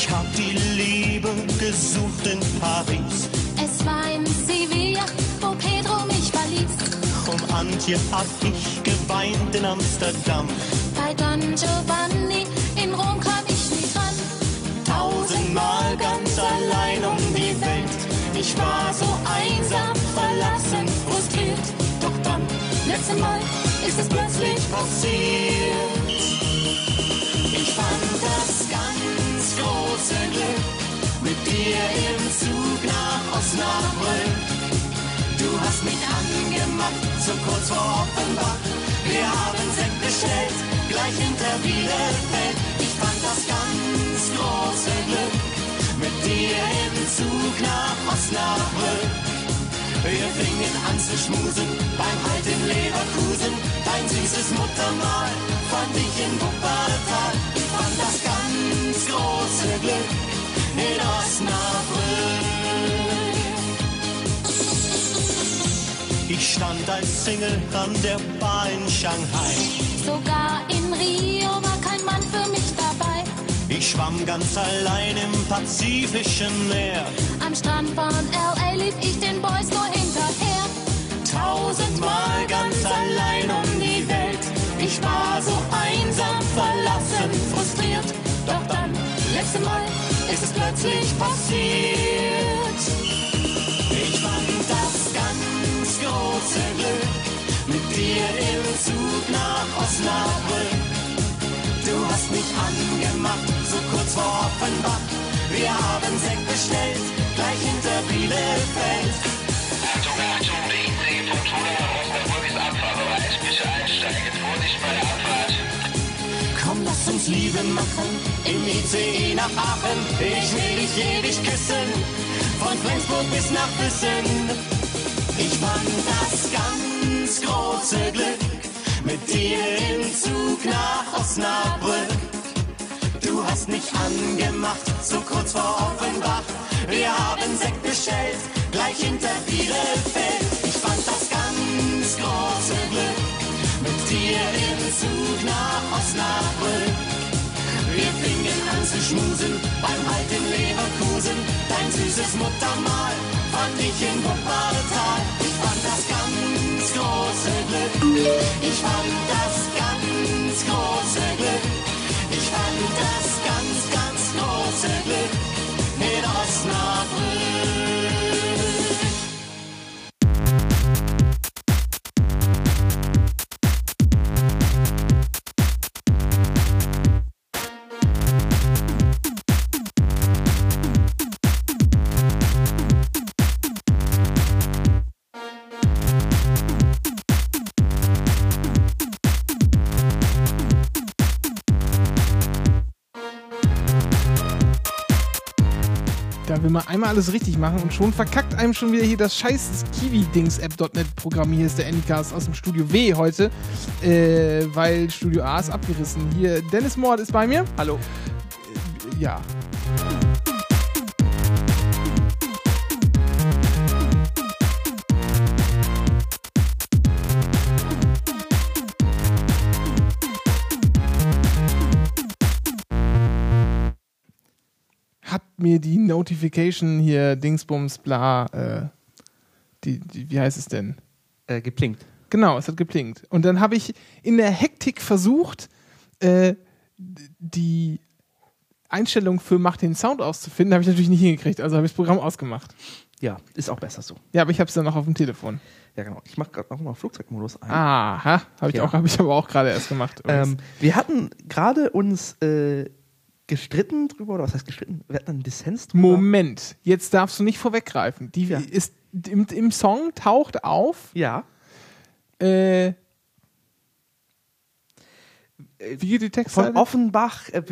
Ich hab die Liebe gesucht in Paris. Es war in Sevilla, wo Pedro mich verließ. Um Antje hab ich geweint in Amsterdam. Bei Don Giovanni in Rom kam ich nie dran. Tausendmal ganz allein um die Welt. Ich war so einsam, verlassen, frustriert. Doch dann, letzte Mal, ist es plötzlich passiert. Ich fand das ganz große Glück mit dir im Zug nach Osnabrück. Du hast mich angemacht, so kurz vor Offenbach. Wir haben Sekt bestellt, gleich hinter Bielefeld. Ich fand das ganz große Glück mit dir im Zug nach Osnabrück. Wir fingen an zu schmusen beim Halt in Leverkusen. Dein süßes Muttermal fand ich in Wuppertal. Ich fand das ganz große Glück in Osnabrück. Ich stand als Single an der Bar in Shanghai. Sogar in Rio war kein Mann für mich dabei. Ich schwamm ganz allein im Pazifischen Meer. Am Strand von L.A. lief ich den Boys nur hinterher. Tausendmal ganz allein um die Welt. Ich war so einsam, verlassen, frustriert. Doch dann, letzte Mal, ist es plötzlich passiert. Ich fand das ganz große Glück mit dir im Zug nach Osnabrück. Du hast mich angemacht, so kurz vor Offenbach. Wir haben Sekt bestellt, gleich hinter Bielefeld. Achtung, Achtung, vom Tode nach Osnabrück ist abfahrbereit. Bitte einsteigen. Vorsicht bei der Abfahrt. Uns Liebe machen im ICE nach Aachen. Ich will dich ewig küssen, von Flensburg bis nach Füssen. Ich fand das ganz große Glück mit dir im Zug nach Osnabrück. Du hast mich angemacht, so kurz vor Offenbach. Wir haben Sekt bestellt, gleich hinter Bielefeld. Ich fand das ganz große Glück mit dir im Zug nach Osnabrück. Wir fingen an zu schmusen beim in Leverkusen. Dein süßes Muttermal fand ich in Wuppertal. Ich fand das ganz große Glück. Ich fand das ganz große Glück. Ich fand das Man einmal alles richtig machen und schon verkackt einem schon wieder hier das scheiß Kiwi-Dings-App.net-Programm. Hier ist der Anycast aus dem Studio W heute, äh, weil Studio A ist abgerissen. Hier, Dennis Mord ist bei mir. Hallo. Ja. Mir die Notification hier, Dingsbums, bla, äh, die, die, wie heißt es denn? Äh, geplinkt. Genau, es hat geplinkt. Und dann habe ich in der Hektik versucht, äh, die Einstellung für Mach den Sound auszufinden. Habe ich natürlich nicht hingekriegt, also habe ich das Programm ausgemacht. Ja, ist auch besser so. Ja, aber ich habe es dann noch auf dem Telefon. Ja, genau. Ich mache gerade auch mal Flugzeugmodus ein. Aha, habe ich, Ja. auch- hab ich aber auch gerade erst gemacht. Ähm, wir hatten gerade uns äh, gestritten drüber, oder was heißt gestritten? Wir hatten einen Dissens drüber. Moment, jetzt darfst du nicht vorweggreifen. Die Ja. ist im, im Song taucht auf. Ja. Äh, wie geht die Textzeile? Von Offenbach, äh,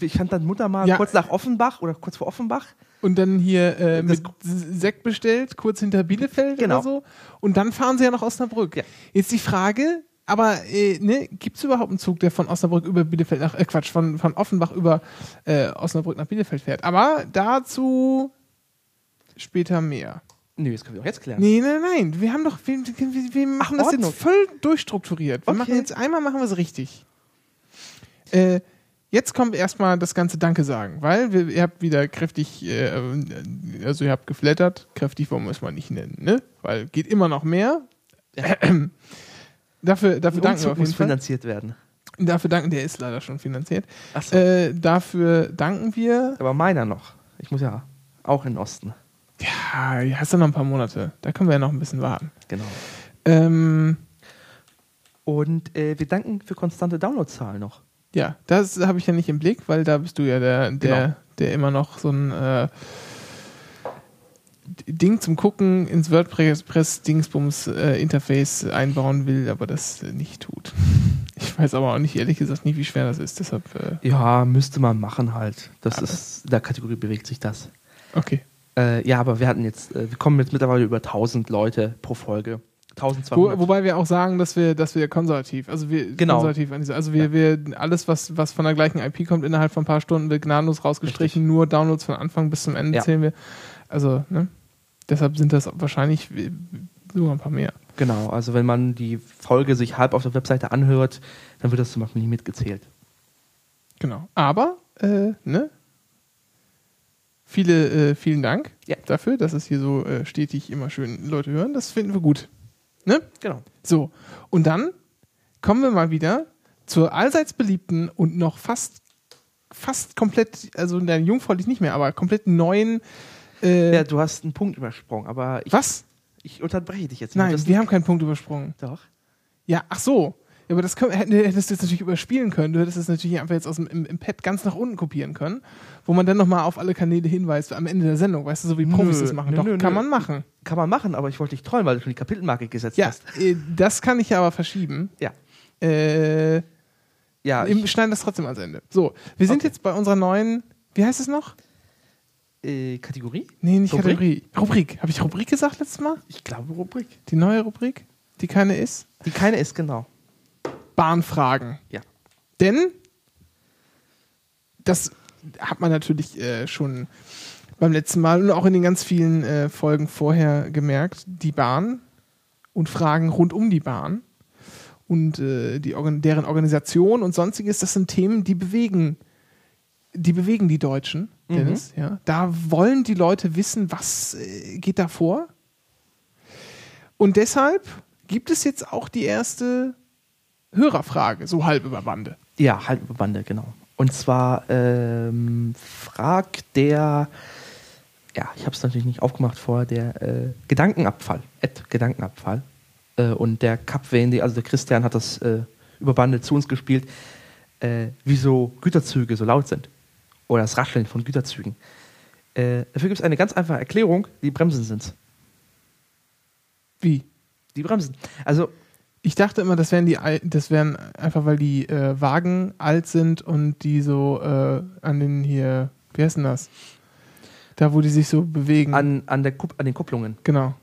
ich fand dann Mutter mal Ja. kurz nach Offenbach oder kurz vor Offenbach. Und dann hier äh, mit Sekt bestellt, kurz hinter Bielefeld Genau. oder so. Und dann fahren sie ja nach Osnabrück. Ja. Jetzt die Frage, aber äh, ne, gibt es überhaupt einen Zug, der von Osnabrück über Bielefeld nach, äh, Quatsch, von, von Offenbach über äh, Osnabrück nach Bielefeld fährt? Aber dazu später mehr. Nö, das können wir auch jetzt klären. Nee, nein, nein, wir haben doch, wir, wir, wir machen das Ordnung. jetzt voll durchstrukturiert. Wir Okay. machen jetzt, einmal machen wir es richtig. Äh, jetzt kommt erstmal das ganze Danke sagen, weil wir, ihr habt wieder kräftig, äh, also ihr habt geflattert, kräftig wollen wir es mal nicht nennen, ne? Weil geht immer noch mehr. dafür dafür danken wir auf muss jeden Fall. finanziert werden. Dafür danken, der ist leider schon finanziert. Achso. Äh, dafür danken wir. Aber meiner noch. Ich muss ja auch in den Osten. Ja, hast du noch ein paar Monate. Da können wir ja noch ein bisschen warten. Genau. Ähm, Und äh, wir danken für konstante Downloadzahlen noch. ja, das habe ich ja nicht im Blick, weil da bist du ja der, der, Genau. der immer noch so ein äh, Ding zum Gucken ins WordPress-Dingsbums-Interface einbauen will, aber das äh, nicht tut. Ich weiß aber auch nicht, ehrlich gesagt, nicht, wie schwer das ist. Deshalb, äh, Ja, müsste man machen halt. Das ist, in der Kategorie bewegt sich das. okay. Äh, ja, aber wir hatten jetzt, äh, wir kommen jetzt mittlerweile über 1000 Leute pro Folge. Wo, 1200. wobei wir auch sagen, dass wir, dass wir konservativ, also wir Genau. konservativ an dieser, also wir, wir alles, was, was von der gleichen IP kommt, innerhalb von ein paar Stunden wird gnadenlos rausgestrichen, nur Downloads von Anfang bis zum Ende Ja. zählen wir. Also, ne? Deshalb sind das wahrscheinlich sogar ein paar mehr. Genau, also wenn man die Folge sich halb auf der Webseite anhört, dann wird das zum Beispiel nicht mitgezählt. Genau. Aber, äh, ne? Viele, äh, vielen Dank Ja. dafür, dass es hier so äh, stetig immer schön Leute hören. Das finden wir gut. Ne? Genau. So, und dann kommen wir mal wieder zur allseits beliebten und noch fast, fast komplett, also der jungfräulich nicht mehr, aber komplett neuen. Äh, Ja, du hast einen Punkt übersprungen, aber ich, was? ich unterbreche dich jetzt. Nein, Das- wir haben keinen Punkt übersprungen. Doch. Ja, ach so. Ja, aber das können, hättest du jetzt natürlich überspielen können. Du hättest es natürlich einfach jetzt aus dem im, im Pad ganz nach unten kopieren können, wo man dann nochmal auf alle Kanäle hinweist am Ende der Sendung, weißt du, so wie Profis Nö, das machen. nö, Doch, nö, kann man machen. Kann man machen, aber ich wollte dich trollen, weil du schon die Kapitelmarke gesetzt Ja, hast. äh, das kann ich ja aber verschieben. Ja. Äh, Ja, wir schneiden das trotzdem ans Ende. So, wir sind Okay. jetzt bei unserer neuen, wie heißt es noch? Äh, Kategorie? Nee, nicht Rubrik? Kategorie. Rubrik. Habe ich Rubrik gesagt letztes Mal? Ich glaube Rubrik. Die neue Rubrik, die keine ist? Die keine ist, genau. Bahnfragen. Ja. Denn das hat man natürlich äh, schon beim letzten Mal und auch in den ganz vielen äh, Folgen vorher gemerkt, die Bahn und Fragen rund um die Bahn und äh, die, deren Organisation und sonstiges, das sind Themen, die bewegen, die bewegen die Deutschen, Dennis. Ja. Da wollen die Leute wissen, was äh, geht da vor. Und deshalb gibt es jetzt auch die erste Hörerfrage, so halb über Bande. Ja, halb über Bande, genau. Und zwar ähm, fragt der, ja, ich habe es natürlich nicht aufgemacht vorher, der äh, Gedankenabfall, Ed Gedankenabfall. Äh, und der Kapwende, also der Christian hat das äh, über Bande zu uns gespielt, äh, wieso Güterzüge so laut sind. Oder das Rascheln von Güterzügen. Äh, dafür gibt es eine ganz einfache Erklärung, die Bremsen sind Wie? Die Bremsen. Also Ich dachte immer, das wären die, das wären einfach, weil die äh, Wagen alt sind und die so äh, an den hier, wie heißt denn das? Da, wo die sich so bewegen. an, an, der Kupp, an den Kupplungen. genau.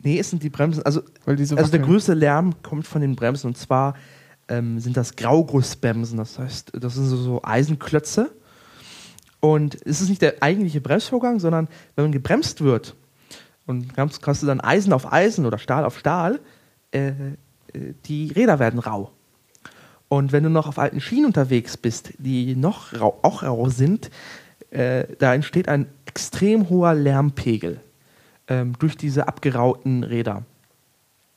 Nee, es sind die Bremsen. Also so Also der größte Lärm kommt von den Bremsen und zwar ähm, sind das Graugussbremsen. Das heißt, das sind so, so Eisenklötze. Und es ist nicht der eigentliche Bremsvorgang, sondern wenn man gebremst wird und kannst, du dann Eisen auf Eisen oder Stahl auf Stahl, äh, äh, die Räder werden rau. Und wenn du noch auf alten Schienen unterwegs bist, die noch rau, auch rau sind, äh, da entsteht ein extrem hoher Lärmpegel ähm, durch diese abgerauten Räder.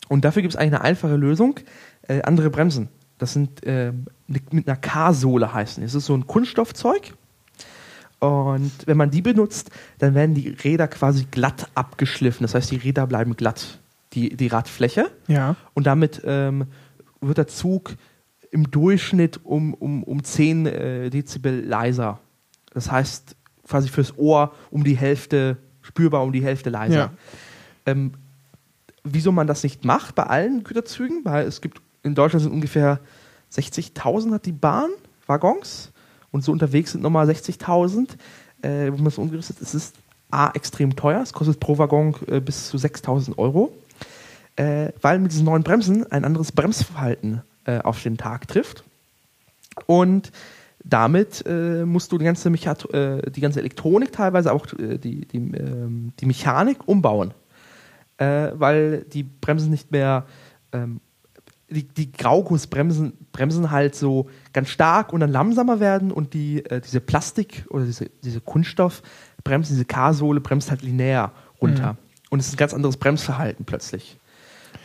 Und dafür gibt es eigentlich eine einfache Lösung. Äh, andere Bremsen. Das sind ähm, mit einer K-Sohle heißen. Es ist so ein Kunststoffzeug. Und wenn man die benutzt, dann werden die Räder quasi glatt abgeschliffen. Das heißt, die Räder bleiben glatt, die, die Radfläche. Ja. Und damit ähm, wird der Zug im Durchschnitt um, um, um 10 äh, Dezibel leiser. Das heißt, quasi fürs Ohr um die Hälfte, spürbar um die Hälfte leiser. Ja. Ähm, wieso man das nicht macht bei allen Güterzügen, weil es gibt in Deutschland sind ungefähr 60.000 hat die Bahn Waggons und so unterwegs sind nochmal 60.000. Äh, wenn man es umgerüstet es ist A, extrem teuer. Es kostet pro Waggon äh, bis zu 6.000 Euro, äh, weil mit diesen neuen Bremsen ein anderes Bremsverhalten äh, auf den Tag trifft. Und damit äh, musst du die ganze, Mechat äh, die ganze Elektronik teilweise, auch äh, die, die, ähm, die Mechanik umbauen. Weil die Bremsen nicht mehr ähm, die, die Graugussbremsen bremsen halt so ganz stark und dann langsamer werden und die, äh, diese Plastik oder diese, diese Kunststoffbremse, diese K-Sohle bremst halt linear runter. Und es ist ein ganz anderes Bremsverhalten plötzlich.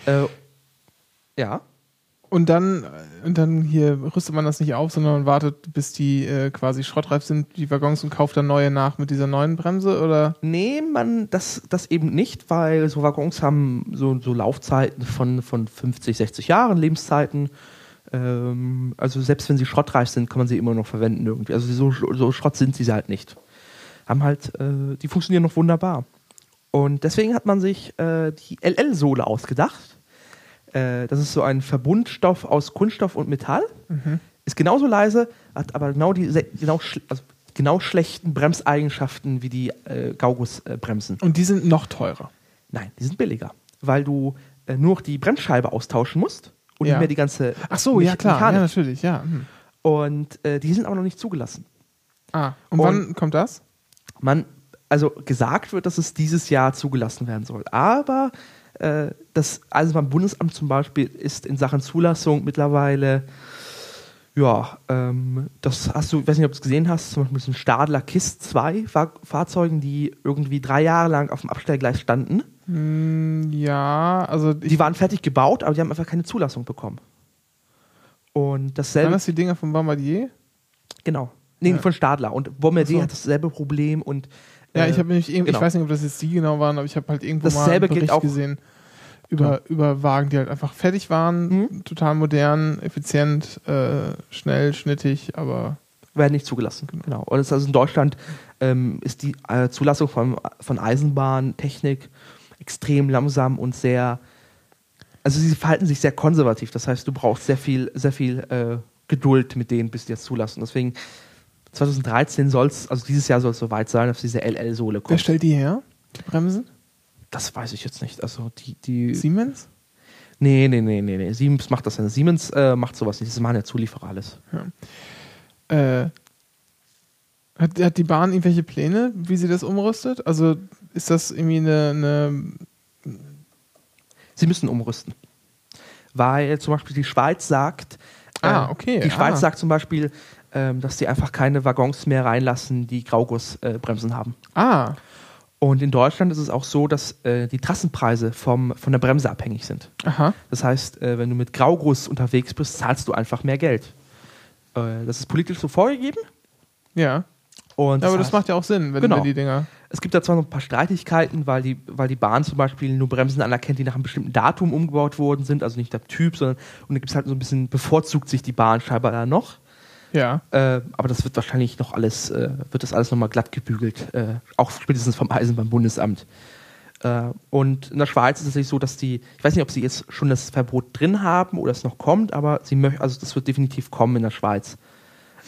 Äh, ja. Und dann, und dann hier rüstet man das nicht auf, sondern man wartet, bis die äh, quasi schrottreif sind, die Waggons, und kauft dann neue nach mit dieser neuen Bremse, oder? Nee, man, das, das eben nicht, weil so Waggons haben so, so Laufzeiten von, von 50, 60 Jahren, Lebenszeiten. Ähm, also selbst wenn sie schrottreif sind, kann man sie immer noch verwenden irgendwie. Also so, so Schrott sind sie halt nicht. Haben halt, äh, die funktionieren noch wunderbar. Und deswegen hat man sich äh, die LL-Sohle ausgedacht. Äh, das ist so ein Verbundstoff aus Kunststoff und Metall. Ist genauso leise, hat aber genau die genau, also genau schlechten Bremseigenschaften wie die äh, Gauguss-Bremsen. Und die sind noch teurer. Nein, die sind billiger, weil du äh, nur noch die Bremsscheibe austauschen musst und Ja. nicht mehr die ganze Ach so, ja klar, ja, Mechanik. natürlich, ja. Hm. Und äh, die sind aber noch nicht zugelassen. Ah, und, Und- wann kommt das? Man, also gesagt wird, dass es dieses Jahr zugelassen werden soll. Aber äh, das Eisenbahnbundesamt zum Beispiel ist in Sachen Zulassung mittlerweile, ja, ähm, das hast du, ich weiß nicht, ob du es gesehen hast, zum Beispiel so ein Stadler KISS 2 Fahr Fahrzeugen, die irgendwie drei Jahre lang auf dem Abstellgleis standen. Hm, ja, also Die waren fertig gebaut, aber die haben einfach keine Zulassung bekommen. Und waren dasselbe, das die Dinger von Bombardier? genau. Nee, Ja. von Stadler. Und Bombardier so. hat dasselbe Problem und Ja, äh, ich habe nämlich irgendwie, genau. ich weiß nicht, ob das jetzt die genau waren, aber ich habe halt irgendwo mal Dasselbe einen gilt Bericht auch- gesehen über, über Wagen, die halt einfach fertig waren, Mhm. total modern, effizient, äh, schnell, schnittig, aber werden nicht zugelassen. Genau. Und es ist also in Deutschland ähm, ist die äh, Zulassung von, von Eisenbahntechnik extrem langsam und sehr, also sie verhalten sich sehr konservativ. Das heißt, du brauchst sehr viel, sehr viel äh, Geduld mit denen, bis die das zulassen. Deswegen 2013 soll es, also dieses Jahr soll es soweit sein, dass diese LL-Sohle wer kommt. stellt die her? Die Bremsen? Das weiß ich jetzt nicht. Also die, die Siemens? nee, nee, nee, nee, nee. Siemens macht das ja. Siemens äh, macht sowas nicht. Das machen ja Zulieferer alles. Äh, hat, hat die Bahn irgendwelche Pläne, wie sie das umrüstet? Also ist das irgendwie eine, eine Sie müssen umrüsten. Weil zum Beispiel die Schweiz sagt, Ah, äh, okay, die Schweiz ah. sagt zum Beispiel, ähm, dass sie einfach keine Waggons mehr reinlassen, die Graugussbremsen Bremsen haben. Ah, Und in Deutschland ist es auch so, dass äh, die Trassenpreise vom, von der Bremse abhängig sind. aha. Das heißt, äh, wenn du mit Grauguss unterwegs bist, zahlst du einfach mehr Geld. Äh, das ist politisch so vorgegeben. Ja. Und Ja, aber das heißt- macht ja auch Sinn, wenn, Genau. wenn die Dinger. Es gibt da zwar noch ein paar Streitigkeiten, weil die, weil die Bahn zum Beispiel nur Bremsen anerkennt, die nach einem bestimmten Datum umgebaut worden sind, also nicht der Typ, sondern und da gibt es halt so ein bisschen, bevorzugt sich die Bahn scheinbar da noch. Ja. Äh, aber das wird wahrscheinlich noch alles, äh, wird das alles nochmal glatt gebügelt, äh, auch spätestens vom Eisenbahnbundesamt. Äh, und in der Schweiz ist es tatsächlich so, dass die, ich weiß nicht, ob sie jetzt schon das Verbot drin haben oder es noch kommt, aber sie möchten, also das wird definitiv kommen in der Schweiz,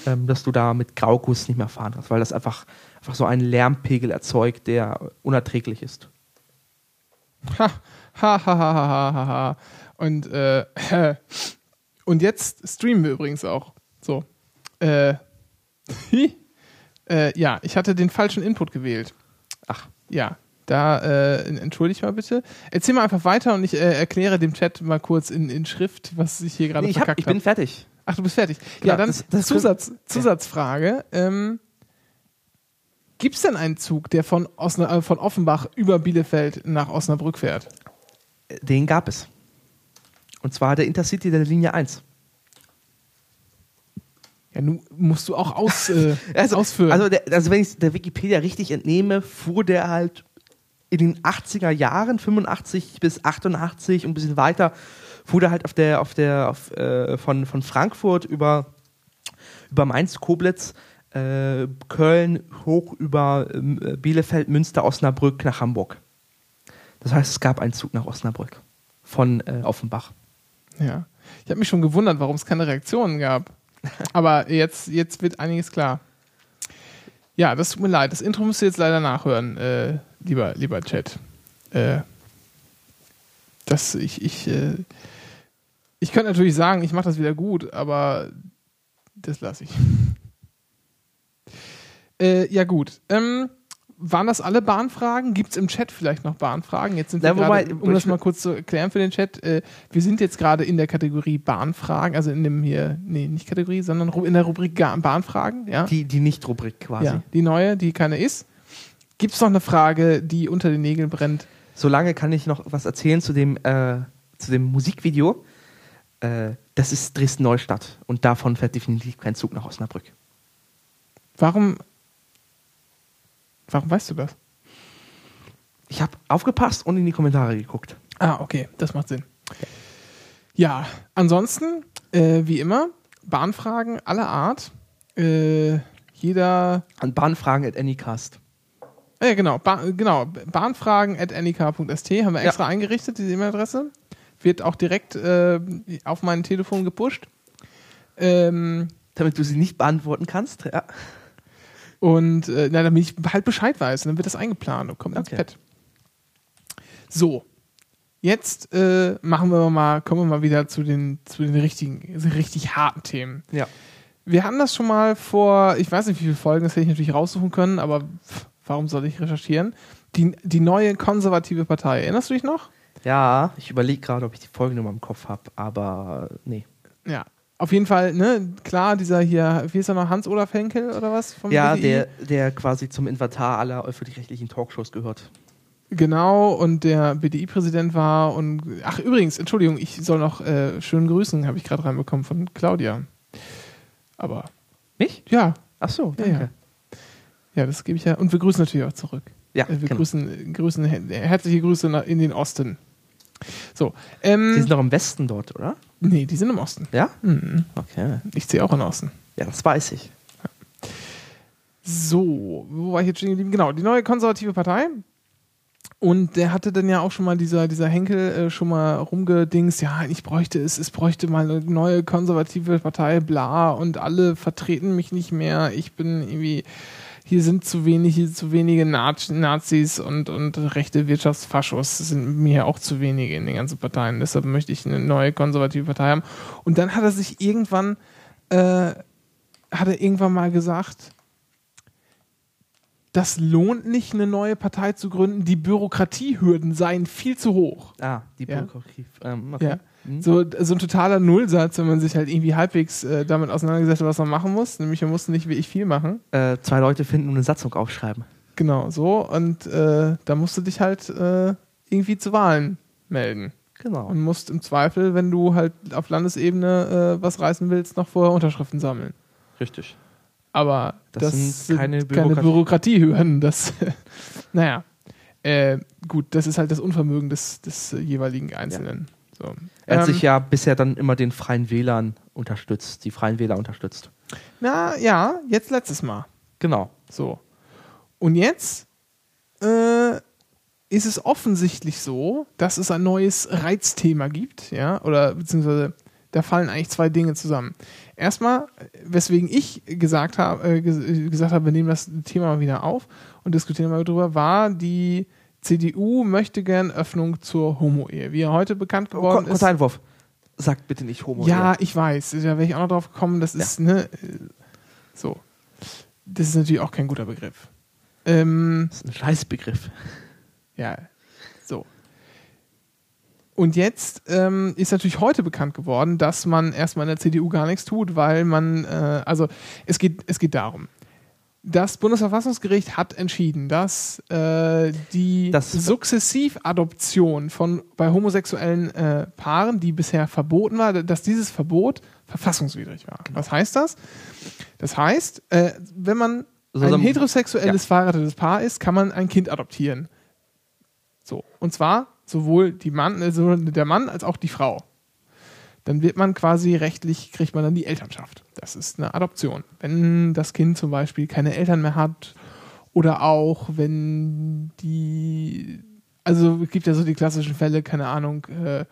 ähm, dass du da mit Grauguss nicht mehr fahren kannst, weil das einfach, einfach so einen Lärmpegel erzeugt, der unerträglich ist. Ha, ha, ha, ha, ha, ha, ha. Und, äh, und jetzt streamen wir übrigens auch. So. Äh, äh, ja, ich hatte den falschen Input gewählt. Ach, Ja, da äh, entschuldigt mal bitte. Erzähl mal einfach weiter und ich äh, erkläre dem Chat mal kurz in, in Schrift, was ich hier gerade nee, ich, verkackt ich bin habe. fertig. Ach, du bist fertig. Genau, ja, dann das- das- Zusatz, Zusatzfrage. Ähm, Gibt es denn einen Zug, der von, Osna äh, von Offenbach über Bielefeld nach Osnabrück fährt? Den gab es. Und zwar der Intercity der Linie 1. Ja, nun musst du auch aus, äh, Also, ausführen. also, der, also wenn ich der Wikipedia richtig entnehme, fuhr der halt in den 80er Jahren, 85 bis 88 und ein bisschen weiter, fuhr der halt auf der, auf der, auf, äh, von, von Frankfurt über, über Mainz, Koblenz, äh, Köln hoch über äh, Bielefeld, Münster, Osnabrück nach Hamburg. Das heißt, es gab einen Zug nach Osnabrück von äh, Offenbach. ja. Ich habe mich schon gewundert, warum es keine Reaktionen gab. Aber jetzt, jetzt wird einiges klar. Ja, das tut mir leid. Das Intro müsst ihr jetzt leider nachhören, äh, lieber, lieber Chat. Äh, das, ich, ich, äh, ich könnte natürlich sagen, ich mache das wieder gut, aber das lasse ich. Äh, ja, gut. Ähm, waren das alle Bahnfragen? Gibt es im Chat vielleicht noch Bahnfragen? Jetzt sind wir Ja, wobei- um das mal kurz zu erklären für den Chat, äh, wir sind jetzt gerade in der Kategorie Bahnfragen, also in dem hier, nee, nicht Kategorie, sondern in der Rubrik Bahnfragen, ja. Die, die Nicht-Rubrik quasi. ja, die neue, die keine ist. Gibt es noch eine Frage, die unter den Nägeln brennt? Solange kann ich noch was erzählen zu dem, äh, zu dem Musikvideo. Äh, das ist Dresden-Neustadt und davon fährt definitiv kein Zug nach Osnabrück. Warum, warum weißt du das? Ich habe aufgepasst und in die Kommentare geguckt. Ah, okay, das macht Sinn. Ja, ansonsten, äh, wie immer, Bahnfragen aller Art. Äh, jeder, An Bahnfragen at Anycast. äh, genau, ba genau, bahnfragen at anycar.st haben wir Ja. extra eingerichtet, diese E-Mail-Adresse. Wird auch direkt äh, auf mein Telefon gepusht. Ähm, Damit du sie nicht beantworten kannst. Ja. Und äh, na, damit ich halt Bescheid weiß, dann wird das eingeplant und kommt ins Okay. Bett. So, jetzt äh, machen wir mal, kommen wir mal wieder zu den, zu den richtigen, richtig harten Themen. ja. Wir hatten das schon mal vor, ich weiß nicht, wie viele Folgen, das hätte ich natürlich raussuchen können, aber pff, warum soll ich recherchieren? Die, die neue konservative Partei, erinnerst du dich noch? Ja, ich überlege gerade, ob ich die Folgennummer im Kopf habe, aber nee. Ja. Auf jeden Fall, ne, klar, dieser hier, wie ist er noch, Hans-Olaf Henkel oder was? Vom Ja, BDI? der, der quasi zum Inventar aller öffentlich-rechtlichen Talkshows gehört. Genau, und der BDI-Präsident war und ach übrigens, Entschuldigung, ich soll noch äh, schön grüßen, habe ich gerade reinbekommen von Claudia. Aber Mich? ja, Ach so, ja, danke. ja. Ja, das gebe ich ja. Und wir grüßen natürlich auch zurück. Ja, Äh, wir genau. grüßen, grüßen her- herzliche Grüße in den Osten. So, ähm, Sie sind doch im Westen dort, oder? nee, die sind im Osten. Ja? Mhm. Okay. Ich ziehe auch in Osten. Ja, das weiß ich. So, wo war ich jetzt stehen geblieben? Genau, die neue konservative Partei. Und der hatte dann ja auch schon mal dieser, dieser Henkel äh, schon mal rumgedingst, ja, ich bräuchte es, es bräuchte mal eine neue konservative Partei, bla, und alle vertreten mich nicht mehr. Ich bin irgendwie, hier sind zu wenig, hier zu wenige Naz- Nazis und, und rechte Wirtschaftsfaschos sind mir auch zu wenige in den ganzen Parteien. Deshalb möchte ich eine neue konservative Partei haben. Und dann hat er sich irgendwann, äh, hat er irgendwann mal gesagt, das lohnt nicht, eine neue Partei zu gründen. Die Bürokratiehürden seien viel zu hoch. Ah, die Ja. Bürokratie. Ähm, okay. Ja. Hm. So, so ein totaler Nullsatz, wenn man sich halt irgendwie halbwegs äh, damit auseinandergesetzt hat, was man machen muss. Nämlich, man musste nicht wirklich viel machen. Äh, zwei Leute finden und eine Satzung aufschreiben. Genau, so. Und äh, da musst du dich halt äh, irgendwie zu Wahlen melden. Genau. Und musst im Zweifel, wenn du halt auf Landesebene äh, was reißen willst, noch vorher Unterschriften sammeln. Richtig. Aber Das das, sind sind keine keine, Bürokratie- Bürokratiehürden. Das, naja. Äh, gut, das ist halt das Unvermögen des, des jeweiligen Einzelnen. So. Er hat Ähm, sich ja bisher dann immer den Freien Wählern unterstützt, die Freien Wähler unterstützt. Na ja, jetzt letztes Mal. Genau. So. Und jetzt äh, ist es offensichtlich so, dass es ein neues Reizthema gibt, ja, oder beziehungsweise da fallen eigentlich zwei Dinge zusammen. Erstmal, weswegen ich gesagt habe, äh, ges- gesagt habe, wir nehmen das Thema mal wieder auf und diskutieren mal drüber, war die CDU möchte gern Öffnung zur Homo-Ehe. Wie ja heute bekannt geworden Kurz ist. Einwurf. Sagt bitte nicht Homo. Ja, ich weiß. Da wäre ich auch noch drauf gekommen. Das ist, ne, äh, so. Das ist natürlich auch kein guter Begriff. Ähm, Das ist ein Scheißbegriff. ja, so. Und jetzt ähm, ist natürlich heute bekannt geworden, dass man erstmal in der CDU gar nichts tut, weil man, äh, also es geht, es geht darum. Das Bundesverfassungsgericht hat entschieden, dass äh, die Das- Sukzessivadoption von bei homosexuellen äh, Paaren, die bisher verboten war, dass dieses Verbot verfassungswidrig war. Was heißt das? Das heißt, äh, wenn man Also ein heterosexuelles verheiratetes Paar ist, kann man ein Kind adoptieren. So. Und zwar sowohl die Mann, sowohl der Mann als auch die Frau. Dann wird man quasi rechtlich, kriegt man dann die Elternschaft. Das ist eine Adoption. Wenn das Kind zum Beispiel keine Eltern mehr hat oder auch wenn die, also es gibt ja so die klassischen Fälle, keine Ahnung, äh,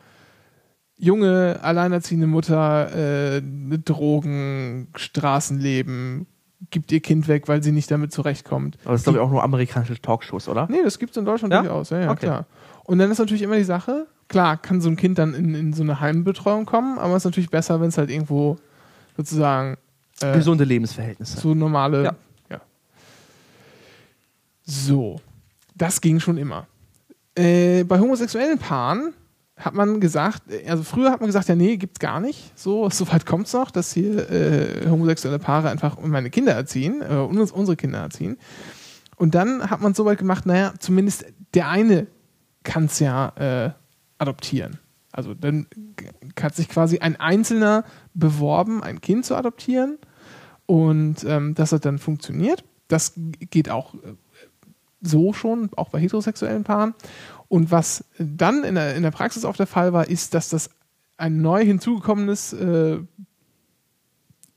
junge, alleinerziehende Mutter, äh, Drogen, Straßenleben, gibt ihr Kind weg, weil sie nicht damit zurechtkommt. Aber das ist, glaube ich, auch nur amerikanische Talkshows, oder? Nee, das gibt es in Deutschland Ja? durchaus, ja, ja Okay. klar. Und dann ist natürlich immer die Sache, klar, kann so ein Kind dann in, in so eine Heimbetreuung kommen, aber es ist natürlich besser, wenn es halt irgendwo sozusagen äh, Gesunde Lebensverhältnisse. so normale. Ja. Ja. So, das ging schon immer. Äh, bei homosexuellen Paaren hat man gesagt, also früher hat man gesagt, ja, nee, gibt's gar nicht. So, so weit kommt's noch, dass hier äh, homosexuelle Paare einfach meine Kinder erziehen, äh, uns, unsere Kinder erziehen. Und dann hat man so weit gemacht, naja, zumindest der eine kann's ja äh, adoptieren. Also dann hat sich quasi ein Einzelner beworben, ein Kind zu adoptieren. Und ähm, das hat dann funktioniert. Das geht auch äh, so schon, auch bei heterosexuellen Paaren. Und was dann in der, in der Praxis auch der Fall war, ist, dass das ein neu hinzugekommenes äh,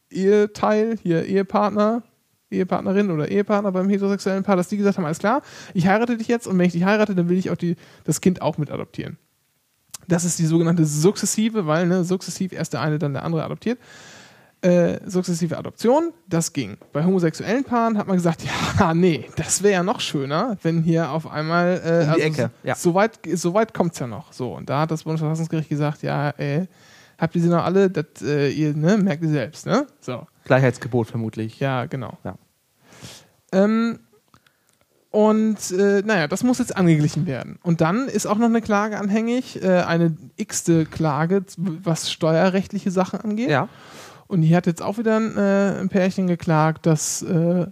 Eheteil, hier Ehepartner, Ehepartnerin oder Ehepartner beim heterosexuellen Paar, dass die gesagt haben, alles klar, ich heirate dich jetzt und wenn ich dich heirate, dann will ich auch die, das Kind auch mit adoptieren. Das ist die sogenannte sukzessive, weil ne, sukzessiv erst der eine, dann der andere adoptiert. Äh, sukzessive Adoption, das ging. Bei homosexuellen Paaren hat man gesagt, ja, nee, das wäre ja noch schöner, wenn hier auf einmal äh, die Ecke, ja. so weit, so weit kommt es ja noch. So, und da hat das Bundesverfassungsgericht gesagt, ja, äh, habt ihr sie noch alle, das, äh, ihr ne, merkt ihr selbst, ne? So. Gleichheitsgebot vermutlich. Ja, genau. Ja. Ähm, und äh, naja, das muss jetzt angeglichen werden. Und dann ist auch noch eine Klage anhängig, äh, eine x-te Klage, was steuerrechtliche Sachen angeht. Ja. Und die hat jetzt auch wieder ein, äh, ein Pärchen geklagt, das äh,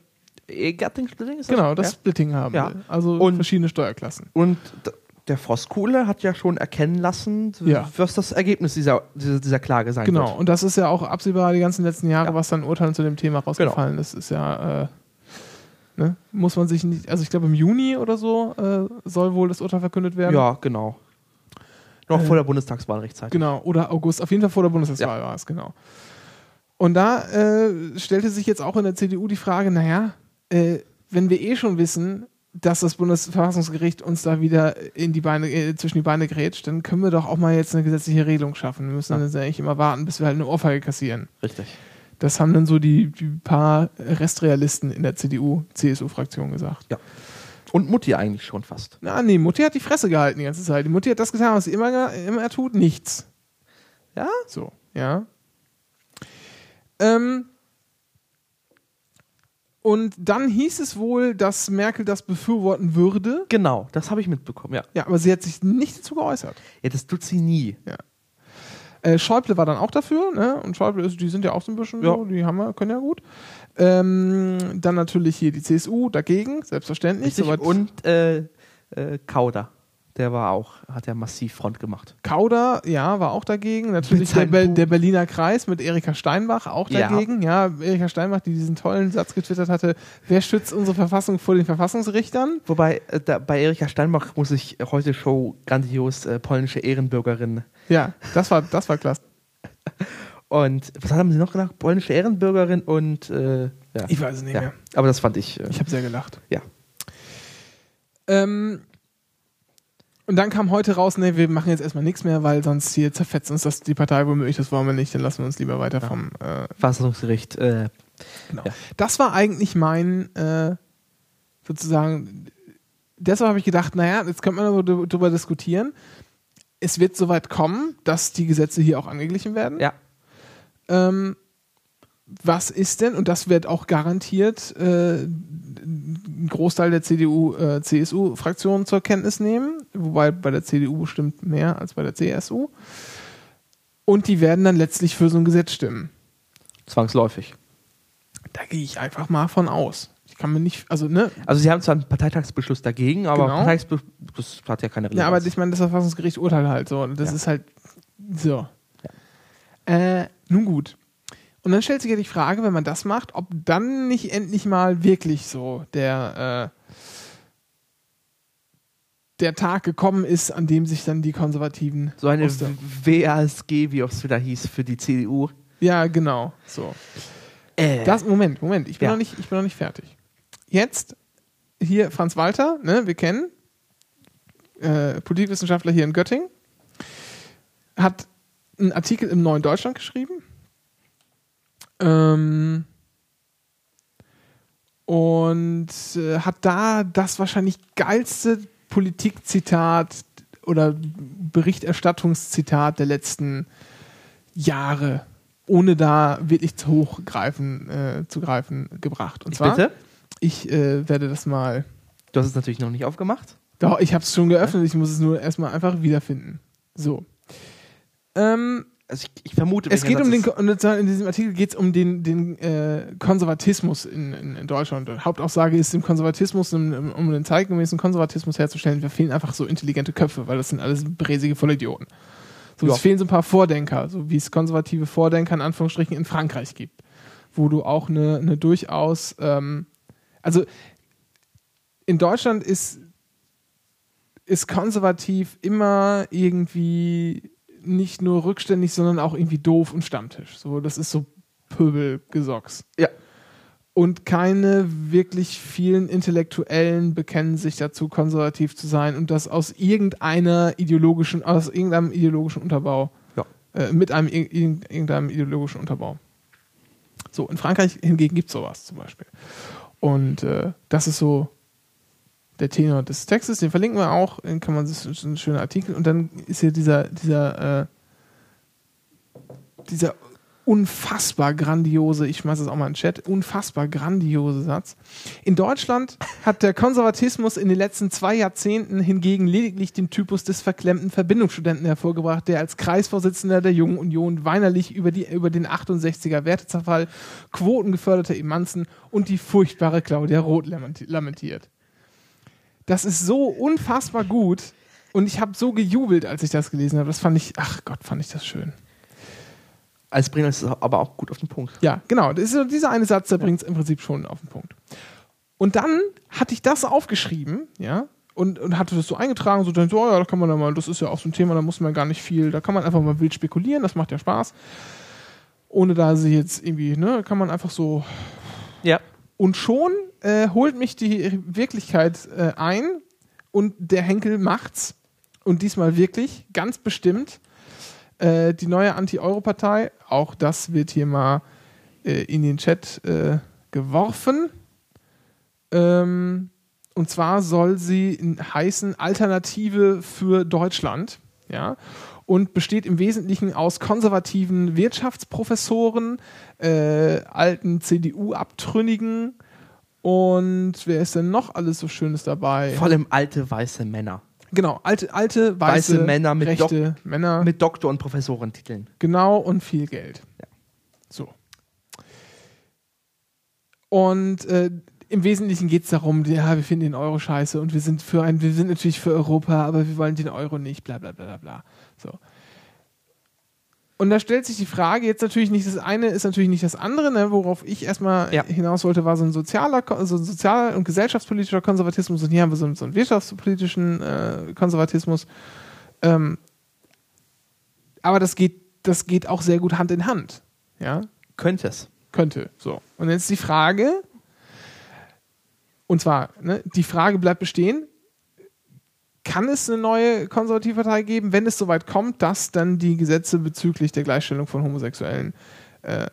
Ehegattungssplitting ist das? genau das Ja. Splitting haben Ja. will. Also Und- verschiedene Steuerklassen. Und der Frostkuhle hat ja schon erkennen lassen, Ja. was das Ergebnis dieser, dieser, dieser Klage sein Genau. wird. Und das ist ja auch absehbar die ganzen letzten Jahre, Ja. was dann Urteilen zu dem Thema rausgefallen ist, ist ja äh, ne? muss man sich nicht, also ich glaube im Juni oder so äh, soll wohl das Urteil verkündet werden. Ja, genau. Noch Äh, vor der Bundestagswahl rechtzeitig. Genau, oder August, auf jeden Fall vor der Bundestagswahl war es, genau. Und da äh, stellte sich jetzt auch in der CDU die Frage, naja, äh, wenn wir eh schon wissen, dass das Bundesverfassungsgericht uns da wieder in die Beine, äh, zwischen die Beine grätscht, dann können wir doch auch mal jetzt eine gesetzliche Regelung schaffen. Wir müssen dann jetzt eigentlich immer warten, bis wir halt eine Ohrfeige kassieren. Richtig. Das haben dann so die, die paar Restrealisten in der CDU-CSU-Fraktion gesagt. Ja. Und Mutti eigentlich schon fast. Na, nee, Mutti hat die Fresse gehalten die ganze Zeit. Die Mutti hat das getan, was sie immer, immer tut, nichts. Ja? So, ja. Ähm, und dann hieß es wohl, dass Merkel das befürworten würde. Genau, das habe ich mitbekommen, ja. Ja, aber sie hat sich nicht dazu geäußert. Ja, das tut sie nie. Äh, Schäuble war dann auch dafür, ne? Und Schäuble, ist, die sind ja auch so ein bisschen Ja. so, die haben wir, können ja gut. Ähm, dann natürlich hier die CSU dagegen, selbstverständlich. Richtig. Und äh, äh, Kauder, der war auch, hat ja massiv Front gemacht. Kauder, ja, war auch dagegen. Natürlich der, Be der Berliner Kreis mit Erika Steinbach auch Ja. dagegen. Ja, Erika Steinbach, die diesen tollen Satz getwittert hatte, wer schützt unsere Verfassung vor den Verfassungsrichtern? Wobei, äh, da, bei Erika Steinbach muss ich heute Show grandios äh, polnische Ehrenbürgerin. Ja, das war, das war klasse. Und was haben sie noch gesagt? Polnische Ehrenbürgerin und äh, ja. Ich weiß es nicht ja. mehr. Aber das fand ich. Äh, Ich habe sehr gelacht. ja. Ähm, und dann kam heute raus, nee, wir machen jetzt erstmal nichts mehr, weil sonst hier zerfetzt uns das die Partei womöglich, das wollen wir nicht, dann lassen wir uns lieber weiter vom äh, Verfassungsgericht. Äh, Genau. Ja. Das war eigentlich mein, äh, sozusagen, deshalb habe ich gedacht, naja, jetzt könnte man aber dr- drüber diskutieren. Es wird soweit kommen, dass die Gesetze hier auch angeglichen werden. ja. Ähm, was ist denn, und das wird auch garantiert äh, ein Großteil der CDU, äh, CSU-Fraktion zur Kenntnis nehmen, wobei bei der CDU bestimmt mehr als bei der CSU. Und die werden dann letztlich für so ein Gesetz stimmen. Zwangsläufig. Da gehe ich einfach mal von aus. Ich kann mir nicht, also ne, Also sie haben zwar einen Parteitagsbeschluss dagegen, aber Genau. Parteitagsbeschluss hat ja keine Relevanz. Ja, aber ich meine, das Verfassungsgericht urteilt halt so. Und das Ja. ist halt so. Äh, nun gut. Und dann stellt sich ja die Frage, wenn man das macht, ob dann nicht endlich mal wirklich so der, äh, der Tag gekommen ist, an dem sich dann die Konservativen. so eine WASG, wie es wieder hieß, für die CDU. Ja, genau. So. Äh, Das, Moment, Moment, ich bin, Ja. noch nicht, ich bin noch nicht fertig. Jetzt hier Franz Walter, ne, wir kennen, äh, Politikwissenschaftler hier in Göttingen, hat einen Artikel im Neuen Deutschland geschrieben. Ähm, und äh, hat da das wahrscheinlich geilste Politikzitat oder Berichterstattungszitat der letzten Jahre, ohne da wirklich zu hoch greifen, äh, zu greifen, gebracht. Und ich zwar, bitte? ich äh, werde das mal Du hast es natürlich noch nicht aufgemacht. Doch, ich habe es schon geöffnet, ich muss es nur erstmal einfach wiederfinden. So. Ähm, Also ich, ich vermute, es geht um den, in diesem Artikel geht es um den, den äh, Konservatismus in, in, in Deutschland. Und Hauptaussage ist, im Konservatismus, um, um den zeitgemäßen Konservatismus herzustellen, wir fehlen einfach so intelligente Köpfe, weil das sind alles bräsige Vollidioten. So, Ja. es fehlen so ein paar Vordenker, so wie es konservative Vordenker in Anführungsstrichen in Frankreich gibt, wo du auch eine, eine durchaus, ähm, also in Deutschland ist, ist konservativ immer irgendwie nicht nur rückständig, sondern auch irgendwie doof und Stammtisch. So, das ist so Pöbelgesocks. Ja. Und keine wirklich vielen Intellektuellen bekennen sich dazu, konservativ zu sein und das aus irgendeiner ideologischen, aus irgendeinem ideologischen Unterbau. Ja. Äh, mit einem ir- ir- irgendeinem ideologischen Unterbau. So, in Frankreich hingegen gibt es sowas zum Beispiel. Und äh, das ist so der Tenor des Textes, den verlinken wir auch, den kann man, das ist ein schöner Artikel. Und dann ist hier dieser, dieser, äh, dieser unfassbar grandiose, ich schmeiße es auch mal in den Chat, unfassbar grandiose Satz. In Deutschland hat der Konservatismus in den letzten zwei Jahrzehnten hingegen lediglich den Typus des verklemmten Verbindungsstudenten hervorgebracht, der als Kreisvorsitzender der Jungen Union weinerlich über, die, über den 68er Wertezerfall, quotengeförderte Emanzen und die furchtbare Claudia Roth lamenti- lamentiert. Das ist so unfassbar gut und ich habe so gejubelt, als ich das gelesen habe. Das fand ich, ach Gott, fand ich das schön. Als Bringer ist es aber auch gut auf den Punkt. Ja, genau. Das ist dieser eine Satz, der bringt es im Prinzip schon auf den Punkt. Und dann hatte ich das aufgeschrieben, ja, und, und hatte das so eingetragen, so dann so, oh ja, da kann man da mal, das ist ja auch so ein Thema, da muss man gar nicht viel, da kann man einfach mal wild spekulieren, das macht ja Spaß. Ohne da sie jetzt irgendwie, ne, kann man einfach so. Ja. Und schon äh, holt mich die Wirklichkeit äh, ein und der Henkel macht's. Und diesmal wirklich, ganz bestimmt. Äh, die neue Anti-Euro-Partei, auch das wird hier mal äh, in den Chat äh, geworfen. Ähm, und zwar soll sie heißen Alternative für Deutschland. Ja. Und besteht im Wesentlichen aus konservativen Wirtschaftsprofessoren, äh, alten CDU-Abtrünnigen und wer ist denn noch alles so Schönes dabei? Vor allem alte weiße Männer. Genau, alte, alte weiße, Weiße Männer mit rechte Männer. Mit Doktor- und Professorentiteln. Genau, und viel Geld. So. Und äh, im Wesentlichen geht es darum, ja, wir finden den Euro scheiße und wir sind für ein, wir sind natürlich für Europa, aber wir wollen den Euro nicht, bla bla bla bla bla. So. Und da stellt sich die Frage, jetzt natürlich nicht, das eine ist natürlich nicht das andere, ne, worauf ich erstmal Ja. hinaus wollte, war so ein sozialer, so ein sozial- und gesellschaftspolitischer Konservatismus und hier haben wir so, einen- so einen wirtschaftspolitischen äh, Konservatismus. Ähm, aber das geht, das geht auch sehr gut Hand in Hand. Ja, Könnte es. könnte. So. Und jetzt die Frage, und zwar, ne, die Frage bleibt bestehen, kann es eine neue konservative Partei geben, wenn es soweit kommt, dass dann die Gesetze bezüglich der Gleichstellung von Homosexuellen äh,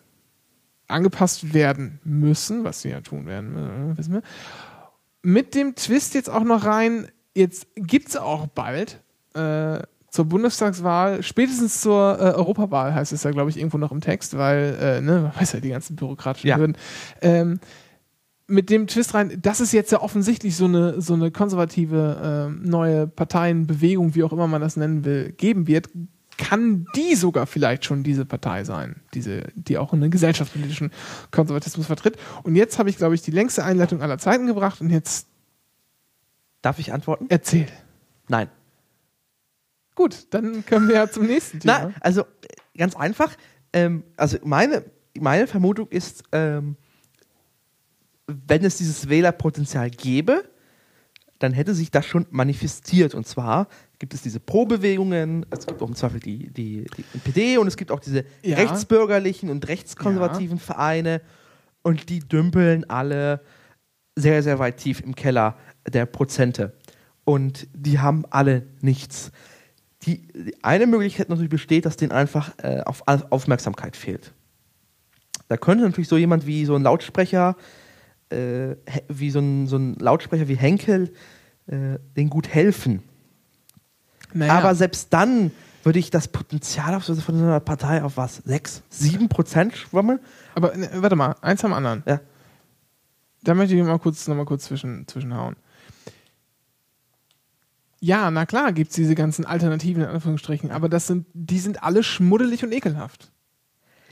angepasst werden müssen, was sie ja tun werden, äh, wissen wir. Mit dem Twist jetzt auch noch rein, jetzt gibt es auch bald äh, zur Bundestagswahl, spätestens zur äh, Europawahl heißt es ja, glaube ich, irgendwo noch im Text, weil, äh, ne, man weiß ja, die ganzen bürokratischen Ja. Hürden. Ähm, mit dem Twist rein, dass es jetzt ja offensichtlich so eine, so eine konservative ähm, neue Parteienbewegung, wie auch immer man das nennen will, geben wird, kann die sogar vielleicht schon diese Partei sein, diese, die auch einen gesellschaftspolitischen Konservatismus vertritt. Und jetzt habe ich, glaube ich, die längste Einleitung aller Zeiten gebracht und jetzt Darf ich antworten? erzähl. Nein. Gut, dann können wir ja zum nächsten Thema. Na, also äh, ganz einfach. Ähm, also meine, meine Vermutung ist, ähm, wenn es dieses Wählerpotenzial gäbe, dann hätte sich das schon manifestiert. Und zwar gibt es diese Pro-Bewegungen, es gibt auch im Zweifel die, die, die NPD und es gibt auch diese Ja. rechtsbürgerlichen und rechtskonservativen Vereine und die dümpeln alle sehr, sehr weit tief im Keller der Prozente. Und die haben alle nichts. Die, die eine Möglichkeit natürlich besteht, dass denen einfach äh, Auf- Aufmerksamkeit fehlt. Da könnte natürlich so jemand wie so ein Lautsprecher, äh, wie so ein, so ein Lautsprecher wie Henkel, äh, denen gut helfen. Naja, Aber selbst dann würde ich das Potenzial von so einer Partei auf was? 6, 7 Prozent schwammeln? aber ne, warte mal, eins am anderen. Ja. Da möchte ich mal kurz, noch mal kurz zwischen, zwischenhauen. Ja, na klar gibt es diese ganzen Alternativen in Anführungsstrichen, aber das sind, die sind alle schmuddelig und ekelhaft.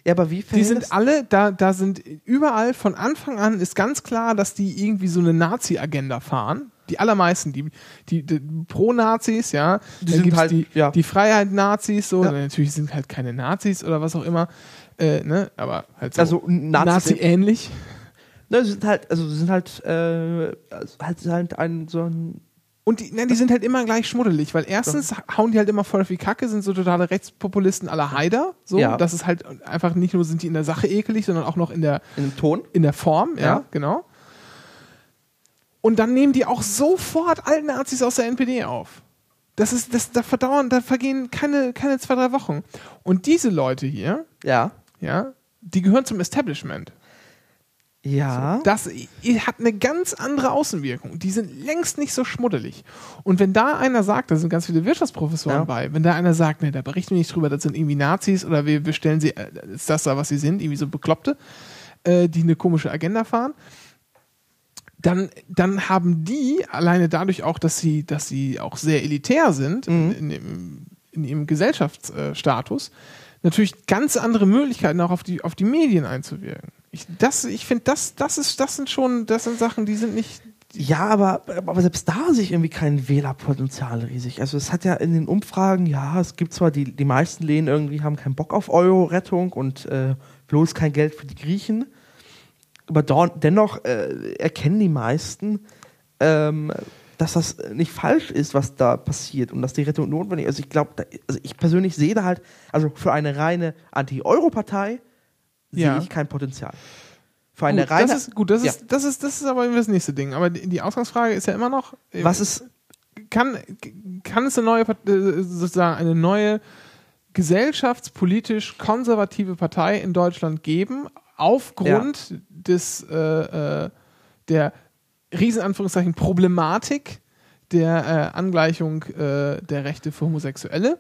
Ja, aber wie Die sind alle, da, da sind überall von Anfang an ist ganz klar, dass die irgendwie so eine Nazi-Agenda fahren. Die allermeisten, die, die, die Pro-Nazis, ja. Die sind halt- die, ja. die Freiheit-Nazis, so. Ja. Natürlich sind halt keine Nazis oder was auch immer, äh, ne, aber halt so Also Nazi-ähnlich. Ne, sie sind halt, also sie sind halt, äh, also halt, halt ein so ein Und die, ne, die sind halt immer gleich schmuddelig, weil erstens hauen die halt immer voll auf die Kacke, sind so totale Rechtspopulisten aller Haider. So, Ja. das ist halt einfach nicht nur sind die in der Sache ekelig, sondern auch noch in der, in dem Ton. in der Form, ja, Ja. genau. Und dann nehmen die auch sofort alten Nazis aus der NPD auf. Das ist, das, da verdauern, da vergehen keine, keine zwei, drei Wochen. Und diese Leute hier, Ja. ja, die gehören zum Establishment. Ja. Das i- hat eine ganz andere Außenwirkung. Die sind längst nicht so schmuddelig. Und wenn da einer sagt, da sind ganz viele Wirtschaftsprofessoren Ja. bei, wenn da einer sagt, nee, da berichten wir nicht drüber, das sind irgendwie Nazis oder wir, wir stellen sie, äh, ist das da, was sie sind, irgendwie so Bekloppte, äh, die eine komische Agenda fahren, dann, dann haben die alleine dadurch auch, dass sie, dass sie auch sehr elitär sind Mhm. in, in, in ihrem Gesellschaftsstatus, natürlich ganz andere Möglichkeiten auch auf die, auf die Medien einzuwirken. Ich, das, ich finde, das, das, ist, das sind schon, das sind Sachen, die sind nicht. Ja, aber, aber selbst da sehe ich irgendwie kein Wählerpotenzial riesig. Also es hat ja in den Umfragen, ja, es gibt zwar die, die meisten Lehnen irgendwie haben keinen Bock auf Euro-Rettung und äh, bloß kein Geld für die Griechen. Aber dennoch äh, erkennen die meisten, ähm, dass das nicht falsch ist, was da passiert und dass die Rettung notwendig ist. Also ich glaube, also ich persönlich sehe da halt, also für eine reine Anti-Euro-Partei sehe Ja. ich kein Potenzial. Für eine gut, reine. das ist gut, das, Ja. ist, das, ist, das ist aber das nächste Ding. Aber die, die Ausgangsfrage ist ja immer noch, äh, was ist kann, kann es eine neue, äh, sozusagen eine neue gesellschaftspolitisch konservative Partei in Deutschland geben, aufgrund des, äh, äh, der Riesenanführungszeichen Problematik der äh, Angleichung äh, der Rechte für Homosexuelle?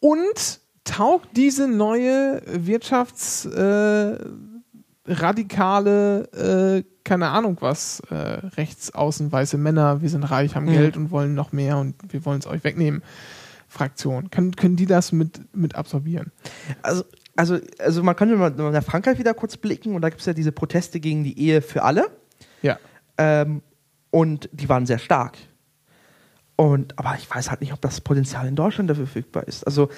Und taugt diese neue Wirtschafts äh, äh, keine Ahnung was, äh, rechtsaußen weiße Männer, wir sind reich, haben Mhm. Geld und wollen noch mehr und wir wollen es euch wegnehmen. Fraktion. Können, können die das mit, mit absorbieren? Also, also, also man könnte mal nach Frankreich wieder kurz blicken und da gibt es ja diese Proteste gegen die Ehe für alle Ja. ähm, und die waren sehr stark. Und, aber ich weiß halt nicht, ob das Potenzial in Deutschland dafür verfügbar ist. Also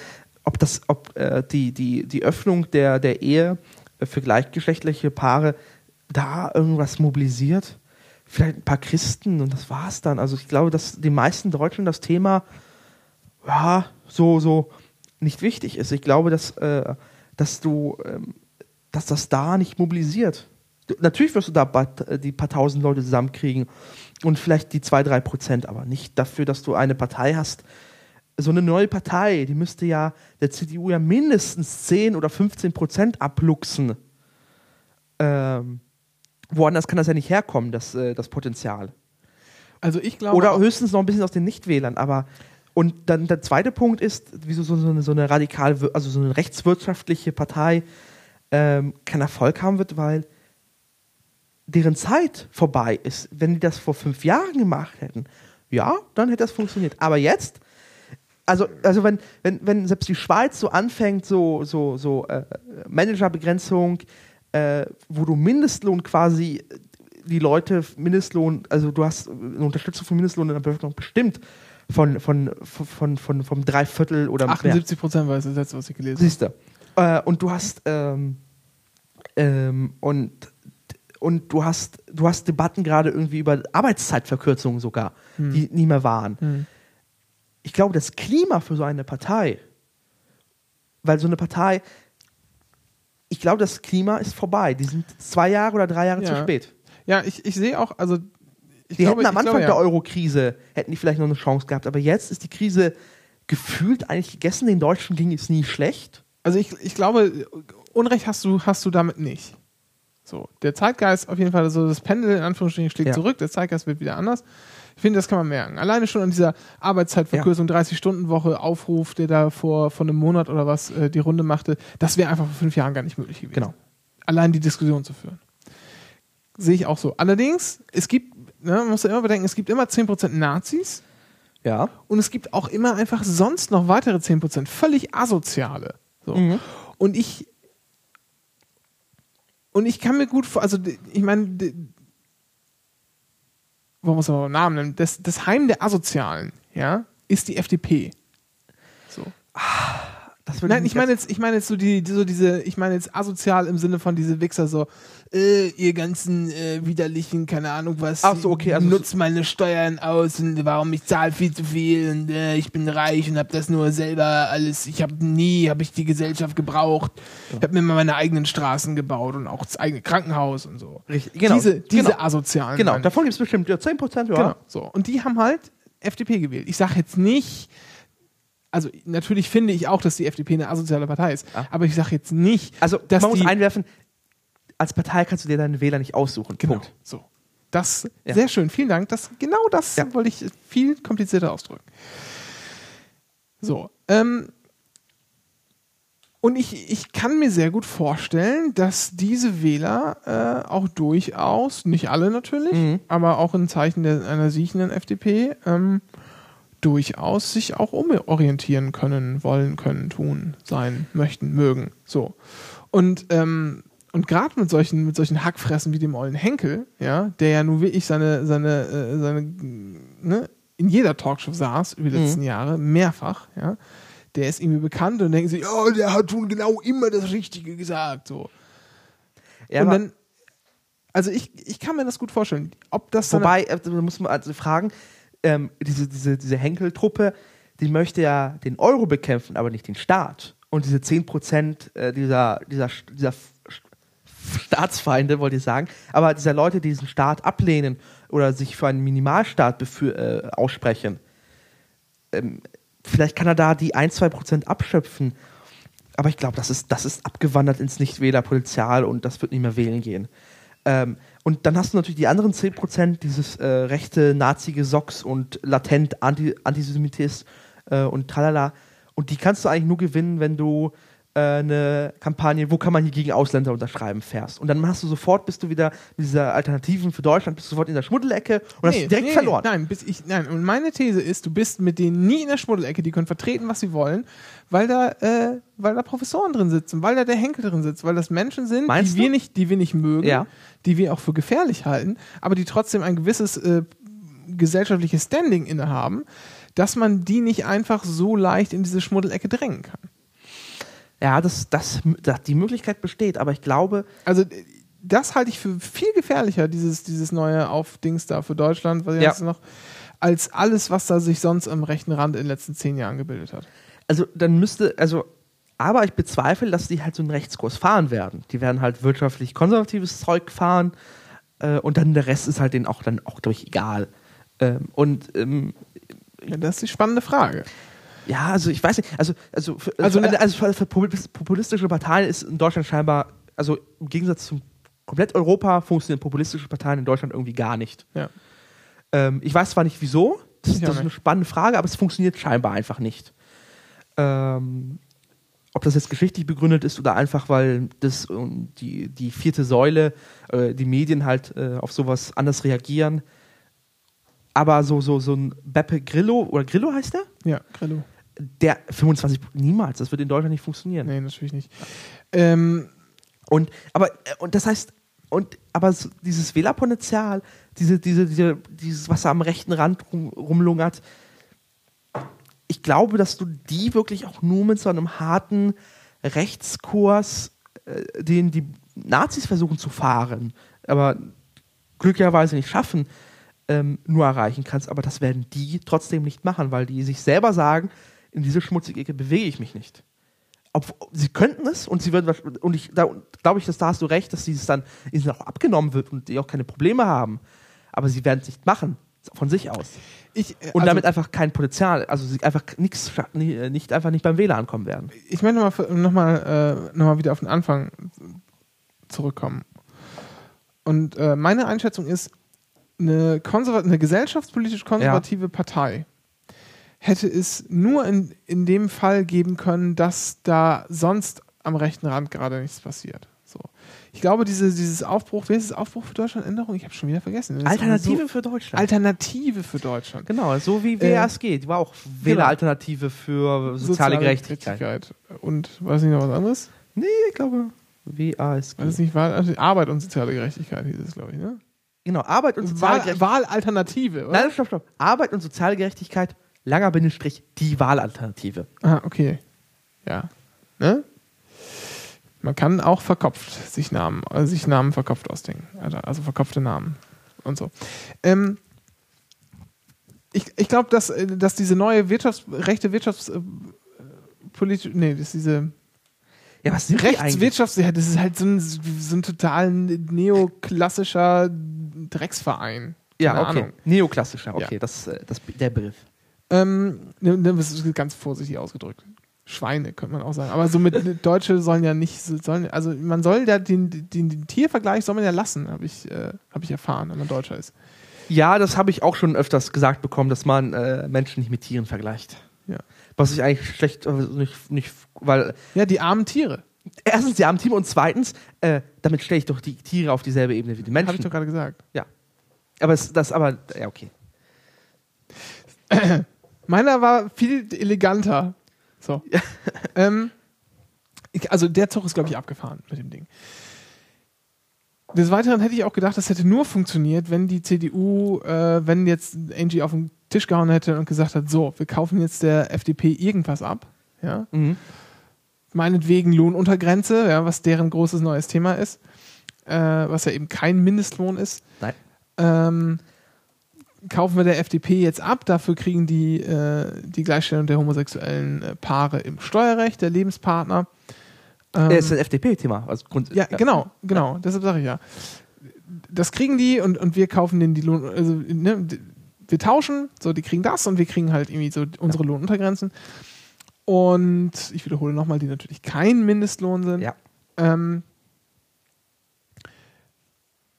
ob das, ob äh, die, die, die Öffnung der, der Ehe für gleichgeschlechtliche Paare da irgendwas mobilisiert. Vielleicht ein paar Christen und das war's dann. Also ich glaube, dass den meisten Deutschen das Thema ja, so, so nicht wichtig ist. Ich glaube, dass, äh, dass du, ähm, dass das da nicht mobilisiert. Du, natürlich wirst du da die paar tausend Leute zusammenkriegen und vielleicht die zwei, drei Prozent, aber nicht dafür, dass du eine Partei hast. So eine neue Partei, die müsste ja der CDU ja mindestens 10 oder 15 Prozent abluchsen. Ähm, woanders kann das ja nicht herkommen, das, äh, das Potenzial. Also ich glaube. Oder höchstens noch ein bisschen aus den Nichtwählern, aber und dann der zweite Punkt ist, wieso so, so, eine, so eine radikal, also so eine rechtswirtschaftliche Partei ähm, keinen Erfolg haben wird, weil deren Zeit vorbei ist. Wenn die das vor fünf Jahren gemacht hätten, ja, dann hätte das funktioniert. Aber jetzt, also, also wenn, wenn, wenn selbst die Schweiz so anfängt, so, so, so äh, Managerbegrenzung, äh, wo du Mindestlohn quasi die Leute Mindestlohn, also du hast eine Unterstützung von Mindestlohn in der Bevölkerung bestimmt von, von, von, von, von vom Dreiviertel oder mehr. 78 Prozent war das letzte, was ich gelesen habe. Siehst du. Äh, und du hast ähm, ähm, und und du hast du hast Debatten gerade irgendwie über Arbeitszeitverkürzungen sogar, die nie mehr waren. Hm. Ich glaube, das Klima für so eine Partei, weil so eine Partei, ich glaube, das Klima ist vorbei. Die sind zwei Jahre oder drei Jahre Ja. zu spät. Ja, ich, ich sehe auch, also Die glaube, hätten am Anfang glaube, der ja. Euro-Krise, hätten die vielleicht noch eine Chance gehabt. Aber jetzt ist die Krise gefühlt eigentlich gegessen. Den Deutschen ging es nie schlecht. Also ich, ich glaube, Unrecht hast du, hast du damit nicht. So, der Zeitgeist auf jeden Fall, so das Pendel in Anführungsstrichen schlägt Ja. zurück, der Zeitgeist wird wieder anders. Ich finde, das kann man merken. Alleine schon an dieser Arbeitszeitverkürzung, 30-Stunden-Woche, Aufruf, der da vor, vor einem Monat oder was äh, die Runde machte, das wäre einfach vor fünf Jahren gar nicht möglich gewesen. Genau. Allein die Diskussion zu führen. Sehe ich auch so. Allerdings, es gibt, ne, man muss ja immer bedenken, es gibt immer 10% Nazis Ja. Und es gibt auch immer einfach sonst noch weitere 10%, völlig asoziale. So. Mhm. Und ich und ich kann mir gut vor, also ich meine, warum muss man einen Namen nennen? Das, das Heim der Asozialen, ja, ist die FDP. So. Würde Nein, ich meine jetzt, ich meine jetzt so die, so diese, ich meine jetzt asozial im Sinne von diese Wichser so, äh, ihr ganzen äh, widerlichen, keine Ahnung was, Ach so, okay, also nutzt meine Steuern aus und warum ich zahle viel zu viel und äh, ich bin reich und habe das nur selber alles, ich habe nie, habe ich die Gesellschaft gebraucht, ich habe mir mal meine eigenen Straßen gebaut und auch das eigene Krankenhaus und so. Richtig, genau. Diese, diese Genau. asozialen. Genau, davon gibt es bestimmt ja, 10%, ja. Genau, so. Und die haben halt FDP gewählt. Ich sage jetzt nicht, also natürlich finde ich auch, dass die FDP eine asoziale Partei ist, Ah. aber ich sage jetzt nicht, Also, dass man muss die, einwerfen, als Partei kannst du dir deine Wähler nicht aussuchen. genau, Punkt. so. Das, Ja. sehr schön, vielen Dank. Das, genau das Ja. wollte ich viel komplizierter ausdrücken. So, ähm, und ich, ich kann mir sehr gut vorstellen, dass diese Wähler äh, auch durchaus, nicht alle natürlich, Mhm. aber auch in Zeichen der, einer siechenden FDP, ähm, durchaus sich auch umorientieren können, wollen, können, tun, sein, möchten, mögen. So. Und, ähm, und gerade mit solchen, mit solchen Hackfressen wie dem ollen Henkel, ja, der ja nun wirklich seine, seine, äh, seine, ne, in jeder Talkshow saß über die letzten Jahre, mehrfach, ja, der ist irgendwie bekannt und denken sich, oh, der hat schon genau immer das Richtige gesagt. So. Ja, und dann, also ich, ich kann mir das gut vorstellen. Ob das Wobei, äh, da muss man also fragen, ähm, diese, diese, diese Henkel-Truppe, die möchte ja den Euro bekämpfen, aber nicht den Staat. Und diese 10% äh, dieser, dieser, dieser Staatsfeinde, wollte ich sagen, aber dieser Leute, die diesen Staat ablehnen oder sich für einen Minimalstaat äh, aussprechen, ähm, vielleicht kann er da die 1-2% abschöpfen. Aber ich glaube, das ist, das ist abgewandert ins Nichtwählerpotenzial und das wird nicht mehr wählen gehen. Ähm, und dann hast du natürlich die anderen 10%, dieses äh, rechte nazige Socks und latent Anti Antisemitis äh, und tralala. Und die kannst du eigentlich nur gewinnen, wenn du eine Kampagne, wo kann man hier gegen Ausländer unterschreiben, fährst. Und dann hast du sofort, bist du wieder mit dieser Alternativen für Deutschland, bist du sofort in der Schmuddelecke und hast direkt verloren. Nein, bis ich, nein, und meine These ist, du bist mit denen nie in der Schmuddelecke, die können vertreten, was sie wollen, weil da, äh, weil da Professoren drin sitzen, weil da der Henkel drin sitzt, weil das Menschen sind, Meinst die wir, nicht, die wir nicht mögen, Ja. die wir auch für gefährlich halten, aber die trotzdem ein gewisses äh, gesellschaftliches Standing innehaben, dass man die nicht einfach so leicht in diese Schmuddelecke drängen kann. Ja, das, das, das, die Möglichkeit besteht, aber ich glaube, Also das halte ich für viel gefährlicher, dieses, dieses neue Aufdings da für Deutschland, was Ja. jetzt noch, als alles, was da sich sonst am rechten Rand in den letzten zehn Jahren gebildet hat. also dann müsste, also, aber ich bezweifle, dass die halt so einen Rechtskurs fahren werden. Die werden halt wirtschaftlich konservatives Zeug fahren äh, und dann der Rest ist halt denen auch dann auch durch egal. Ähm, und ähm, Ja, das ist die spannende Frage. Ja, also ich weiß nicht, also, also, für, Also ne- für, also für, für popul- populistische Parteien ist in Deutschland scheinbar, also im Gegensatz zum komplett Europa funktionieren populistische Parteien in Deutschland irgendwie gar nicht. Ja. Ähm, ich weiß zwar nicht wieso, das, das auch ist eine spannende Frage, aber es funktioniert scheinbar einfach nicht. Ähm, ob das jetzt geschichtlich begründet ist oder einfach, weil das die, die vierte Säule, äh, die Medien halt äh, auf sowas anders reagieren. Aber so, so, so ein Beppe Grillo, oder Grillo heißt der? Ja, Grillo. Der 25, niemals, das wird in Deutschland nicht funktionieren. Nee, natürlich nicht. Ähm, Und, aber, äh, und das heißt, und, aber so dieses Wählerpotenzial, diese, diese, diese, dieses, was da am rechten Rand rum, rumlungert, ich glaube, dass du die wirklich auch nur mit so einem harten Rechtskurs, äh, den die Nazis versuchen zu fahren, aber glücklicherweise nicht schaffen, ähm, nur erreichen kannst. Aber das werden die trotzdem nicht machen, weil die sich selber sagen, in diese schmutzige Ecke bewege ich mich nicht. Ob, sie könnten es und sie würden und ich da glaube ich, dass da hast du recht, dass dieses dann ihnen auch abgenommen wird und die auch keine Probleme haben. Aber sie werden es nicht machen von sich aus ich, äh, und also, damit einfach kein Potenzial, also sie einfach nichts nicht einfach nicht beim Wähler ankommen werden. ich möchte nochmal noch mal, äh, noch mal wieder auf den Anfang zurückkommen. Und äh, meine Einschätzung ist, eine, konserva- eine gesellschaftspolitisch konservative Partei hätte es nur in, in dem Fall geben können, dass da sonst am rechten Rand gerade nichts passiert. So. Ich glaube, diese, dieses Aufbruch, wer ist das Aufbruch für Deutschland? Änderung? Ich habe schon wieder vergessen. Das Alternative so, für Deutschland. Alternative für Deutschland. genau, so wie Äh, WASG. Die war auch Wähleralternative für soziale, Gerechtigkeit. Gerechtigkeit. Und weiß nicht noch was anderes? Nee, ich glaube WASG. War das nicht Wahl, also Arbeit und soziale Gerechtigkeit hieß es, glaube ich, ne? Genau, Arbeit und soziale Wahl, Gerechtigkeit. Wahlalternative, oder? Nein, stopp, stopp. Arbeit und soziale Gerechtigkeit, langer Bindestrich, die Wahlalternative. Ah, okay. Ja. Ne? Man kann auch verkopft sich Namen, äh, sich Namen verkopft ausdenken. Also, also verkopfte Namen und so. Ähm, ich ich glaube, dass, äh, dass diese neue Wirtschafts-, rechte Wirtschaftspolitik, nee, das ist diese Ja, was sind die? Rechtswirtschafts-, ja, das ist halt so ein, so ein total neoklassischer Drecksverein. Ja, Keine okay. Ahnung. Neoklassischer, okay, Ja. das, äh, das, der Begriff. Ähm, ne, ne, das ist ganz vorsichtig ausgedrückt. Schweine, könnte man auch sagen. Aber so mit Deutsche sollen ja nicht, sollen, also man soll ja den, den, den Tiervergleich soll man ja lassen, habe ich, äh, hab ich erfahren, wenn man Deutscher ist. Ja, das habe ich auch schon öfters gesagt bekommen, dass man äh, Menschen nicht mit Tieren vergleicht. Ja. Was ich eigentlich schlecht, äh, nicht, nicht, weil Ja, die armen Tiere, erstens die armen Tiere und zweitens, äh, damit stelle ich doch die Tiere auf dieselbe Ebene wie die habe ich Menschen. doch gerade gesagt. Ja. Aber es, das, aber, ja, okay. Meiner war viel eleganter. So. ähm, ich, also der Zug ist, glaube ich, abgefahren mit dem Ding. Des Weiteren hätte ich auch gedacht, das hätte nur funktioniert, wenn die CDU, äh, wenn jetzt Angie auf den Tisch gehauen hätte und gesagt hat, so, wir kaufen jetzt der FDP irgendwas ab. Ja? Mhm. Meinetwegen Lohnuntergrenze, ja, was deren großes neues Thema ist, äh, was ja eben kein Mindestlohn ist Nein. ähm, kaufen wir der FDP jetzt ab. Dafür kriegen die äh, die Gleichstellung der homosexuellen äh, Paare im Steuerrecht, der Lebenspartner. Ähm, Der ist ein FDP-Thema. Also ja, genau, genau. Deshalb sage ich ja. Das kriegen die und, und wir kaufen denen die Lohn, also ne, wir tauschen, so die kriegen das und wir kriegen halt irgendwie so unsere Lohnuntergrenzen. Und ich wiederhole nochmal, die natürlich kein Mindestlohn sind. Ja. Ähm,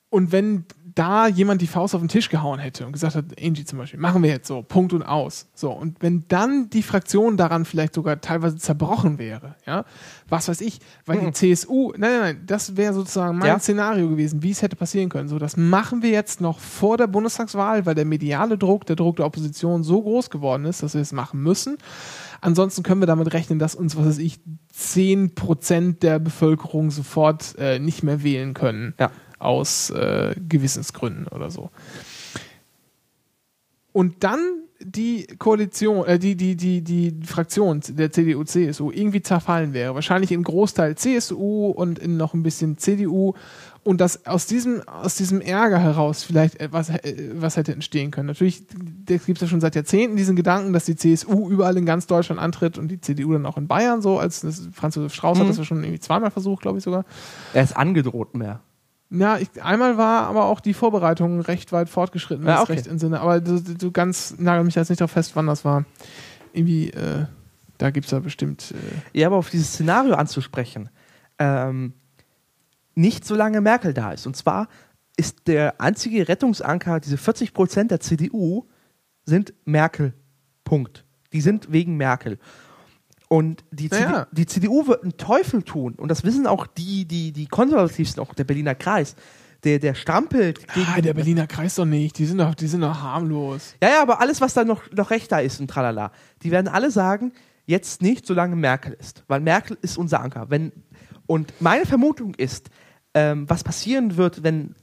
und wenn da jemand die Faust auf den Tisch gehauen hätte und gesagt hat, Angie zum Beispiel, machen wir jetzt so, Punkt und aus. So, und wenn dann die Fraktion daran vielleicht sogar teilweise zerbrochen wäre, ja, was weiß ich, weil die CSU, nein, nein, nein, das wäre sozusagen mein Ja. Szenario gewesen, wie es hätte passieren können. So, das machen wir jetzt noch vor der Bundestagswahl, weil der mediale Druck, der Druck der Opposition so groß geworden ist, dass wir es machen müssen. Ansonsten können wir damit rechnen, dass uns, was weiß ich, 10% der Bevölkerung sofort äh, nicht mehr wählen können Ja. Aus äh, Gewissensgründen oder so. Und dann die Koalition, äh, die, die, die, die Fraktion der CDU, CSU irgendwie zerfallen wäre. Wahrscheinlich im Großteil CSU und in noch ein bisschen CDU. Und dass aus diesem, aus diesem Ärger heraus vielleicht etwas äh, was hätte entstehen können. Natürlich gibt es ja schon seit Jahrzehnten diesen Gedanken, dass die CSU überall in ganz Deutschland antritt und die CDU dann auch in Bayern so, als Franz Josef Strauß hat Mhm. das ja schon irgendwie zweimal versucht, glaube ich sogar. Er ist angedroht mehr. Ja, ich, einmal war aber auch die Vorbereitung recht weit fortgeschritten, Ja, okay. recht im Sinne. Aber du, du ganz nagel mich jetzt nicht darauf fest, wann das war. Irgendwie, äh, da gibt es ja bestimmt. Äh, Ja, aber auf dieses Szenario anzusprechen, ähm, nicht solange Merkel da ist. Und zwar ist der einzige Rettungsanker, diese 40 Prozent der CDU sind Merkel. Punkt. Die sind wegen Merkel. Und die, Naja. CD, die CDU wird einen Teufel tun. Und das wissen auch die, die, die konservativsten, auch der Berliner Kreis. Der, der strampelt gegen. ah, der Berliner Kreis doch nicht. Die sind doch, die sind doch harmlos. Ja, ja, aber alles, was da noch, noch rechter ist und tralala, die werden alle sagen, jetzt nicht, solange Merkel ist. Weil Merkel ist unser Anker. Wenn, und meine Vermutung ist, ähm, was passieren wird, wenn,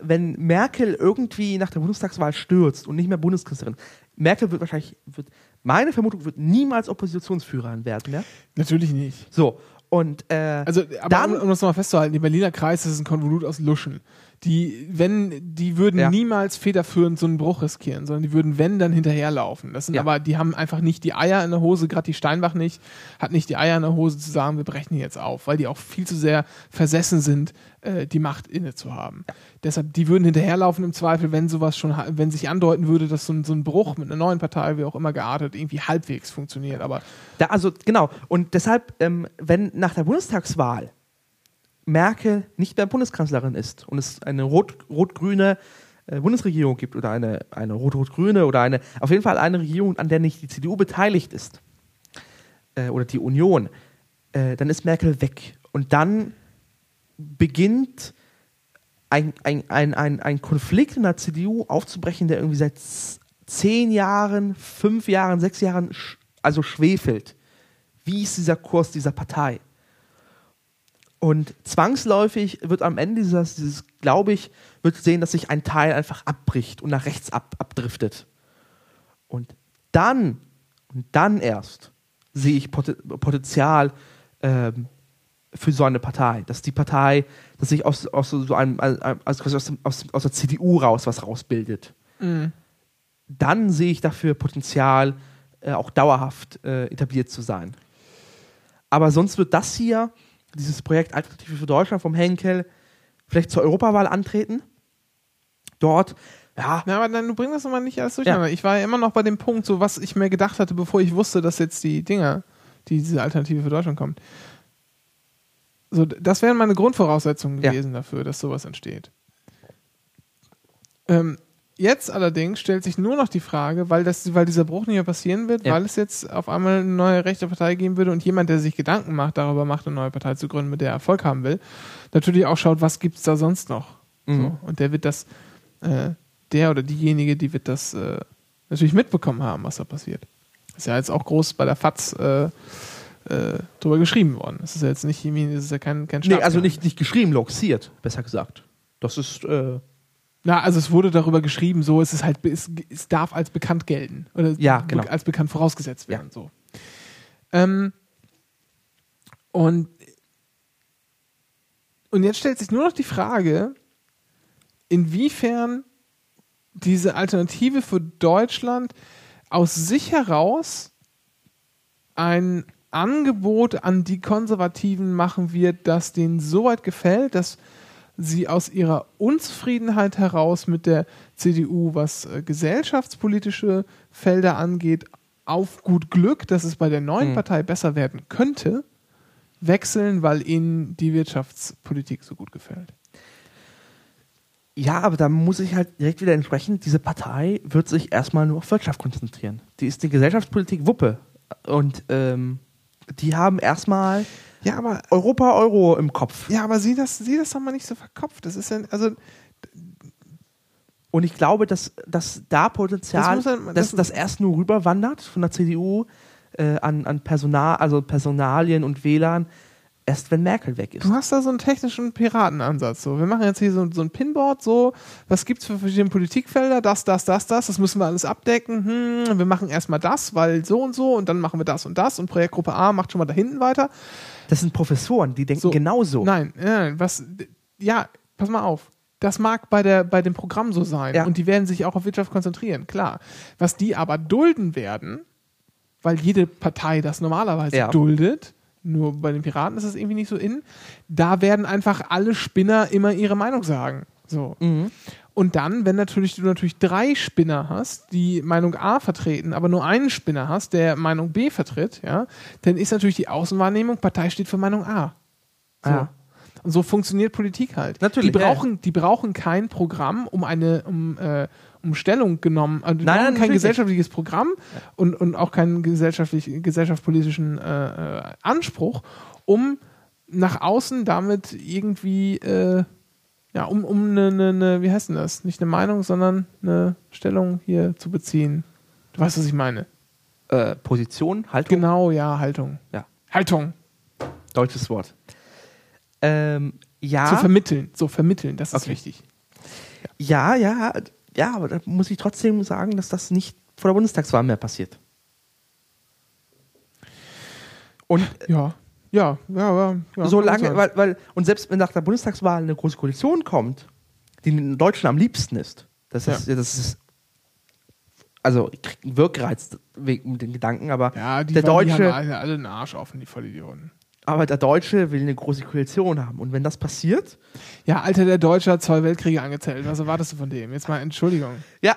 wenn Merkel irgendwie nach der Bundestagswahl stürzt und nicht mehr Bundeskanzlerin. Merkel wird wahrscheinlich, wird, meine Vermutung wird niemals Oppositionsführerin werden mehr. Natürlich nicht. So. Und äh, Also, aber Dann- um, um das mal festzuhalten, der Berliner Kreis das ist ein Konvolut aus Luschen. Die, wenn, die würden Ja. niemals federführend so einen Bruch riskieren, sondern die würden, wenn, dann hinterherlaufen. Das sind Ja. aber, die haben einfach nicht die Eier in der Hose, gerade die Steinbach nicht, hat nicht die Eier in der Hose zu sagen, wir brechen jetzt auf, weil die auch viel zu sehr versessen sind, äh, die Macht inne zu haben. Deshalb, die würden hinterherlaufen im Zweifel, wenn sowas schon, wenn sich andeuten würde, dass so ein, so ein Bruch mit einer neuen Partei, wie auch immer geartet, irgendwie halbwegs funktioniert. Aber Da, also genau. Und deshalb, ähm, wenn nach der Bundestagswahl Merkel nicht mehr Bundeskanzlerin ist und es eine rot- rot-grüne äh, Bundesregierung gibt oder eine, eine rot-rot-grüne oder eine, auf jeden Fall eine Regierung, an der nicht die CDU beteiligt ist äh, oder die Union, äh, dann ist Merkel weg. Und dann beginnt ein, ein, ein, ein, ein Konflikt in der CDU aufzubrechen, der irgendwie seit zehn Jahren, fünf Jahren, sechs Jahren sch also schwefelt. Wie ist dieser Kurs dieser Partei? Und zwangsläufig wird am Ende dieses, dieses glaube ich, wird sehen, dass sich ein Teil einfach abbricht und nach rechts ab, abdriftet. Und dann, und dann erst sehe ich Pot Potenzial ähm, für so eine Partei. Dass die Partei, dass sich aus, aus so einem, also quasi aus, aus, aus der CDU raus was rausbildet. Dann sehe ich dafür Potenzial, äh, auch dauerhaft äh, etabliert zu sein. Aber sonst wird das hier, dieses Projekt Alternative für Deutschland vom Henkel, vielleicht zur Europawahl antreten. Dort, ja, Na, aber dann, du bringst das nochmal nicht alles Ja. durcheinander. Ich war ja immer noch bei dem Punkt, so was ich mir gedacht hatte, bevor ich wusste, dass jetzt die Dinger, die diese Alternative für Deutschland kommt. So, das wären meine Grundvoraussetzungen Ja. gewesen dafür, dass sowas entsteht. Ähm, jetzt allerdings stellt sich nur noch die Frage, weil, das, weil dieser Bruch nicht mehr passieren wird, Ja. weil es jetzt auf einmal eine neue rechte Partei geben würde und jemand, der sich Gedanken macht, darüber macht, eine neue Partei zu gründen, mit der er Erfolg haben will, natürlich auch schaut, was gibt es da sonst noch. Mhm. So. Und der wird das, äh, der oder diejenige, die wird das äh, natürlich mitbekommen haben, was da passiert. Ist ja jetzt auch groß bei der FAZ äh, äh, drüber geschrieben worden. Das ist ja jetzt nicht das ist ja kein, kein nee, also nicht, nicht geschrieben, loxiert, besser gesagt. Das ist, äh, Na, also es wurde darüber geschrieben, so es ist halt, es, es darf als bekannt gelten. Oder Ja, genau. als bekannt vorausgesetzt werden. Ja. So. Ähm, und, und jetzt stellt sich nur noch die Frage, inwiefern diese Alternative für Deutschland aus sich heraus ein Angebot an die Konservativen machen wird, das denen so weit gefällt, dass sie aus ihrer Unzufriedenheit heraus mit der CDU, was äh, gesellschaftspolitische Felder angeht, auf gut Glück, dass es bei der neuen Mhm. Partei besser werden könnte, wechseln, weil ihnen die Wirtschaftspolitik so gut gefällt. ja, aber da muss ich halt direkt wieder entsprechen, diese Partei wird sich erstmal nur auf Wirtschaft konzentrieren. Die ist die Gesellschaftspolitik Wuppe. Und ähm, die haben erstmal Ja, aber Europa, Euro im Kopf. ja, aber sieh das, sieh das doch mal nicht so verkopft. Das ist ja, also Und ich glaube, dass, dass da Potenzial, Das man- dass das- erst nur rüberwandert von der CDU äh, an, an Personal, also Personalien und Wählern, erst wenn Merkel weg ist. Du hast da so einen technischen Piratenansatz. So. Wir machen jetzt hier so, so ein Pinboard, so, was gibt's für verschiedene Politikfelder? Das, das, das, das, das müssen wir alles abdecken. Hm, wir machen erstmal das, weil so und so und dann machen wir das und das und Projektgruppe A macht schon mal da hinten weiter. Das sind Professoren, die denken So. genauso. Nein, nein, was, ja, pass mal auf. Das mag bei, der, bei dem Programm so sein Ja. und die werden sich auch auf Wirtschaft konzentrieren, klar. Was die aber dulden werden, weil jede Partei das normalerweise Ja. duldet, nur bei den Piraten ist es irgendwie nicht so in, da werden einfach alle Spinner immer ihre Meinung sagen. So. Mhm. Und dann, wenn natürlich du natürlich drei Spinner hast, die Meinung A vertreten, aber nur einen Spinner hast, der Meinung B vertritt, ja, dann ist natürlich die Außenwahrnehmung, Partei steht für Meinung A. So. Ja. Und so funktioniert Politik halt. Natürlich, Die ja, brauchen, die brauchen kein Programm, um eine um, äh, um Stellung genommen. Also die Nein, nein, kein gesellschaftliches Programm und, und auch keinen gesellschaftlich, gesellschaftspolitischen äh, äh, Anspruch, um nach außen damit irgendwie äh, ja, um, um eine, eine, eine, wie heißt denn das? Nicht eine Meinung, sondern eine Stellung hier zu beziehen. Du weißt, was ich meine. Äh, Position, Haltung, Genau, ja, Haltung. Ja. Haltung. deutsches Wort. Ähm, ja, Zu vermitteln. So vermitteln, das ist Okay. wichtig. ja, ja, ja, aber da muss ich trotzdem sagen, dass das nicht vor der Bundestagswahl mehr passiert. Und Ja. Ja, ja, ja. ja solange, weil, weil, und selbst wenn nach der Bundestagswahl eine große Koalition kommt, die in Deutschland am liebsten ist, das ist, das ist also ich krieg einen Wirkreiz wegen den Gedanken, aber. Ja, die, der waren- die Deutsche, haben alle, einen Arsch offen, die Vollidioten. aber der Deutsche will eine große Koalition haben. Und wenn das passiert, Ja, Alter, der Deutsche hat zwei Weltkriege angezählt. Was erwartest du von dem? Jetzt mal Entschuldigung. ja,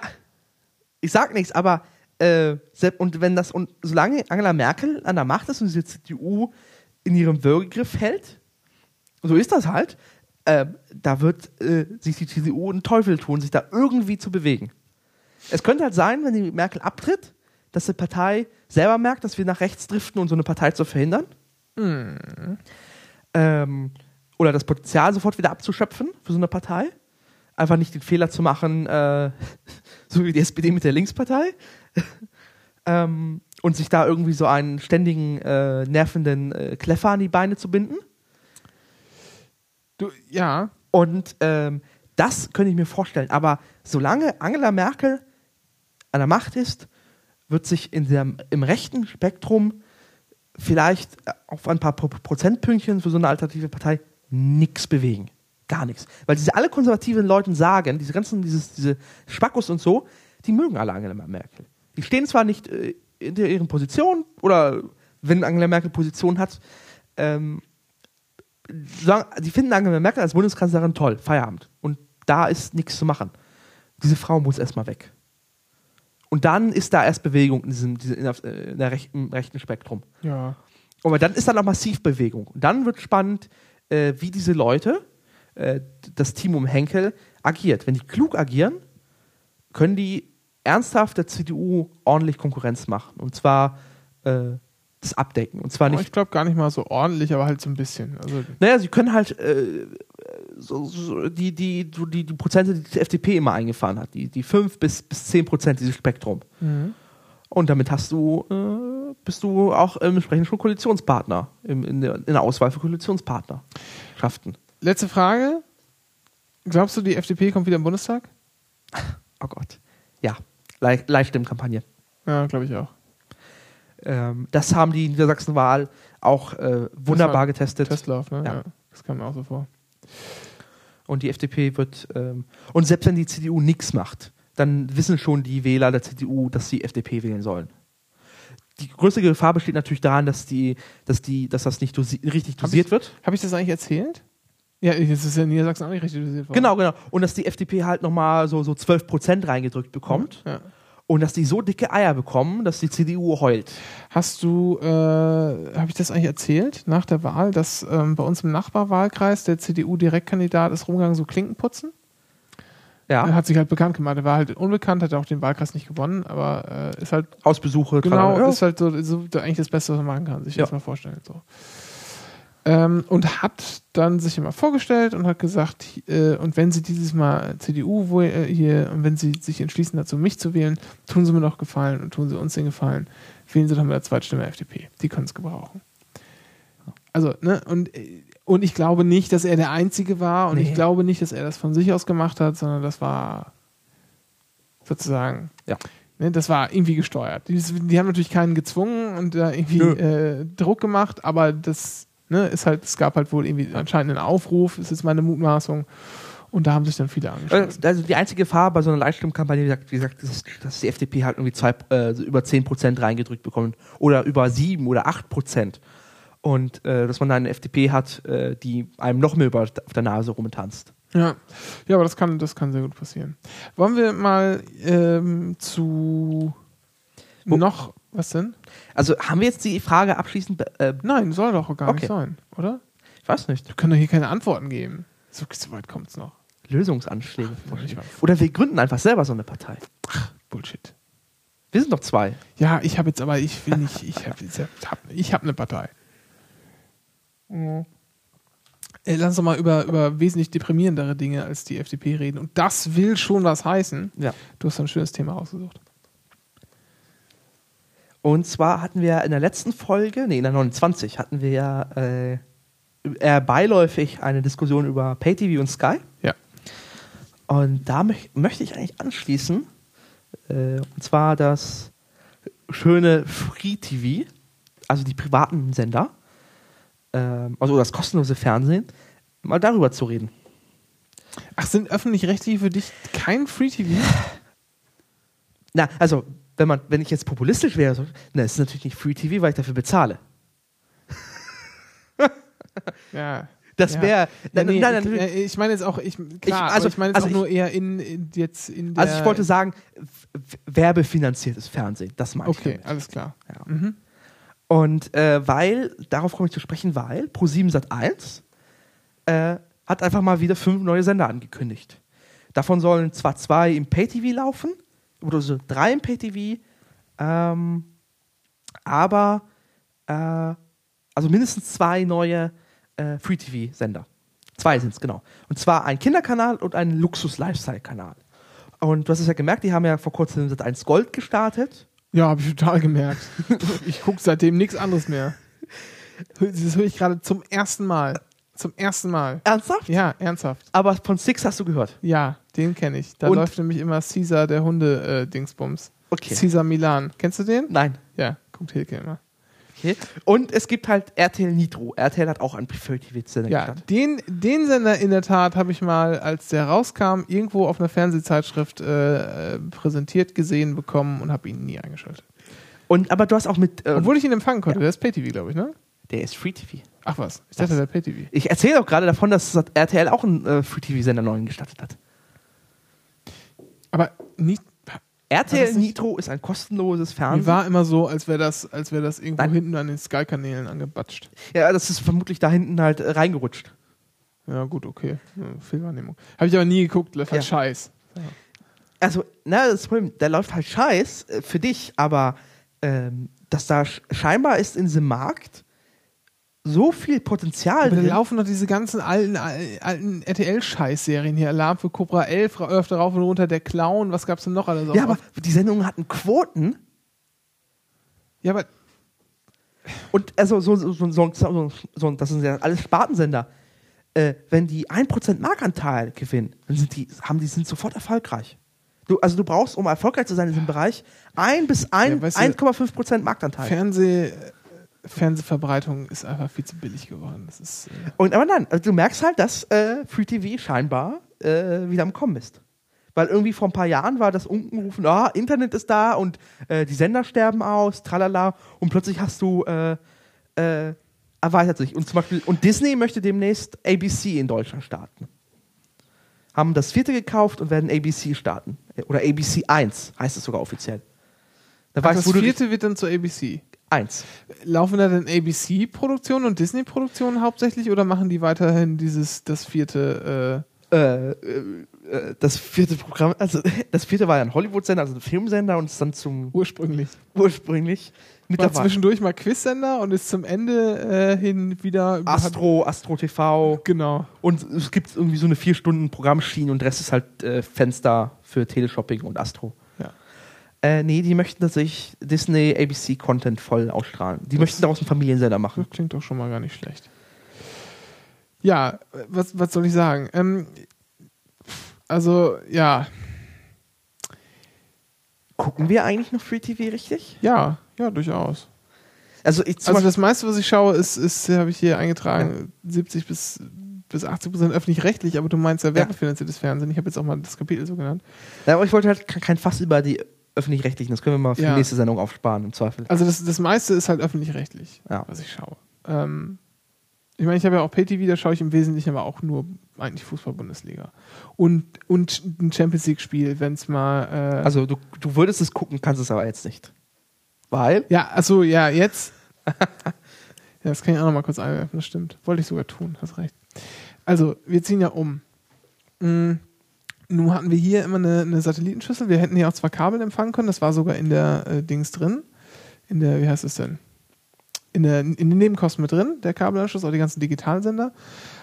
ich sag nichts, aber äh, und wenn das und solange Angela Merkel an der Macht ist und diese CDU in ihrem Würgegriff hält, so ist das halt, äh, da wird äh, sich die CDU einen Teufel tun, sich da irgendwie zu bewegen. Es könnte halt sein, wenn die Merkel abtritt, dass die Partei selber merkt, dass wir nach rechts driften und so eine Partei zu verhindern. Ähm, oder das Potenzial sofort wieder abzuschöpfen für so eine Partei. Einfach nicht den Fehler zu machen, äh, so wie die SPD mit der Linkspartei. ähm, und sich da irgendwie so einen ständigen, äh, nervenden äh, Kleffer an die Beine zu binden. Du, ja, Und ähm, das könnte ich mir vorstellen. Aber solange Angela Merkel an der Macht ist, wird sich in der, im rechten Spektrum vielleicht äh, auf ein paar Pro Prozentpünktchen für so eine alternative Partei nichts bewegen. Gar nichts. Weil diese alle konservativen Leute sagen, diese ganzen, dieses, diese Spackos und so, die mögen alle Angela Merkel. Die stehen zwar nicht äh, in der- ihren Positionen oder wenn Angela Merkel Position hat, ähm, die finden Angela Merkel als Bundeskanzlerin toll, Feierabend. Und da ist nichts zu machen. Diese Frau muss erstmal weg. Und dann ist da erst Bewegung in, diesem, diese- in, der, in der rechten, im rechten Spektrum. ja. Aber dann ist dann auch massiv Bewegung. Und dann wird spannend, äh, wie diese Leute, äh, das Team um Henkel, agiert. Wenn die klug agieren, können die ernsthaft der CDU ordentlich Konkurrenz machen. Und zwar äh, das abdecken. Und zwar Aber nicht ich glaube gar nicht mal so ordentlich, aber halt so ein bisschen. Also, Naja, sie können halt äh, so, so die, die, die, die Prozente, die die FDP immer eingefahren hat, die, die 5 bis, bis 10 Prozent dieses Spektrum. Und damit hast du, äh, bist du auch ähm, entsprechend schon Koalitionspartner im, in, der, in der Auswahl für Koalitionspartnerschaften. letzte Frage. Glaubst du, die FDP kommt wieder im Bundestag? Oh Gott. Ja, Le Leihstimmkampagne. Ja, glaube ich auch. Ähm, das haben die Niedersachsen-Wahl auch äh, wunderbar getestet. Testlauf, ne? Ja. Ja. Das kam mir auch so vor. Und die FDP wird, ähm, und selbst wenn die CDU nichts macht, dann wissen schon die Wähler der CDU, dass sie FDP wählen sollen. Die größte Gefahr besteht natürlich daran, dass, die, dass, die, dass das nicht dosi richtig Hab dosiert ich- wird. Habe ich das eigentlich erzählt? Ja, das ist ja in Niedersachsen auch nicht richtig dosiert worden. Genau, genau. Und dass die FDP halt nochmal so, so 12% reingedrückt bekommt. Ja. Und dass die so dicke Eier bekommen, dass die CDU heult. Hast du, äh, habe ich das eigentlich erzählt nach der Wahl, dass ähm, bei uns im Nachbarwahlkreis der CDU-Direktkandidat ist rumgegangen, so Klinken putzen? Ja, Er hat sich halt bekannt gemacht. Er war halt unbekannt, hat auch den Wahlkreis nicht gewonnen, aber äh, ist halt Hausbesuche. genau, ist halt so, so eigentlich das Beste, was man machen kann, sich Ja. das mal vorstellen. So. Ähm, und hat dann sich immer vorgestellt und hat gesagt, äh, und wenn Sie dieses Mal CDU wo, äh, hier, und wenn Sie sich entschließen dazu, mich zu wählen, tun Sie mir doch Gefallen und tun Sie uns den Gefallen, wählen Sie doch mit der Zweitstimme FDP. Die können es gebrauchen. Also, ne, und, äh, und ich glaube nicht, dass er der Einzige war und Nee. ich glaube nicht, dass er das von sich aus gemacht hat, sondern das war sozusagen Ja. Ne, das war irgendwie gesteuert. Die, die haben natürlich keinen gezwungen und da irgendwie äh, Druck gemacht, aber das ne, ist halt, es gab halt wohl irgendwie anscheinend einen Aufruf, ist jetzt meine Mutmaßung. Und da haben sich dann viele angeschlossen. Äh, Also die einzige Gefahr bei so einer Leitstimmkampagne, wie gesagt, wie gesagt ist, dass die FDP halt irgendwie zwei, äh, über 10% reingedrückt bekommt oder über 7 oder 8%. Und äh, dass man dann eine FDP hat, äh, die einem noch mehr über, auf der Nase rumtanzt. Ja, ja aber das kann, das kann sehr gut passieren. Wollen wir mal ähm, zu Wo- noch, was denn? Also haben wir jetzt die Frage abschließend, äh, Nein, soll doch gar nicht Okay. sein, oder? ich weiß nicht, Wir können doch hier keine Antworten geben. So, so weit kommt es noch. Lösungsanschläge Ach, nicht. Oder wir gründen einfach selber so eine Partei. Bullshit. Wir sind doch zwei. Ja, ich habe jetzt aber, ich will nicht, ich habe hab, ich hab eine Partei. Mhm. Ey, lass uns doch mal über, über wesentlich deprimierendere Dinge als die FDP reden. Und das will schon was heißen. Ja. Du hast ein schönes Thema rausgesucht. Und zwar hatten wir in der letzten Folge, nee, in der 29, hatten wir ja äh, eher beiläufig eine Diskussion über PayTV und Sky. Ja. Und da möch möchte ich eigentlich anschließen, äh, und zwar das schöne Free TV, also die privaten Sender, ähm, also das kostenlose Fernsehen, mal darüber zu reden. Ach, sind öffentlich-rechtliche für dich kein Free-TV? Na, also, wenn man, wenn ich jetzt populistisch wäre, so, na, es ist natürlich nicht Free TV, weil ich dafür bezahle. Ja. Das wäre, Ja, nein, nee, nein, ich, nein, ich meine jetzt auch, ich, klar, also- aber ich meine jetzt also auch ich- nur eher in, in jetzt in der. Also ich wollte sagen, werbefinanziertes Fernsehen, das meine ich Okay, alles klar. Ja. Mhm. Und äh, weil, darauf komme ich zu sprechen, weil Pro7 Sat 1 äh, hat einfach mal wieder fünf neue Sender angekündigt. Davon sollen zwar zwei im Pay-TV laufen, oder so drei im Pay-TV, ähm, aber äh, also mindestens zwei neue äh, Free-TV-Sender. Zwei sind es, genau. Und zwar ein Kinderkanal und ein Luxus-Lifestyle-Kanal. Und du hast es ja gemerkt, die haben ja vor kurzem Sat 1 Gold gestartet. Ja, habe ich total gemerkt. ich gucke seitdem nichts anderes mehr. Das höre ich gerade zum ersten Mal. Zum ersten Mal. Ernsthaft? Ja, ernsthaft. Aber von Six hast du gehört. Ja, den kenne ich. Da Und- läuft nämlich immer Caesar, der Hunde-Dingsbums. Okay. Caesar Milan. Kennst du den? Nein. Ja, guckt Hilke immer. Okay. Und es gibt halt RTL Nitro. RTL hat auch einen Preferred-TV-Sender Ja, den, den Sender in der Tat habe ich mal, als der rauskam, irgendwo auf einer Fernsehzeitschrift äh, äh, präsentiert gesehen bekommen und habe ihn nie eingeschaltet. Und, aber du hast auch mit. Äh, Obwohl ich ihn empfangen konnte. Ja. Der ist Pay-TV, glaube ich, ne? Der ist Free-TV. Ach was, ich dachte, der Pay-TV. Ich erzähle auch gerade davon, dass RTL auch einen äh, Free-TV-Sender neuen gestartet hat. Aber nicht, RTL Nitro ist ein kostenloses mir Fernsehen. war immer so, als wäre das, als wäre das irgendwo Nein. hinten an den Sky-Kanälen angebatscht. Ja, das ist vermutlich da hinten halt äh, reingerutscht. Ja, gut, okay. Ja, Fehlwahrnehmung. Habe ich aber nie geguckt, läuft halt Ja. scheiß. Also, na, das Problem, der läuft halt scheiß äh, für dich, aber ähm, dass da sch scheinbar ist in diesem Markt so viel Potenzial Aber da drin. laufen doch diese ganzen alten, al- alten RTL-Scheiß-Serien hier. Alarm für Cobra 11, ra- öfter rauf und runter, der Clown, was gab's denn noch alles? Ja, aber die Sendungen hatten Quoten ja, aber und also so, so, so, so, so, so das sind ja alles Spartensender. Äh, wenn die 1% Marktanteil gewinnen, dann sind die, haben die sind sofort erfolgreich. Du, also du brauchst, um erfolgreich zu sein in diesem Bereich, 1 bis ein- Ja, weißt du, 1,5% Marktanteil. Fernseh, Fernsehverbreitung ist einfach viel zu billig geworden. Das ist, äh, Und aber nein, also du merkst halt, dass äh, Free TV scheinbar äh, wieder am Kommen ist. Weil irgendwie vor ein paar Jahren war das Unkenrufen, ah, Internet ist da und äh, die Sender sterben aus, tralala, und plötzlich hast du äh, äh, erweitert sich. Und zum Beispiel, und Disney möchte demnächst ABC in Deutschland starten. Haben das vierte gekauft und werden ABC starten. Oder ABC 1 heißt es sogar offiziell. Da Ach, das vierte wird dann zur ABC. 1. Laufen da denn ABC-Produktionen und Disney-Produktionen hauptsächlich oder machen die weiterhin dieses, das vierte, äh, äh, äh, das vierte Programm, also das vierte war ja ein Hollywood-Sender, also ein Filmsender und ist dann zum äh, ursprünglich? ursprünglich War mittlerweile zwischendurch mal Quiz-Sender und ist zum Ende äh, hin wieder. Astro, Astro TV Genau. und es gibt irgendwie so eine vier Stunden Programmschiene und der Rest ist halt äh, Fenster für Teleshopping und Astro. Ja. Äh, nee, die möchten tatsächlich Disney ABC Content voll ausstrahlen. Die möchten daraus einen Familiensender machen. Das klingt doch schon mal gar nicht schlecht. Ja, was, was soll ich sagen? Ähm, also, ja, Gucken wir eigentlich noch Free TV richtig? ja, ja, durchaus. Also ich Also das meiste, was ich schaue, ist, ist habe ich hier eingetragen, 70 bis, bis 80 Prozent öffentlich-rechtlich, aber du meinst ja werbefinanziertes Fernsehen. Ich habe jetzt auch mal das Kapitel so genannt. ja, aber ich wollte halt ke- kein Fass über die öffentlich-rechtlichen, das können wir mal für Ja. die nächste Sendung aufsparen, im Zweifel. Also das, das meiste ist halt öffentlich-rechtlich, Ja. was ich schaue. Ähm, ich meine, ich habe ja auch Pay-TV, da schaue ich im Wesentlichen aber auch nur eigentlich Fußball-Bundesliga. Und, und ein Champions League-Spiel, wenn es mal... Äh, Also du, du würdest es gucken, kannst es aber jetzt nicht. Weil? Ja, achso, ja, jetzt. ja, das kann ich auch noch mal kurz einwerfen, das stimmt. Wollte ich sogar tun, hast recht. Also, wir ziehen ja um. Mm, nun hatten wir hier immer eine, eine Satellitenschüssel. Wir hätten hier auch zwei Kabel empfangen können. Das war sogar in der äh, Dings drin. In der, wie heißt es denn? In, der, in den Nebenkosten mit drin, der Kabelanschluss, auch die ganzen Digitalsender.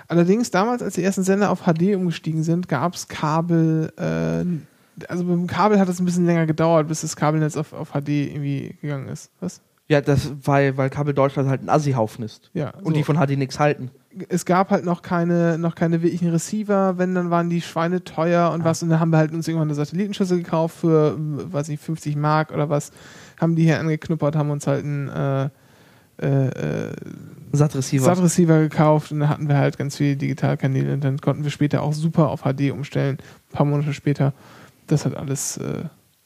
Allerdings, damals, als die ersten Sender auf HD umgestiegen sind, gab es Kabel. Äh, also beim Kabel hat es ein bisschen länger gedauert, bis das Kabelnetz auf, auf HD irgendwie gegangen ist. Was? Ja, das, weil, weil Kabel Deutschland halt ein Assi-Haufen ist. Ja, Und so. die von HD nichts halten. Es gab halt noch keine, noch keine wirklichen Receiver, wenn, dann waren die Schweine teuer und was. Und dann haben wir halt uns irgendwann eine Satellitenschüssel gekauft für, weiß nicht, 50 Mark oder was. Haben die hier angeknuppert, haben uns halt einen äh, äh, äh, SAT-Receiver. SAT-Receiver gekauft und dann hatten wir halt ganz viele Digitalkanäle und dann konnten wir später auch super auf HD umstellen. Ein paar Monate später. Das hat alles, äh,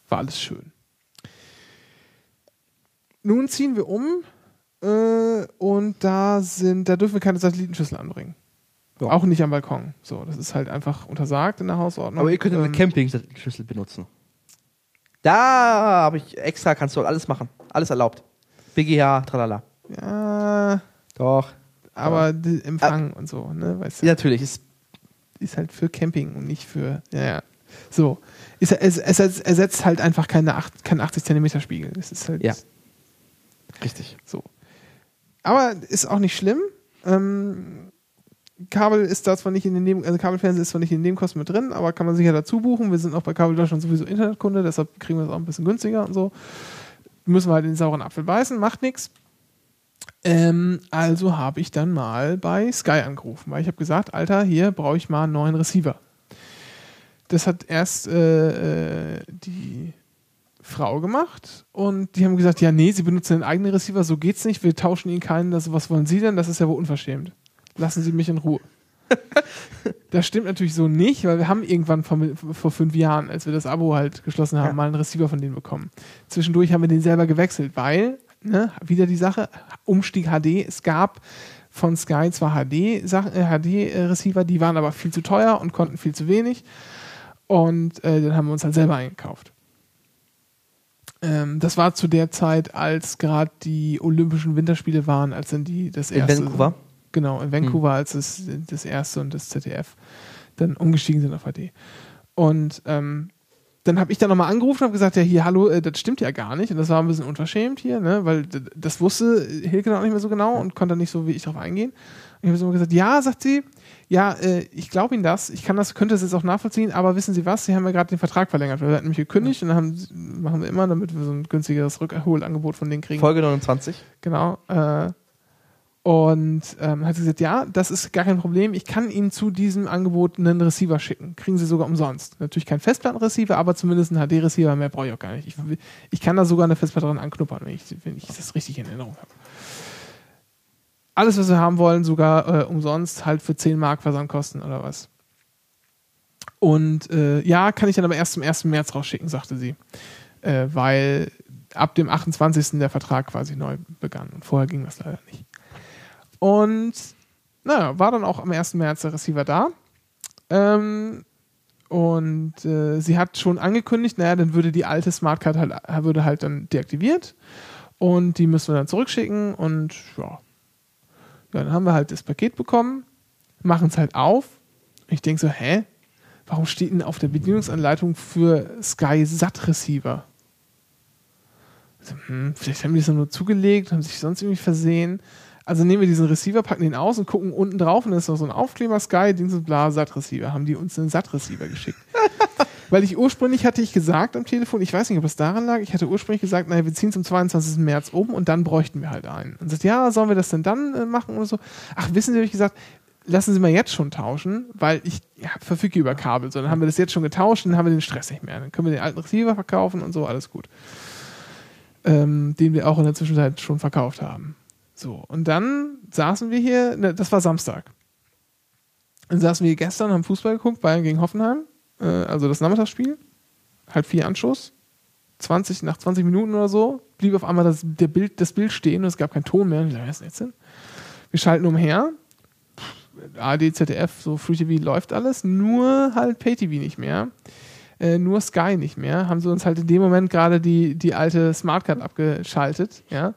war alles schön. Nun ziehen wir um äh, und da sind, da dürfen wir keine Satellitenschüssel anbringen. Ja. Auch nicht am Balkon. So, das ist halt einfach untersagt in der Hausordnung. aber ihr könnt eine Ähm, Camping-Schüssel benutzen. Da habe ich extra, kannst du alles machen. Alles erlaubt. BGH, tralala. Ja, Doch. aber die Empfang und so, ne? Weißt du? Ja, natürlich. Ist, ist halt für Camping und nicht für. Ja, ja. So. Ist, es, es ersetzt halt einfach keine acht, keinen 80 Zentimeter Spiegel. Das ist halt Ja. richtig. so. Aber ist auch nicht schlimm. Ähm, Kabel ist da zwar nicht in den Neben also Kabelfernsehen ist zwar nicht in den Nebenkosten mit drin, aber kann man sich ja dazu buchen. Wir sind auch bei Kabel Deutschland sowieso Internetkunde, deshalb kriegen wir das auch ein bisschen günstiger und so. Müssen wir halt den sauren Apfel beißen, macht nichts. Ähm, also habe ich dann mal bei Sky angerufen, weil ich habe gesagt, Alter, hier brauche ich mal einen neuen Receiver. Das hat erst äh, äh, die Frau gemacht und die haben gesagt, ja, nee, sie benutzen den eigenen Receiver, so geht's nicht, wir tauschen ihnen keinen, das, was wollen sie denn? Das ist ja wohl unverschämt. Lassen Sie mich in Ruhe. das stimmt natürlich so nicht, weil wir haben irgendwann vor, vor fünf Jahren, als wir das Abo halt geschlossen haben, Ja. mal einen Receiver von denen bekommen. Zwischendurch haben wir den selber gewechselt, weil, ne, wieder die Sache, Umstieg HD, es gab von Sky zwar HD-Receiver, äh, die waren aber viel zu teuer und konnten viel zu wenig. Und äh, dann haben wir uns halt selber eingekauft. Ähm, das war zu der Zeit, als gerade die Olympischen Winterspiele waren, als dann die das In erste. Vancouver? Genau, in Vancouver, als es das erste und das ZDF dann umgestiegen sind auf HD. Und ähm, dann habe ich dann nochmal angerufen und habe gesagt, ja hier, hallo, äh, das stimmt ja gar nicht. Und das war ein bisschen unverschämt hier, ne? weil das wusste Hilke dann auch nicht mehr so genau und konnte nicht so wie ich darauf eingehen. Und ich habe so gesagt, ja, sagt sie, ja, äh, ich glaube Ihnen das, ich kann das, könnte das jetzt auch nachvollziehen, aber wissen Sie was, Sie haben ja gerade den Vertrag verlängert. Wir hatten mich gekündigt und dann haben, machen wir immer, damit wir so ein günstigeres Rückholangebot von denen kriegen. Folge 29. Genau. Äh, und ähm, hat sie gesagt, ja, das ist gar kein Problem. Ich kann Ihnen zu diesem Angebot einen Receiver schicken. Kriegen Sie sogar umsonst. Natürlich kein Festplattenreceiver, aber zumindest ein HD-Receiver. Mehr brauche ich auch gar nicht. Ich, ich kann da sogar eine Festplatte dran anknuppern, wenn ich, wenn ich das richtig in Erinnerung habe. Alles, was wir haben wollen, sogar äh, umsonst, halt für 10 Mark Versandkosten oder was. Und äh, ja, kann ich dann aber erst zum 1. März rausschicken, sagte sie. Äh, weil ab dem 28. der Vertrag quasi neu begann. Und vorher ging das leider nicht. Und naja, war dann auch am 1. März der Receiver da. Ähm, und äh, sie hat schon angekündigt, naja, dann würde die alte Smartcard halt, würde halt dann deaktiviert. Und die müssen wir dann zurückschicken. Und ja, dann haben wir halt das Paket bekommen, machen es halt auf. Ich denke so, hä? Warum steht denn auf der Bedienungsanleitung für Sky SAT Receiver? Also, hm, vielleicht haben die das nur zugelegt, haben sich sonst irgendwie versehen. Also nehmen wir diesen Receiver, packen den aus und gucken unten drauf und da ist noch so ein Aufkleber Sky, Dings und bla, SAT-Receiver. Haben die uns einen SAT-Receiver geschickt. Weil ich ursprünglich hatte ich gesagt am Telefon, ich weiß nicht, ob es daran lag, ich hatte ursprünglich gesagt, naja, wir ziehen zum 22. März um und dann bräuchten wir halt einen. Und sagt, ja, sollen wir das denn dann äh, machen oder so? Ach, wissen Sie, habe ich gesagt, lassen Sie mal jetzt schon tauschen, weil ich ja, verfüge über Kabel. So, dann haben wir das jetzt schon getauscht dann haben wir den Stress nicht mehr. Dann können wir den alten Receiver verkaufen und so, alles gut. Ähm, den wir auch in der Zwischenzeit schon verkauft haben. So, und dann saßen wir hier, ne, das war Samstag. Dann saßen wir hier gestern, haben Fußball geguckt, Bayern gegen Hoffenheim, äh, also das Nachmittagsspiel, halb vier Anschuss, 20, nach 20 Minuten oder so, blieb auf einmal das, der Bild, das Bild stehen und es gab keinen Ton mehr. Was ist jetzt denn? Wir schalten umher, ARD, ZDF, so Free TV läuft alles, nur halt Pay-TV nicht mehr. Äh, nur Sky nicht mehr. Haben sie uns halt in dem Moment gerade die, die alte Smartcard abgeschaltet, ja.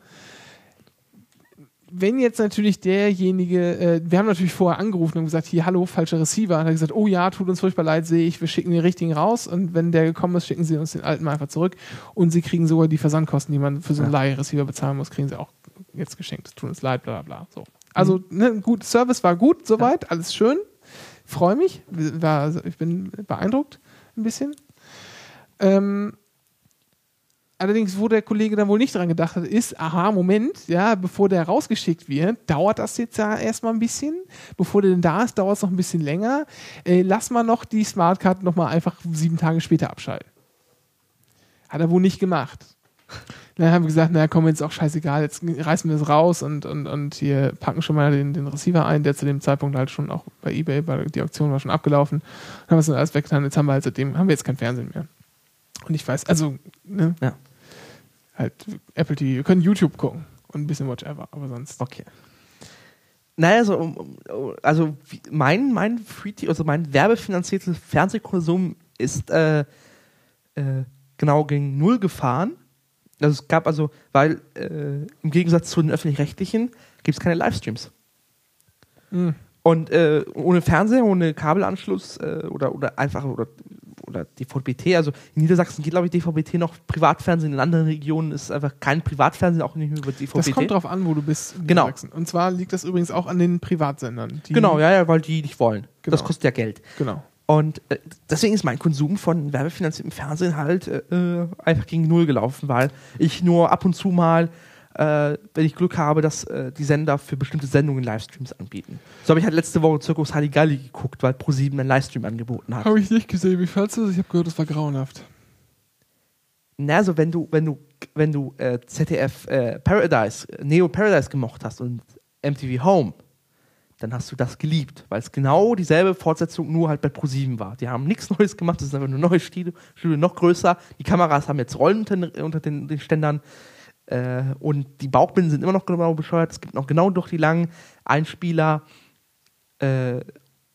Wenn jetzt natürlich derjenige, äh, wir haben natürlich vorher angerufen und gesagt, hier, hallo, falscher Receiver. Und er hat gesagt, oh ja, tut uns furchtbar leid, sehe ich, wir schicken den richtigen raus. Und wenn der gekommen ist, schicken sie uns den alten mal einfach zurück. Und sie kriegen sogar die Versandkosten, die man für so einen Leih-Receiver bezahlen muss, kriegen sie auch jetzt geschenkt. Es tut uns leid, bla bla bla. So. Also, ne, gut, Service war gut, soweit, alles schön. Freue mich. War, also ich bin beeindruckt ein bisschen. Ähm, allerdings, wo der Kollege dann wohl nicht dran gedacht hat, ist, aha, Moment, ja, bevor der rausgeschickt wird, dauert das jetzt ja erstmal ein bisschen. Bevor der denn da ist, dauert es noch ein bisschen länger. Äh, lass mal noch die Smartcard nochmal einfach sieben Tage später abschalten. Hat er wohl nicht gemacht. Dann haben wir gesagt, naja, komm, jetzt auch scheißegal, jetzt reißen wir es raus und, und, und hier packen schon mal den, den Receiver ein, der zu dem Zeitpunkt halt schon auch bei Ebay, bei die Auktion war schon abgelaufen. Dann haben wir es dann alles weggetan, jetzt haben wir halt seitdem, haben wir jetzt kein Fernsehen mehr. Und ich weiß, also, ne, Ja. Halt Apple TV, wir können YouTube gucken und ein bisschen whatever, aber sonst. Okay. Naja, so, also mein, mein Free TV, also mein werbefinanziertes Fernsehkonsum ist äh, äh, genau gegen null gefahren. Also es gab also, weil äh, im Gegensatz zu den öffentlich-rechtlichen gibt es keine Livestreams. Hm. Und äh, ohne Fernseher, ohne Kabelanschluss äh, oder, oder einfach oder oder DVB-T, also in Niedersachsen geht, glaube ich, DVB-T noch Privatfernsehen, in anderen Regionen ist einfach kein Privatfernsehen, auch nicht mehr über DVB-T. Das kommt drauf an, wo du bist. in Genau. Niedersachsen. Und zwar liegt das übrigens auch an den Privatsendern. Die, Genau, ja, ja, weil die nicht wollen. Genau. Das kostet ja Geld. Genau. Und äh, deswegen ist mein Konsum von werbefinanziertem Fernsehen halt äh, einfach gegen Null gelaufen, weil ich nur ab und zu mal, äh, wenn ich Glück habe, dass äh, die Sender für bestimmte Sendungen Livestreams anbieten. So habe ich halt letzte Woche Zirkus Halligalli geguckt, weil ProSieben einen Livestream angeboten hat. Habe ich nicht gesehen. Wie fandst du das? Ich habe gehört, das war grauenhaft. Na, also wenn du, wenn du, wenn du äh, ZDF äh, Paradise, Neo Paradise gemocht hast und MTV Home, dann hast du das geliebt, weil es genau dieselbe Fortsetzung nur halt bei ProSieben war. Die haben nichts Neues gemacht, das ist einfach nur ein neues Studio, Studio noch größer. Die Kameras haben jetzt Rollen unter, unter den, den Ständern äh, und die Bauchbinden sind immer noch genau bescheuert. Es gibt noch genau durch die langen Einspieler äh,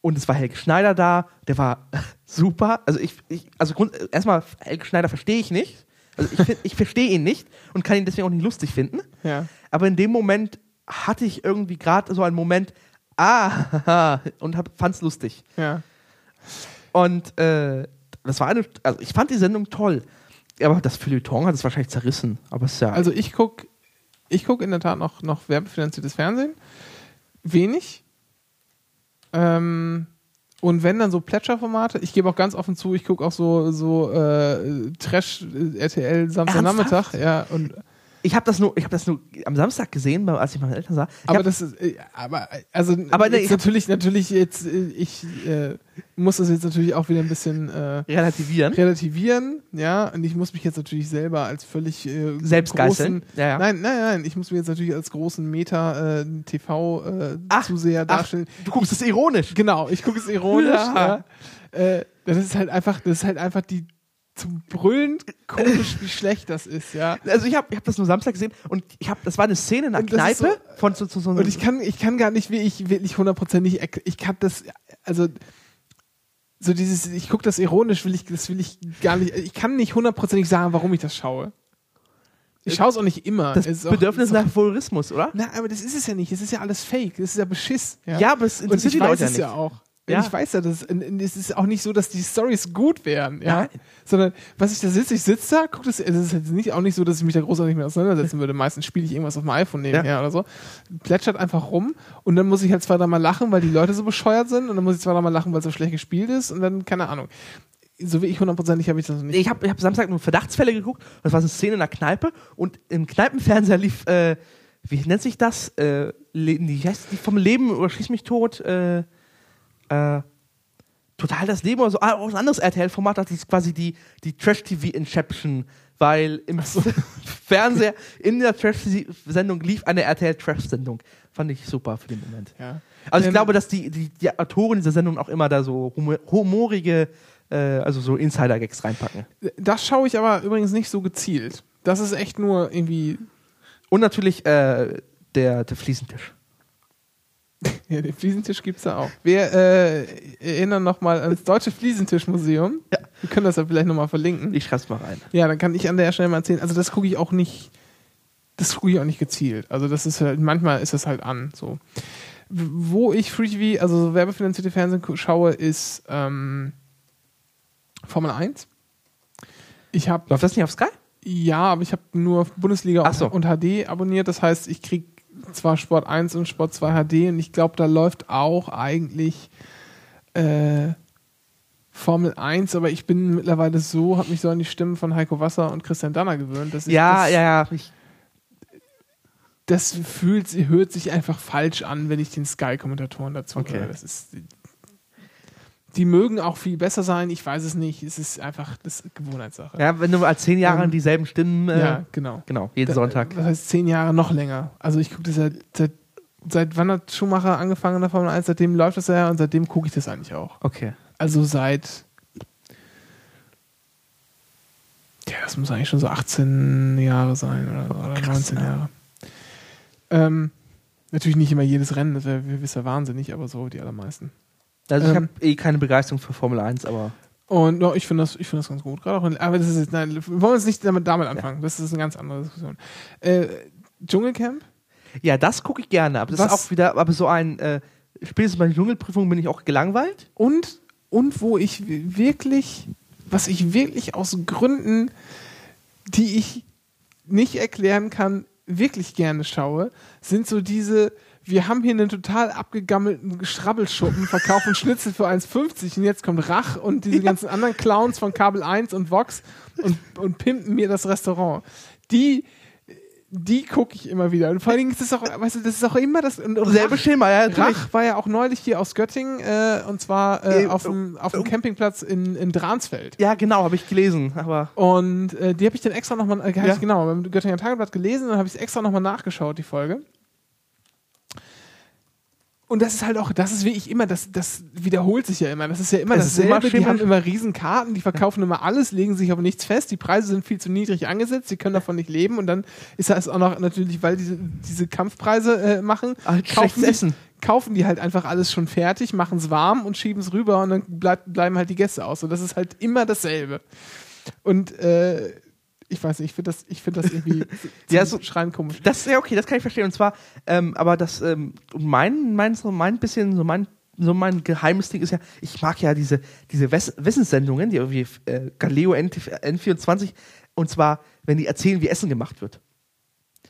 und es war Helge Schneider da, der war super. Also ich, ich also Grund, erstmal Helge Schneider verstehe ich nicht. Also ich, ich verstehe ihn nicht und kann ihn deswegen auch nicht lustig finden. Ja. Aber in dem Moment hatte ich irgendwie gerade so einen Moment, ah, und fand es lustig. Ja. Und äh, das war eine, also ich fand die Sendung toll. Aber das Feuilleton hat es wahrscheinlich zerrissen. Aber es ist ja. Also ich gucke ich guck in der Tat noch, noch werbefinanziertes Fernsehen. Wenig. Ähm, und wenn dann so Plätscherformate, ich gebe auch ganz offen zu, ich gucke auch so, so äh, Trash äh, RTL Samstagnachmittag, ja, und ich habe das nur, ich habe das nur am Samstag gesehen, als ich meine Eltern sah. Ich aber das ist, äh, aber, also, Aber hab- natürlich, natürlich jetzt, äh, ich äh, muss das jetzt natürlich auch wieder ein bisschen äh, relativieren. relativieren, ja, und ich muss mich jetzt natürlich selber als völlig äh, Selbstgeißeln. Ja, ja. nein, nein, nein, ich muss mich jetzt natürlich als großen Meta äh, TV äh, Ach, Zuseher ach, darstellen. Du guckst es ironisch. Genau, ich gucke es ironisch. Ja. Ja. Das ist halt einfach, das ist halt einfach die zum Brüllen komisch, wie schlecht das ist, ja. Also ich habe ich hab das nur Samstag gesehen und ich habe, das war eine Szene in einer Kneipe von so, so, so Und ich kann, ich kann gar nicht wirklich, wirklich hundertprozentig, ich kann das, also so dieses, ich gucke das ironisch, will ich, das will ich gar nicht, ich kann nicht hundertprozentig sagen, warum ich das schaue. Ich schaue es auch nicht immer. das ist Bedürfnis auch- nach Voyeurismus, oder? Na, aber das ist es ja nicht. Es ist ja alles Fake. Das ist ja Beschiss. Ja, Ja, aber es interessiert ich die Leute ja nicht. ja auch. Ja. Ich weiß ja, und es ist auch nicht so, dass die Stories gut wären, ja. Nein. Sondern, was ich da sitze, ich sitze da, gucke das, es ist jetzt nicht, auch nicht so, dass ich mich da großartig mit auseinandersetzen würde. Meistens spiele ich irgendwas auf dem iPhone nebenher Ja. oder so. Plätschert einfach rum und dann muss ich halt zwei, dreimal lachen, weil die Leute so bescheuert sind und dann muss ich zwei, dreimal lachen, weil es so schlecht gespielt ist und dann, keine Ahnung. So wie ich hundertprozentig habe ich das noch nicht. Ich habe hab Samstag nur Verdachtsfälle geguckt. Das war so eine Szene in der Kneipe und im Kneipenfernseher lief, äh, wie nennt sich das? Äh, wie heißt die vom Leben oder Schieß mich tot? Äh, äh, total das Leben oder so. Ah, auch ein anderes RTL-Format, das ist quasi die, die Trash-TV-Inception, weil im Fernseher in der Trash-Sendung lief eine RTL-Trash-Sendung. Fand ich super für den Moment. ja. Also ich Ähm, glaube, dass die, die, die Autoren dieser Sendung auch immer da so humo- humorige, äh, also so Insider-Gags reinpacken. Das schaue ich aber übrigens nicht so gezielt. Das ist echt nur irgendwie Und natürlich äh, der, der Fliesentisch. Ja, den Fliesentisch gibt's da auch. Wir äh, erinnern nochmal ans Deutsche Fliesentischmuseum. Ja. Wir können das ja vielleicht nochmal verlinken. Ich schreib's mal rein. Ja, dann kann ich an der Stelle mal erzählen. Also das gucke ich auch nicht, das gucke ich auch nicht gezielt. Also das ist halt, manchmal ist das halt an. So. Wo ich Free TV, also so werbefinanzierte Fernsehen schaue, ist ähm, Formel 1. Ich habe Läuft das nicht auf Sky? ja, aber ich habe nur Bundesliga so. und HD abonniert. Das heißt, ich krieg zwar Sport 1 und Sport 2 HD und ich glaube, da läuft auch eigentlich äh, Formel 1, aber ich bin mittlerweile so, habe mich so an die Stimmen von Heiko Wasser und Christian Danner gewöhnt, dass ich Ja, das, ja, ja. Ich, das fühlt, hört sich einfach falsch an, wenn ich den Sky-Kommentatoren dazu Okay. höre. Das ist, die mögen auch viel besser sein, ich weiß es nicht. Es ist einfach das Gewohnheitssache. ja, wenn du als zehn Jahre Ähm, dieselben Stimmen. Äh, ja genau. Genau, jeden Da- Sonntag. Was heißt zehn Jahre noch länger? Also ich gucke das seit, seit, seit wann hat Schumacher angefangen in der Formel 1? Seitdem läuft das ja und seitdem gucke ich das eigentlich auch. Okay. Also seit. Ja, das muss eigentlich schon so 18 Jahre sein oder, oder krass, 19 ja. Jahre. Ähm, natürlich nicht immer jedes Rennen, das wäre wär, wär wahnsinnig, aber so die allermeisten. Also ich Ähm, habe eh keine Begeisterung für Formel 1, aber. Und no, ich finde das, ich find das ganz gut. Gerade auch aber das ist jetzt, nein, wir wollen jetzt nicht damit, damit anfangen. Das ist eine ganz andere Diskussion. Äh, Dschungelcamp? Ja, das gucke ich gerne, aber das Was- ist auch wieder, aber so ein, äh, spätestens bei den Dschungelprüfungen bin ich auch gelangweilt. Und, und wo ich wirklich was ich wirklich aus Gründen, die ich nicht erklären kann, wirklich gerne schaue, sind so diese, wir haben hier einen total abgegammelten Schrabbelschuppen, verkaufen Schnitzel für 1,50 und jetzt kommt Rach und diese ganzen anderen Clowns von Kabel 1 und Vox und, und pimpen mir das Restaurant. Die, die gucke ich immer wieder. Und vor allen Dingen ist das auch, weißt du, das ist auch immer das. Und, und Selbe Rach- Schema, ja, natürlich. Rach war ja auch neulich hier aus Göttingen äh, und zwar äh, Äh, auf dem auf dem Campingplatz in, in Dransfeld. Ja, genau, habe ich gelesen. Aber Und äh, die habe ich dann extra nochmal, äh, Ja. genau, beim Göttinger Tageblatt gelesen und habe ich es extra nochmal nachgeschaut, die Folge. Und das ist halt auch, das ist wirklich immer, das, das wiederholt sich ja immer. Das ist ja immer Es dasselbe. immer die haben immer riesen Karten, die verkaufen immer alles, legen sich auf nichts fest. Die Preise sind viel zu niedrig angesetzt, sie können davon nicht leben. Und dann ist das auch noch natürlich, weil diese, diese Kampfpreise äh, machen, Halt kaufen, schlechtes die, Essen. kaufen die halt einfach alles schon fertig, machen es warm und schieben es rüber und dann bleib, bleiben halt die Gäste aus. Und das ist halt immer dasselbe. Und äh, ich weiß nicht, ich finde das, ich find das irgendwie Ja, ja, so- schreien komisch. Das ist ja okay, das kann ich verstehen. Und zwar, ähm, aber das, ähm, mein, mein, so mein bisschen, so mein, so mein geheimes Ding ist ja, ich mag ja diese, diese Wes Wissenssendungen, die irgendwie äh, Galileo N N24, und zwar, wenn die erzählen, wie Essen gemacht wird.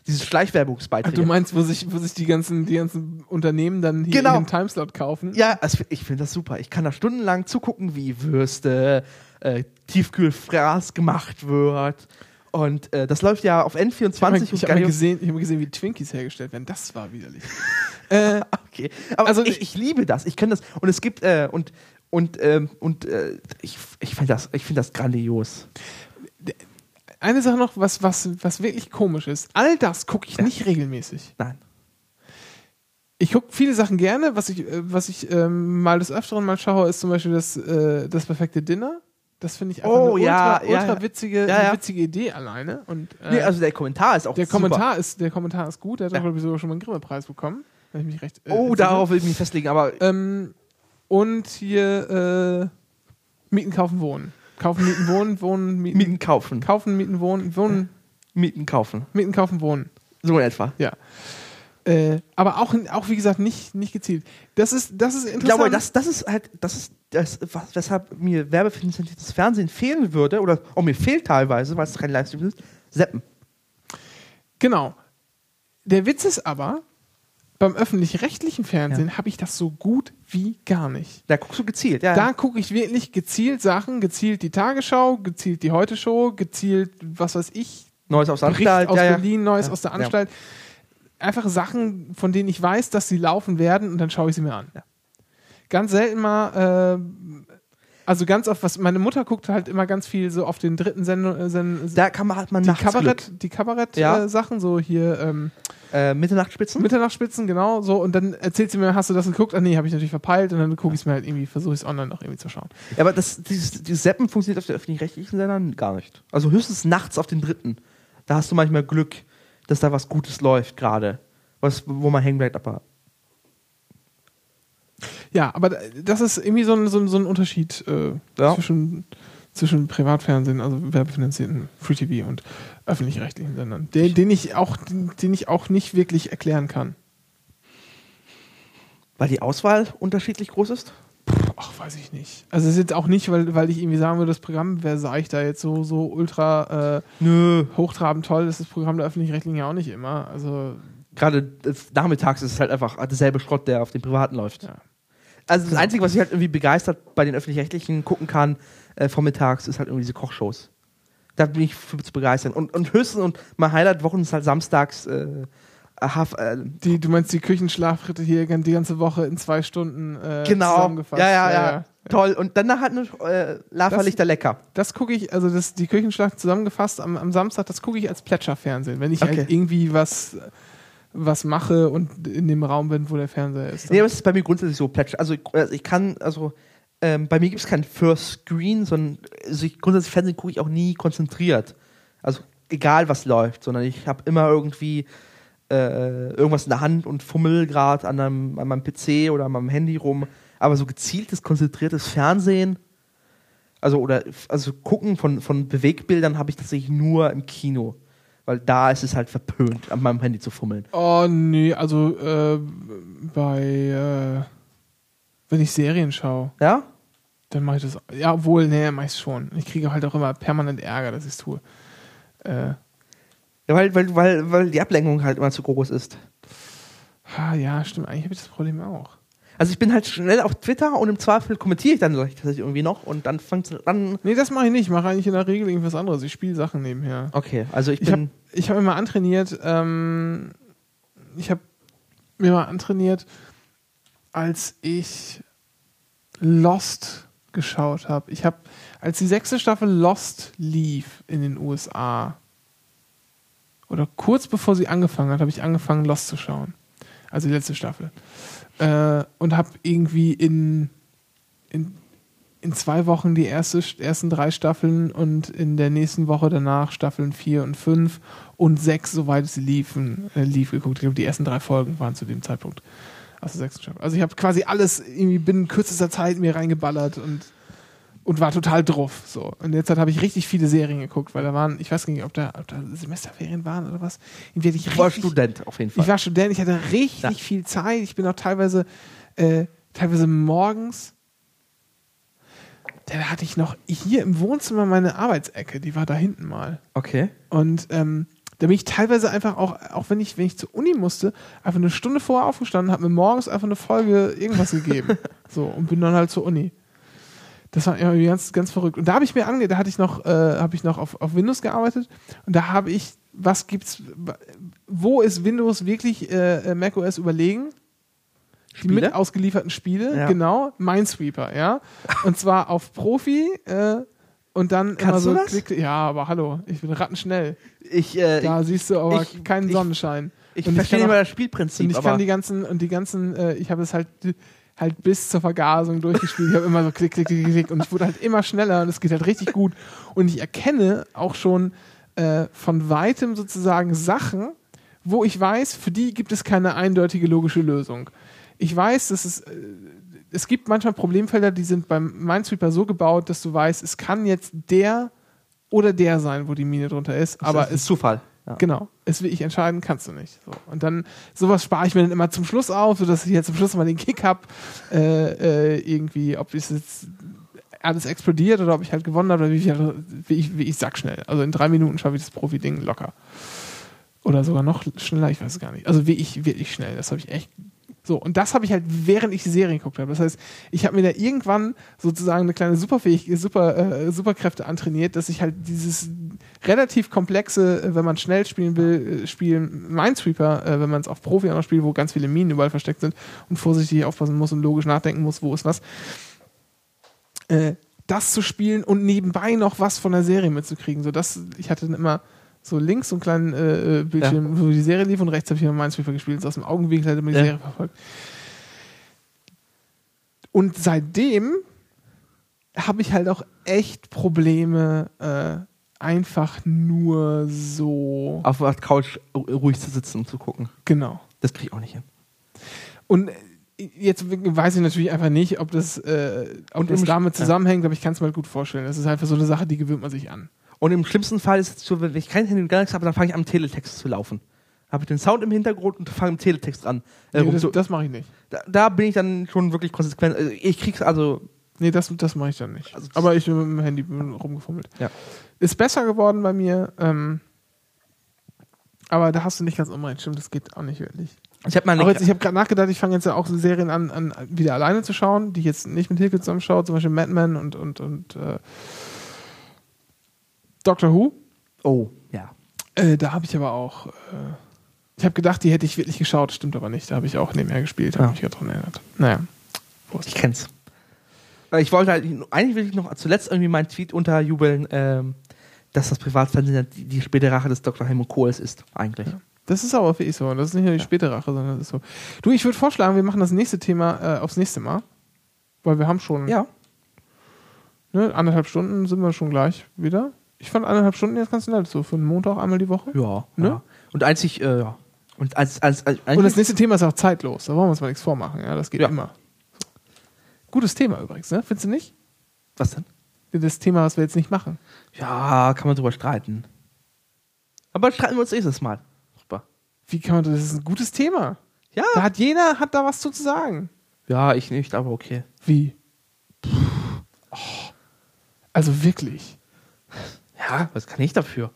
Diese Ach, Schleichwerbungsbeiträge. du meinst, wo sich, wo sich die ganzen, die ganzen Unternehmen dann hier Genau. ihren Timeslot kaufen? Ja, also ich finde das super. Ich kann da stundenlang zugucken, wie Würste, äh, Tiefkühlfraß gemacht wird. Und äh, das läuft ja auf N24 Ich habe mal, hab mal gesehen, ich hab mal gesehen, wie Twinkies hergestellt werden. Das war widerlich. äh, Okay. Aber Also- ich, ich liebe das. Ich kenne das. Und es gibt äh, und und ähm, und äh, ich ich finde das ich finde das grandios. eine Sache noch, was, was, was wirklich komisch ist. All das gucke ich nicht regelmäßig. Nein. Ich gucke viele Sachen gerne. Was ich, äh, was ich ähm, mal des Öfteren mal schaue, ist zum Beispiel das, äh, das perfekte Dinner. Das finde ich einfach Oh, eine ja, ultra, ultra ja. witzige, Ja, witzige Idee alleine. Und, äh, Nee, also der Kommentar ist auch der super. Kommentar ist, der Kommentar ist gut. Der hat Ja. auch, sogar schon mal einen Grimme-Preis bekommen. Wenn ich mich recht. äh, Oh, darauf will ich mich festlegen, aber Ähm, und hier äh, Mieten, kaufen, wohnen. Kaufen, mieten, wohnen, wohnen, mieten, Mieten kaufen. kaufen, mieten, wohnen, wohnen, Mieten kaufen. mieten, kaufen, wohnen. So in etwa. Ja. Äh, aber auch, auch, wie gesagt, nicht, nicht gezielt. Das ist, das ist Ich interessant. glaube, das, das ist halt, das ist das, was, weshalb mir werbefinanziertes Fernsehen fehlen würde, oder auch mir fehlt teilweise, weil es kein Livestream ist, Seppen. Genau. Der Witz ist aber, beim öffentlich-rechtlichen Fernsehen habe ich das so gut wie gar nicht. Da guckst du gezielt, ja. Da gucke ich wirklich gezielt Sachen, gezielt die Tagesschau, gezielt die Heute-Show, gezielt, was weiß ich, Neues aus der Anstalt. aus ja, ja. Berlin, Neues Ja, aus der ja. Anstalt. Einfach Sachen, von denen ich weiß, dass sie laufen werden und dann schaue ich sie mir an. Ja. Ganz selten mal, äh, also ganz oft, was meine Mutter guckt halt immer ganz viel so auf den dritten Sendung, äh, Sen Da kann man halt mal die Kabarett, Glück. die Kabarett Ja. äh, so hier ähm, Äh, Mitternachtsspitzen. Mitternachtsspitzen, genau, so und dann erzählt sie mir, hast du das geguckt? Ah nee, habe ich natürlich verpeilt und dann gucke ich es mir halt irgendwie, versuche ich es online noch irgendwie zu schauen. Ja, aber das, dieses, dieses Seppen funktioniert auf den öffentlich-rechtlichen Sendern gar nicht. Also höchstens nachts auf den dritten. Da hast du manchmal Glück, dass da was Gutes läuft gerade. Was, wo man hängen bleibt, aber. Ja, aber das ist irgendwie so ein, so ein, so ein Unterschied äh, Ja. zwischen, zwischen Privatfernsehen, also werbefinanzierten Free TV und öffentlich-rechtlichen Sendern, den, den, ich auch, den, den ich auch nicht wirklich erklären kann. Weil die Auswahl unterschiedlich groß ist? Ach, weiß ich nicht. Also es ist jetzt auch nicht, weil, weil ich irgendwie sagen würde, das Programm wäre, sage ich da jetzt so, so ultra äh, Nö. hochtrabend toll, ist das Programm der öffentlich-rechtlichen ja auch nicht immer. Also Gerade nachmittags ist es halt einfach derselbe Schrott, der auf den privaten läuft. Ja. Also das Einzige, was ich halt irgendwie begeistert bei den öffentlich-rechtlichen gucken kann, äh, vormittags, ist halt irgendwie diese Kochshows. Da bin ich für zu begeistern. Und, und höchstens und mein Highlight-Wochen ist halt samstags äh, Haf, äh, die, du meinst die Küchenschlafritte hier die ganze Woche in zwei Stunden äh, genau. zusammengefasst. Ja, ja, ja, Toll. Und danach halt noch äh, Laferlichter lecker. Das gucke ich, also das, die Küchenschlacht zusammengefasst am, am Samstag, das gucke ich als Plätscherfernsehen, wenn ich Okay. halt irgendwie was, was mache und in dem Raum bin, wo der Fernseher ist. Nee, aber es ist bei mir grundsätzlich so plätsch. Also ich, also ich kann, also ähm, bei mir gibt es kein First Screen, sondern also ich, grundsätzlich Fernsehen gucke ich auch nie konzentriert. Also egal was läuft, sondern ich habe immer irgendwie äh, irgendwas in der Hand und fummel gerade an, einem- an meinem PC oder an meinem Handy rum. Aber so gezieltes, konzentriertes Fernsehen, also oder also gucken von, von Bewegbildern habe ich tatsächlich nur im Kino. Weil da ist es halt verpönt, an meinem Handy zu fummeln. oh nee, also äh, bei, äh, wenn ich Serien schaue, Ja? Dann mache ich das. Ja, obwohl, nee, mach ich schon. Ich kriege halt auch immer permanent Ärger, dass ich es tue. Äh, Ja, weil, weil, weil, weil die Ablenkung halt immer zu groß ist. ah, ja, stimmt. Eigentlich habe ich das Problem auch. Also ich bin halt schnell auf Twitter und im Zweifel kommentiere ich dann tatsächlich irgendwie noch und dann fängt es an. Nee, das mache ich nicht. Ich mache eigentlich in der Regel irgendwas anderes. Ich spiele Sachen nebenher. Okay, also ich Ich habe bin. ich hab mir mal antrainiert, ähm, ich habe mir mal antrainiert, als ich Lost geschaut habe. Ich habe, als die sechste Staffel Lost lief in den USA, oder kurz bevor sie angefangen hat, habe ich angefangen, Lost zu schauen. Also die letzte Staffel. Äh, und habe irgendwie in, in, in zwei Wochen die erste, ersten drei Staffeln und in der nächsten Woche danach Staffeln vier und fünf und sechs, soweit sie liefen, äh, lief geguckt. Ich glaube, die ersten drei Folgen waren zu dem Zeitpunkt aus der sechsten Staffel. Also ich habe quasi alles irgendwie binnen kürzester Zeit mir reingeballert und und war total drauf. So. Und in der Zeit habe ich richtig viele Serien geguckt, weil da waren, ich weiß gar nicht, ob da, ob da Semesterferien waren oder was. Ich war richtig, Student auf jeden Fall. ich war Student, ich hatte richtig Ja. viel Zeit. Ich bin auch teilweise, äh, teilweise morgens. Da hatte ich noch hier im Wohnzimmer meine Arbeitsecke, die war da hinten mal. okay. Und ähm, da bin ich teilweise einfach auch, auch wenn ich, wenn ich zur Uni musste, einfach eine Stunde vorher aufgestanden, habe mir morgens einfach eine Folge irgendwas gegeben. so, und bin dann halt zur Uni. Das war irgendwie ganz, ganz verrückt. Und da habe ich mir ange, da hatte ich noch, äh, habe ich noch auf, auf Windows gearbeitet und da habe ich, was gibt's, wo ist Windows wirklich äh, macOS überlegen? Die Spiele? mit ausgelieferten Spiele, Ja. genau, Minesweeper, ja. Und zwar auf Profi äh, und dann immer Kannst so du das? klick, ja, aber hallo, ich bin rattenschnell. Ich, äh, Da siehst du aber ich- keinen Sonnenschein. ich, ich verstehe auch- das Spielprinzip, Und ich kann die ganzen, und die ganzen, äh, ich habe es halt halt bis zur Vergasung durchgespielt. Ich habe immer so klick, klick, klick, klick und ich wurde halt immer schneller und es geht halt richtig gut. Und ich erkenne auch schon äh, von weitem sozusagen Sachen, wo ich weiß, für die gibt es keine eindeutige logische Lösung. Ich weiß, dass es, äh, es gibt manchmal Problemfelder, die sind beim Minesweeper so gebaut, dass du weißt, es kann jetzt der oder der sein, wo die Mine drunter ist, aber das ist es Zufall. Ja. Genau. Es will ich entscheiden, kannst du nicht. So. Und dann, sowas spare ich mir dann immer zum Schluss auf, sodass ich jetzt zum Schluss mal den Kick habe, äh, äh, irgendwie, ob es jetzt alles explodiert oder ob ich halt gewonnen habe oder wie, viel, wie, ich, wie ich sag schnell. Also in drei Minuten schaffe ich das Profi-Ding locker. Oder sogar noch schneller, ich weiß es gar nicht. Also wie ich wirklich schnell, das habe ich echt. So, und das habe ich halt, während ich die Serie geguckt habe. Das heißt, ich habe mir da irgendwann sozusagen eine kleine Superfähigkeit, Super, äh, Superkräfte antrainiert, dass ich halt dieses relativ komplexe, äh, wenn man schnell spielen will, äh, spielen Minesweeper, äh, wenn man es auf Profi auch noch spielt, wo ganz viele Minen überall versteckt sind und vorsichtig aufpassen muss und logisch nachdenken muss, wo ist was, äh, das zu spielen und nebenbei noch was von der Serie mitzukriegen. So das, ich hatte dann immer so links so einen kleinen äh, äh, Bildschirm, wo die Serie lief und rechts habe ich immer Minesweeper gespielt. So aus dem Augenwinkel hatte man die Ja. Serie verfolgt. Und seitdem habe ich halt auch echt Probleme, äh, einfach nur so. Auf der Couch ruhig zu sitzen und zu gucken. Genau. Das kriege ich auch nicht hin. Und äh, jetzt weiß ich natürlich einfach nicht, ob das, äh, ob Und das damit ja. zusammenhängt, aber ich kann es mir halt gut vorstellen. Das ist einfach so eine Sache, die gewöhnt man sich an. Und im schlimmsten Fall ist es so, wenn ich kein Handy und gar nichts habe, dann fange ich an, Teletext zu laufen. Habe ich den Sound im Hintergrund und fange im Teletext an. Äh, Nee, das, das mache ich nicht. da, da bin ich dann schon wirklich konsequent. Also ich krieg's also. Nee, das, das mache ich dann nicht. Also aber ich bin mit dem Handy rumgefummelt. Ja. Ist besser geworden bei mir. Ähm, aber da hast du nicht ganz unrecht. Stimmt, das geht auch nicht wirklich. Ich habe jetzt, ich habe gerade nachgedacht, ich fange jetzt ja auch so Serien an, an, wieder alleine zu schauen, die ich jetzt nicht mit Hilke zusammen schaue, zum Beispiel Mad Men und, und, und äh, Doctor Who. oh, ja. Äh, da habe ich aber auch. Äh, ich habe gedacht, die hätte ich wirklich geschaut, stimmt aber nicht. Da habe ich auch nebenher gespielt, habe Ja. mich gerade dran erinnert. Naja. Ich kenn's. Äh, Ich wollte halt, eigentlich will ich noch zuletzt irgendwie meinen Tweet unterjubeln, ähm, dass das Privatfernsehen die, die späte Rache des Dr. Helmut Kohls ist, eigentlich. Das ist aber wirklich so. Das ist nicht nur die späte Rache, sondern das ist so. Du, ich würde vorschlagen, wir machen das nächste Thema äh, aufs nächste Mal. Weil wir haben schon Ja. ne, anderthalb Stunden sind wir schon gleich wieder. Ich fand anderthalb Stunden jetzt ganz nett, so für einen Montag einmal die Woche. Ja. Ne? ja. Und einzig, äh, ja. Und als, als, als Und das nächste Thema ist auch zeitlos. Da wollen wir uns mal nichts vormachen. Ja, das geht Ja. immer. So. Gutes Thema übrigens, ne? Findest du nicht? was denn? Das Thema, was wir jetzt nicht machen. Ja, kann man drüber streiten. Aber streiten wir uns nächstes Mal. Super. Wie kann man das? Das ist ein gutes Thema. Ja. Da hat jeder hat da was zu sagen. Ja, ich nicht, aber okay. Wie? Also wirklich. Ja, was kann ich dafür?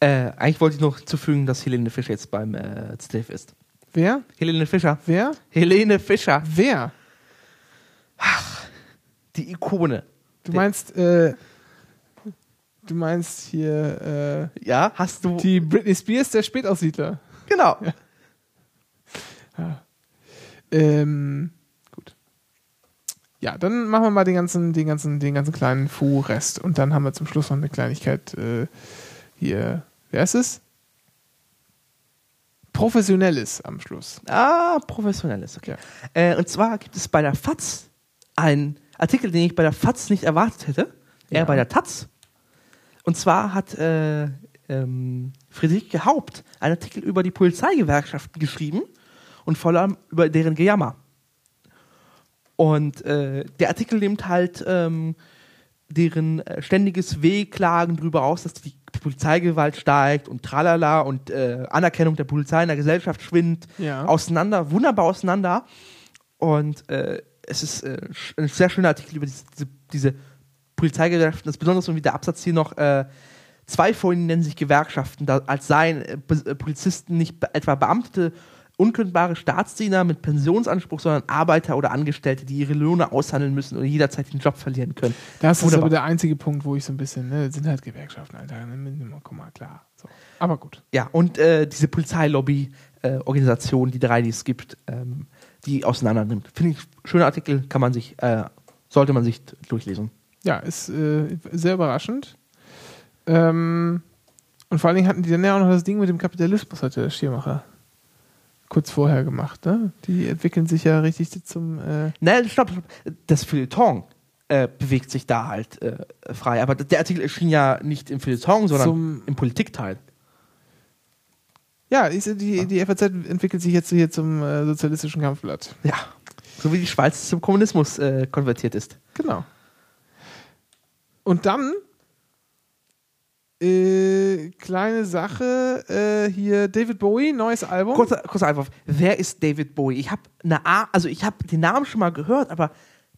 Äh, eigentlich wollte ich noch zufügen, dass Helene Fischer jetzt beim äh, ZDF ist. Wer? Helene Fischer. Wer? Helene Fischer. Wer? Die Ikone. Du meinst, äh, du meinst hier Ja, hast du. äh, die Britney Spears der Spätaussiedler. genau. Ähm, gut. Ja, dann machen wir mal den ganzen, den ganzen, den ganzen kleinen Fu-Rest und dann haben wir zum Schluss noch eine Kleinigkeit äh, hier. Wer ist es? Professionelles am Schluss. Ah, professionelles, okay. Äh, und zwar gibt es bei der FAZ einen Artikel, den ich bei der FAZ nicht erwartet hätte. Eher Ja. bei der Taz. Und zwar hat äh, ähm, Friederike Haupt einen Artikel über die Polizeigewerkschaften geschrieben und vor allem über deren Gejammer. Und äh, der Artikel nimmt halt ähm, deren äh, ständiges Wehklagen darüber aus, dass die Polizeigewalt steigt und tralala und äh, Anerkennung der Polizei in der Gesellschaft schwindet, Ja. auseinander, wunderbar auseinander. Und äh, es ist äh, ein sehr schöner Artikel über diese, diese, Polizeigewerkschaften. Das ist besonders irgendwie der Absatz hier noch, äh, zwei von ihnen nennen sich Gewerkschaften, da, als seien äh, äh, Polizisten nicht be etwa Beamte, unkündbare Staatsdiener mit Pensionsanspruch, sondern Arbeiter oder Angestellte, die ihre Löhne aushandeln müssen und jederzeit den Job verlieren können. Das ist Wunderbar. aber der einzige Punkt, wo ich so ein bisschen, ne, sind halt Gewerkschaften, Alter. Ne, Guck mal, klar. So. Aber gut. Ja, und äh, diese Polizeilobby-Organisation, die drei, die es gibt, ähm, die auseinander nimmt. Finde ich, schöner Artikel, kann man sich, äh, sollte man sich durchlesen. Ja, ist äh, sehr überraschend. Ähm, und vor allen Dingen hatten die dann ja auch noch das Ding mit dem Kapitalismus, hatte der Schirmacher kurz vorher gemacht. Ne? Die entwickeln sich ja richtig zum. Äh, Nein, stopp, stopp. Das Feuilleton äh, bewegt sich da halt äh, frei. Aber der Artikel erschien ja nicht im Feuilleton, sondern Zum- im Politikteil. ja, die, die FAZ entwickelt sich jetzt hier zum äh, sozialistischen Kampfblatt. Ja. So wie die Schweiz zum Kommunismus äh, konvertiert ist. Genau. Und dann äh, kleine Sache äh, hier David Bowie neues Album. Kurzer, kurzer Einwurf. Wer ist David Bowie? Ich habe eine A, also ich habe den Namen schon mal gehört, aber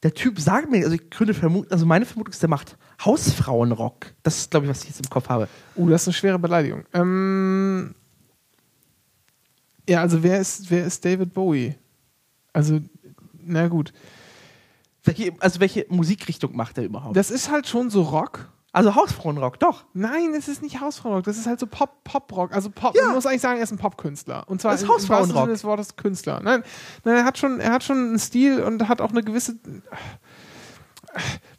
der Typ sagt mir, also ich könnte vermuten, also meine Vermutung ist, der macht Hausfrauenrock. Das ist, glaube ich, was ich jetzt im Kopf habe. Uh, das ist eine schwere Beleidigung. Ähm, ja, also wer ist, wer ist David Bowie? Also, na gut. Welche, also welche Musikrichtung macht er überhaupt? Das ist halt schon so Rock. Also Hausfrauenrock, doch. Nein, es ist nicht Hausfrauenrock, das ist halt so Pop, Pop-Rock. Also Pop, Ja. man muss eigentlich sagen, er ist ein Popkünstler. Und zwar Das ist im- im Hausfrauenrock. Sinne des Wortes Künstler. Nein, nein, er hat schon, er hat schon einen Stil und hat auch eine gewisse.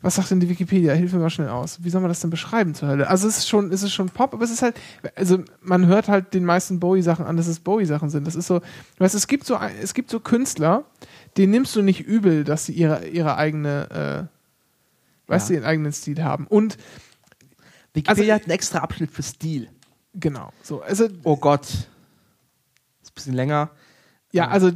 Was sagt denn die Wikipedia? Hilf mir mal schnell aus. Wie soll man das denn beschreiben zur Hölle? Also es ist schon, es ist schon Pop, aber es ist halt, also man hört halt den meisten Bowie-Sachen an, dass es Bowie-Sachen sind. Das ist so, du weißt, es gibt so, ein- es gibt so Künstler, denen nimmst du nicht übel, dass sie ihre, ihre eigene, äh, weißt du, ihren eigenen Stil haben. Und Wikipedia Also- hat einen extra Abschnitt für Stil. genau, so, also Oh Gott. Ist ein bisschen länger. Ja, also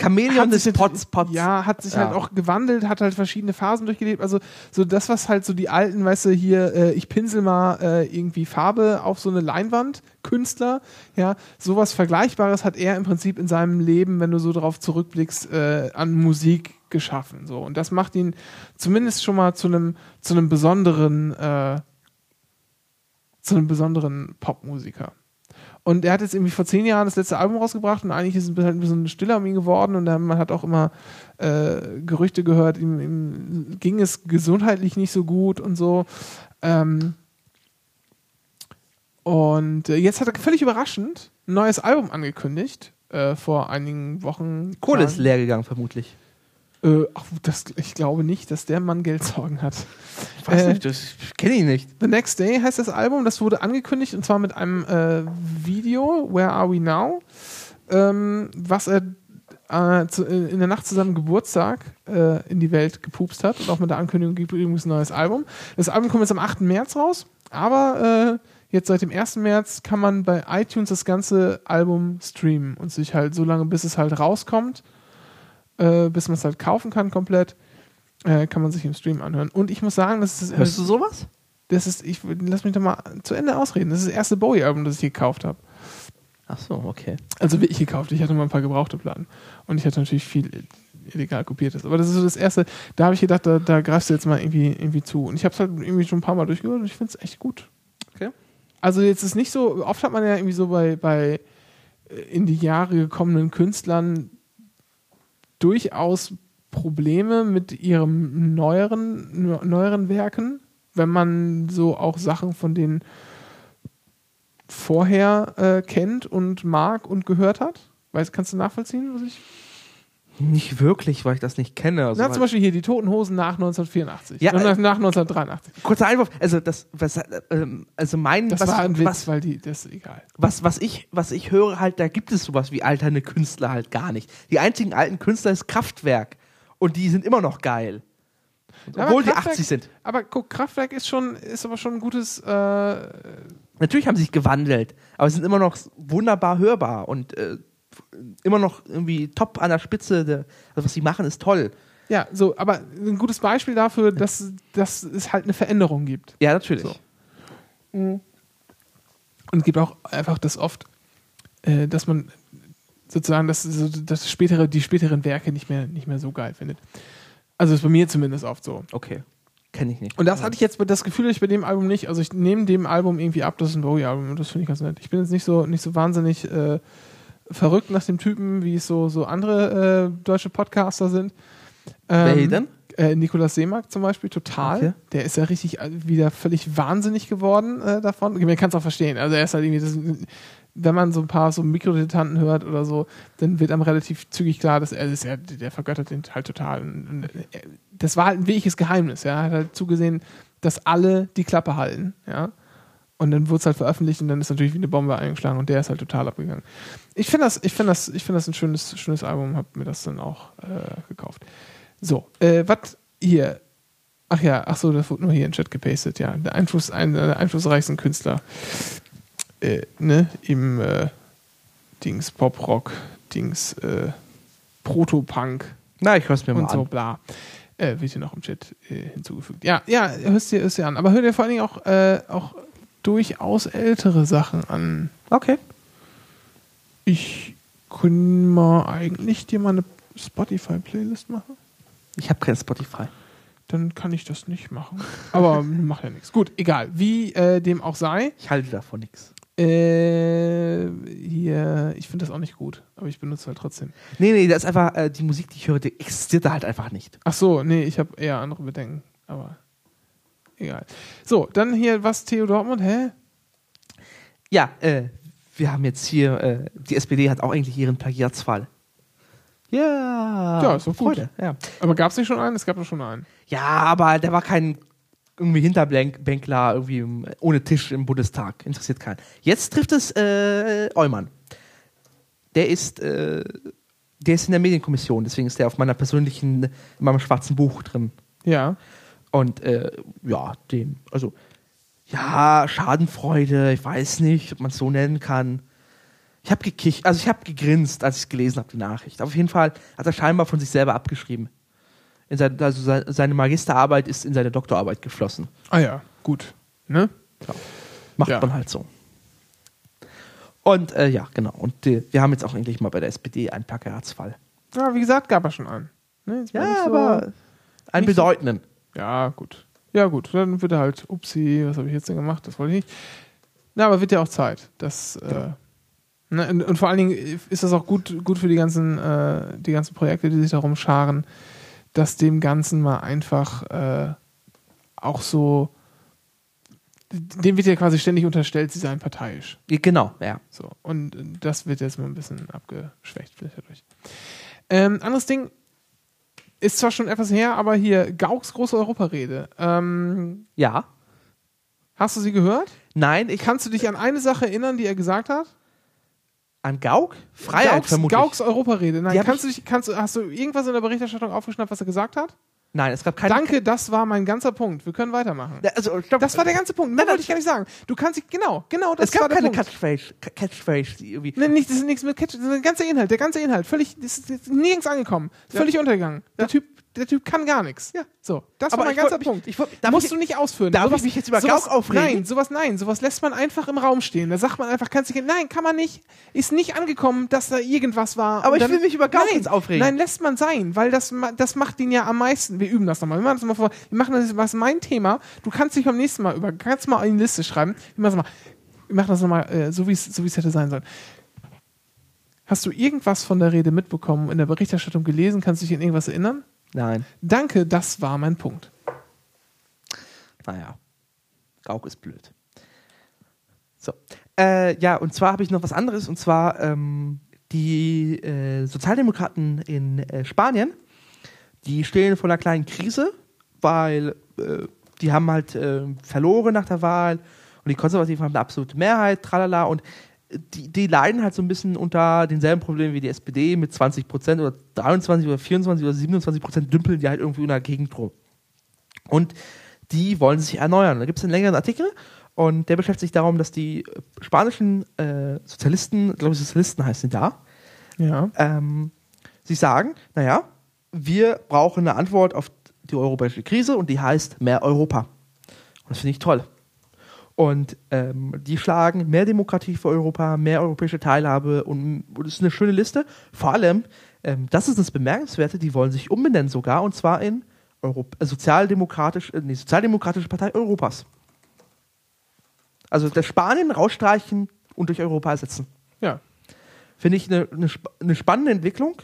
Chamäleon hat des Pots, Pots. Ja, hat sich Ja. halt auch gewandelt, hat halt verschiedene Phasen durchgelebt. Also so das, was halt so die alten, weißt du, hier, äh, ich pinsel mal äh, irgendwie Farbe auf so eine Leinwand, Künstler, ja, sowas Vergleichbares hat er im Prinzip in seinem Leben, wenn du so darauf zurückblickst, äh, an Musik geschaffen. So. Und das macht ihn zumindest schon mal zu einem, zu einem besonderen, äh, zu einem besonderen Popmusiker. Und er hat jetzt irgendwie vor zehn Jahren das letzte Album rausgebracht und eigentlich ist es halt ein bisschen stiller um ihn geworden und man hat auch immer äh, Gerüchte gehört, ihm, ihm ging es gesundheitlich nicht so gut und so. Ähm, und äh, jetzt hat er völlig überraschend ein neues Album angekündigt, äh, vor einigen Wochen. Kohle ist leer gegangen, vermutlich. Äh, ach, das, ich glaube nicht, dass der Mann Geldsorgen hat. Ich weiß Äh, nicht, das kenne ich nicht. The Next Day heißt das Album. Das wurde angekündigt und zwar mit einem äh, Video, Where Are We Now? Ähm, was er äh, zu, in der Nacht zu seinem Geburtstag äh, in die Welt gepupst hat und auch mit der Ankündigung gibt übrigens ein neues Album. Das Album kommt jetzt am 8. März raus, aber äh, jetzt seit dem 1. März kann man bei iTunes das ganze Album streamen und sich halt so lange, bis es halt rauskommt, äh, bis man es halt kaufen kann komplett, äh, kann man sich im Stream anhören. Und ich muss sagen, das ist Hörst du sowas? das ist, ich lass mich doch mal zu Ende ausreden. Das ist das erste Bowie-Album, das ich gekauft habe. Ach so, okay. Also wirklich gekauft. Ich hatte mal ein paar gebrauchte Platten. Und ich hatte natürlich viel, illegal kopiert ist. Aber das ist so das Erste, da habe ich gedacht, da, da greifst du jetzt mal irgendwie, irgendwie zu. Und ich habe es halt irgendwie schon ein paar Mal durchgehört und ich finde es echt gut. Okay. Also jetzt ist nicht so, oft hat man ja irgendwie so bei, bei äh, in die Jahre gekommenen Künstlern durchaus Probleme mit ihren neueren, neu- neueren Werken, wenn man so auch Sachen von denen vorher äh, kennt und mag und gehört hat. Weißt, kannst du nachvollziehen, was ich? Nicht wirklich, weil ich das nicht kenne. Also, Na, zum Beispiel hier die Toten Hosen nach 1984. Ja, Äh, nach, äh, nach 1983. kurzer Einwurf. Also das, was, ähm, also mein, Das was, war ein Witz, was, weil die, das ist egal. was, was ich, was ich höre, halt, da gibt es sowas wie alternde Künstler halt gar nicht. Die einzigen alten Künstler ist Kraftwerk und die sind immer noch geil. Aber Obwohl die Kraftwerk- 80 sind. Aber guck, Kraftwerk ist schon, ist aber schon ein gutes, äh, Natürlich haben sie sich gewandelt, aber sie sind immer noch wunderbar hörbar und äh, immer noch irgendwie top an der Spitze. Der, also was sie machen, ist toll. ja, so, aber ein gutes Beispiel dafür, dass, dass es halt eine Veränderung gibt. Ja, natürlich. So. Und es gibt auch einfach das oft, äh, dass man sozusagen das, so, das spätere, die späteren Werke nicht mehr, nicht mehr so geil findet. Also ist bei mir zumindest oft so. Okay. Kenne ich nicht. Und das hatte ich jetzt das Gefühl, ich bei dem Album nicht. Also ich nehme dem Album irgendwie ab, das ist ein Bowie-Album und das finde ich ganz nett. Ich bin jetzt nicht so, nicht so wahnsinnig äh, verrückt nach dem Typen, wie es so, so andere äh, deutsche Podcaster sind. Ähm, Wer denn? Äh, Nikolaus Seemark zum Beispiel, total. Okay. Der ist ja richtig äh, wieder völlig wahnsinnig geworden äh, davon. Man kann es auch verstehen. Also er ist halt irgendwie, das, wenn man so ein paar so Mikrodilettanten hört oder so, dann wird einem relativ zügig klar, dass er ist ja, der vergöttert den halt total. Und, und, äh, das war halt ein wirkliches Geheimnis. Ja? Er hat halt zugesehen, dass alle die Klappe halten. Ja? Und dann wurde es halt veröffentlicht und dann ist natürlich wie eine Bombe eingeschlagen und der ist halt total abgegangen. Ich finde das, ich finde das, ich finde das ein schönes, schönes Album, habe mir das dann auch äh, gekauft. So, äh, was hier? Ach ja, ach so, das wurde nur hier in Chat gepastet, ja. Der Einfluss, einer der einflussreichsten Künstler, äh, ne, im äh, Dings Pop-Rock, Dings äh, Proto-Punk Na, ich höre es mir mal und so, an. bla. Äh, wird hier noch im Chat äh, hinzugefügt. Ja, ja, hörst dir, hörst dir an. Aber hör dir vor allen Dingen auch, äh, auch durchaus ältere Sachen an. Okay. Ich kann mal eigentlich dir mal eine Spotify-Playlist machen. Ich habe kein Spotify. Dann kann ich das nicht machen. Aber macht ja nichts. Gut, egal. Wie äh, dem auch sei. Ich halte davon nichts. Äh, hier, ich finde das auch nicht gut, aber ich benutze halt trotzdem. Nee, nee, das ist einfach, äh, die Musik, die ich höre, die existiert da halt einfach nicht. Ach so, nee, ich habe eher andere Bedenken, aber egal. So, dann hier was Theo Dortmund, hä? Ja, äh, wir haben jetzt hier, äh, die SPD hat auch eigentlich ihren Plagiatsfall. Ja. Ja, ist doch gut. Freude, Ja. Aber gab es nicht schon einen? Es gab doch schon einen. ja, aber der war kein irgendwie Hinterbänkler, irgendwie ohne Tisch im Bundestag. Interessiert keinen. Jetzt trifft es äh, Eumann. Der ist, äh, der ist in der Medienkommission, deswegen ist der auf meiner persönlichen, in meinem schwarzen Buch drin. Ja. Und äh, ja, dem, also, ja, Schadenfreude, ich weiß nicht, ob man es so nennen kann. Ich habe gekich, also ich habe gegrinst, als ich gelesen habe, die Nachricht. Auf jeden Fall hat er scheinbar von sich selber abgeschrieben. In sein, also se- seine Magisterarbeit ist in seine Doktorarbeit geflossen. Ah ja, gut. Ne? Macht Ja. man halt so. Und äh, ja, genau. Und äh, wir haben jetzt auch endlich mal bei der SPD einen Plakatsfall. Ja, wie gesagt, gab er schon einen. Ne, Ja, so- aber einen nicht so- bedeutenden. Ja, gut. Ja, gut. Dann wird er halt, upsi, was habe ich jetzt denn gemacht? Das wollte ich nicht. Na, aber wird ja auch Zeit. Das, äh, ne, und, und vor allen Dingen ist das auch gut, gut für die ganzen, äh, die ganzen Projekte, die sich darum scharen, dass dem Ganzen mal einfach äh, auch so, dem wird ja quasi ständig unterstellt, sie seien parteiisch. Ja, Genau, ja. So. Und das wird jetzt mal ein bisschen abgeschwächt vielleicht dadurch. Ähm, anderes Ding ist zwar schon etwas her, aber hier Gauks große Europarede. Ähm, Ja. hast du sie gehört? Nein, ich Kannst du dich an eine Sache erinnern, die er gesagt hat? an Gauk? Freiheit Gauks, vermutlich. Gauks Europarede. Nein, kannst du dich, kannst hast du irgendwas in der Berichterstattung aufgeschnappt, was er gesagt hat? Nein, es gab keine. Danke, das war mein ganzer Punkt. Wir können weitermachen. Ja, Also, stopp. Das war der ganze Punkt. Mehr Nein, wollte ich gar nicht sagen. Du kannst dich, genau, genau, das es gab keine. Catchphrase, Ca- Catchphrase, die irgendwie. Nee, nicht, das ist nichts mit Catch, das ist der ganze Inhalt, der ganze Inhalt, völlig, das ist, nirgends angekommen, Ja. völlig untergegangen. Der Ja. Typ der Typ kann gar nichts. Ja. So, das Aber war mein ich ganzer wollt Punkt. ich darf Musst ich- du nicht ausführen. darf ich mich jetzt über sowas, Gauck aufregen? Nein, sowas nein, sowas lässt man einfach im Raum stehen. Da sagt man einfach, kannst du nein, kann man nicht. Ist nicht angekommen, dass da irgendwas war. Aber Und ich will mich über Gauck nein, jetzt aufregen. Nein, lässt man sein, weil das das macht ihn ja am meisten. Wir üben das nochmal. Wir machen das mal vor. Wir machen das was mein Thema. Du kannst dich beim nächsten Mal über kannst mal in die Liste schreiben. Wir machen das mal. Wir machen das nochmal äh, so wie es so wie es hätte sein sollen. Hast du irgendwas von der Rede mitbekommen, in der Berichterstattung gelesen? Kannst du dich an irgendwas erinnern? Nein. Danke, das war mein Punkt. Naja, Gauk ist blöd. So. Äh, ja, und zwar habe ich noch was anderes, und zwar ähm, die äh, Sozialdemokraten in äh, Spanien, die stehen vor einer kleinen Krise, weil äh, die haben halt äh, verloren nach der Wahl und die Konservativen haben eine absolute Mehrheit, tralala, und die, die leiden halt so ein bisschen unter denselben Problemen wie die SPD mit 20 Prozent oder 23 oder 24 oder 27 Prozent dümpeln die halt irgendwie in der Gegend rum. Und die wollen sich erneuern. Da gibt es einen längeren Artikel und der beschäftigt sich darum, dass die spanischen äh, Sozialisten, glaube ich, Sozialisten heißen da, Ja. ähm, sich sagen, naja, wir brauchen eine Antwort auf die europäische Krise und die heißt mehr Europa. Und das finde ich toll. Und ähm, die schlagen mehr Demokratie für Europa, mehr europäische Teilhabe und, und das ist eine schöne Liste. Vor allem, ähm, das ist das Bemerkenswerte, die wollen sich umbenennen sogar und zwar in Europ äh, Sozialdemokratisch, äh, nee, Sozialdemokratische Partei Europas. Also das Spanien rausstreichen und durch Europa ersetzen. Ja. Finde ich eine, eine, eine spannende Entwicklung.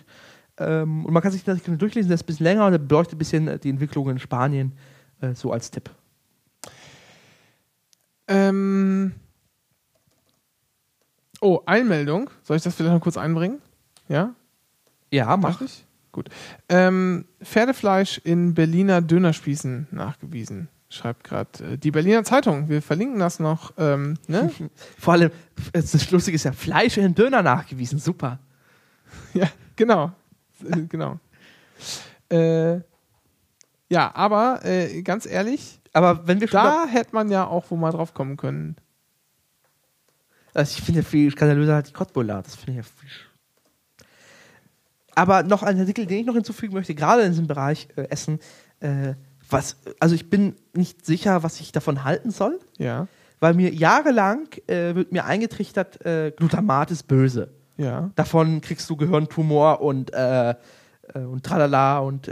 Ähm, und man kann sich das durchlesen, der ist ein bisschen länger und der beleuchtet ein bisschen äh, die Entwicklung in Spanien äh, so als Tipp. Ähm. Oh, Einmeldung. Soll ich das vielleicht noch kurz einbringen? Ja? Ja, Mach ich? Gut. Ähm, Pferdefleisch in Berliner Dönerspießen nachgewiesen. Schreibt gerade äh, die Berliner Zeitung. Wir verlinken das noch. Ähm, ne? Vor allem, das Lustige ist ja, Fleisch in Döner nachgewiesen. Super. ja, genau. Äh, genau. Äh, ja, aber äh, ganz ehrlich, Aber wenn wir da hätte man ja auch wo mal drauf kommen können. Also ich finde viel skandalöser als die Cottbullar. Das finde ich ja viel. Aber noch ein Artikel, den ich noch hinzufügen möchte, gerade in diesem Bereich äh, Essen. Äh, was, also ich bin nicht sicher, was ich davon halten soll, Ja, weil mir jahrelang äh, wird mir eingetrichtert, äh, Glutamat ist böse. ja. Davon kriegst du Gehirntumor und äh, äh, und tralala und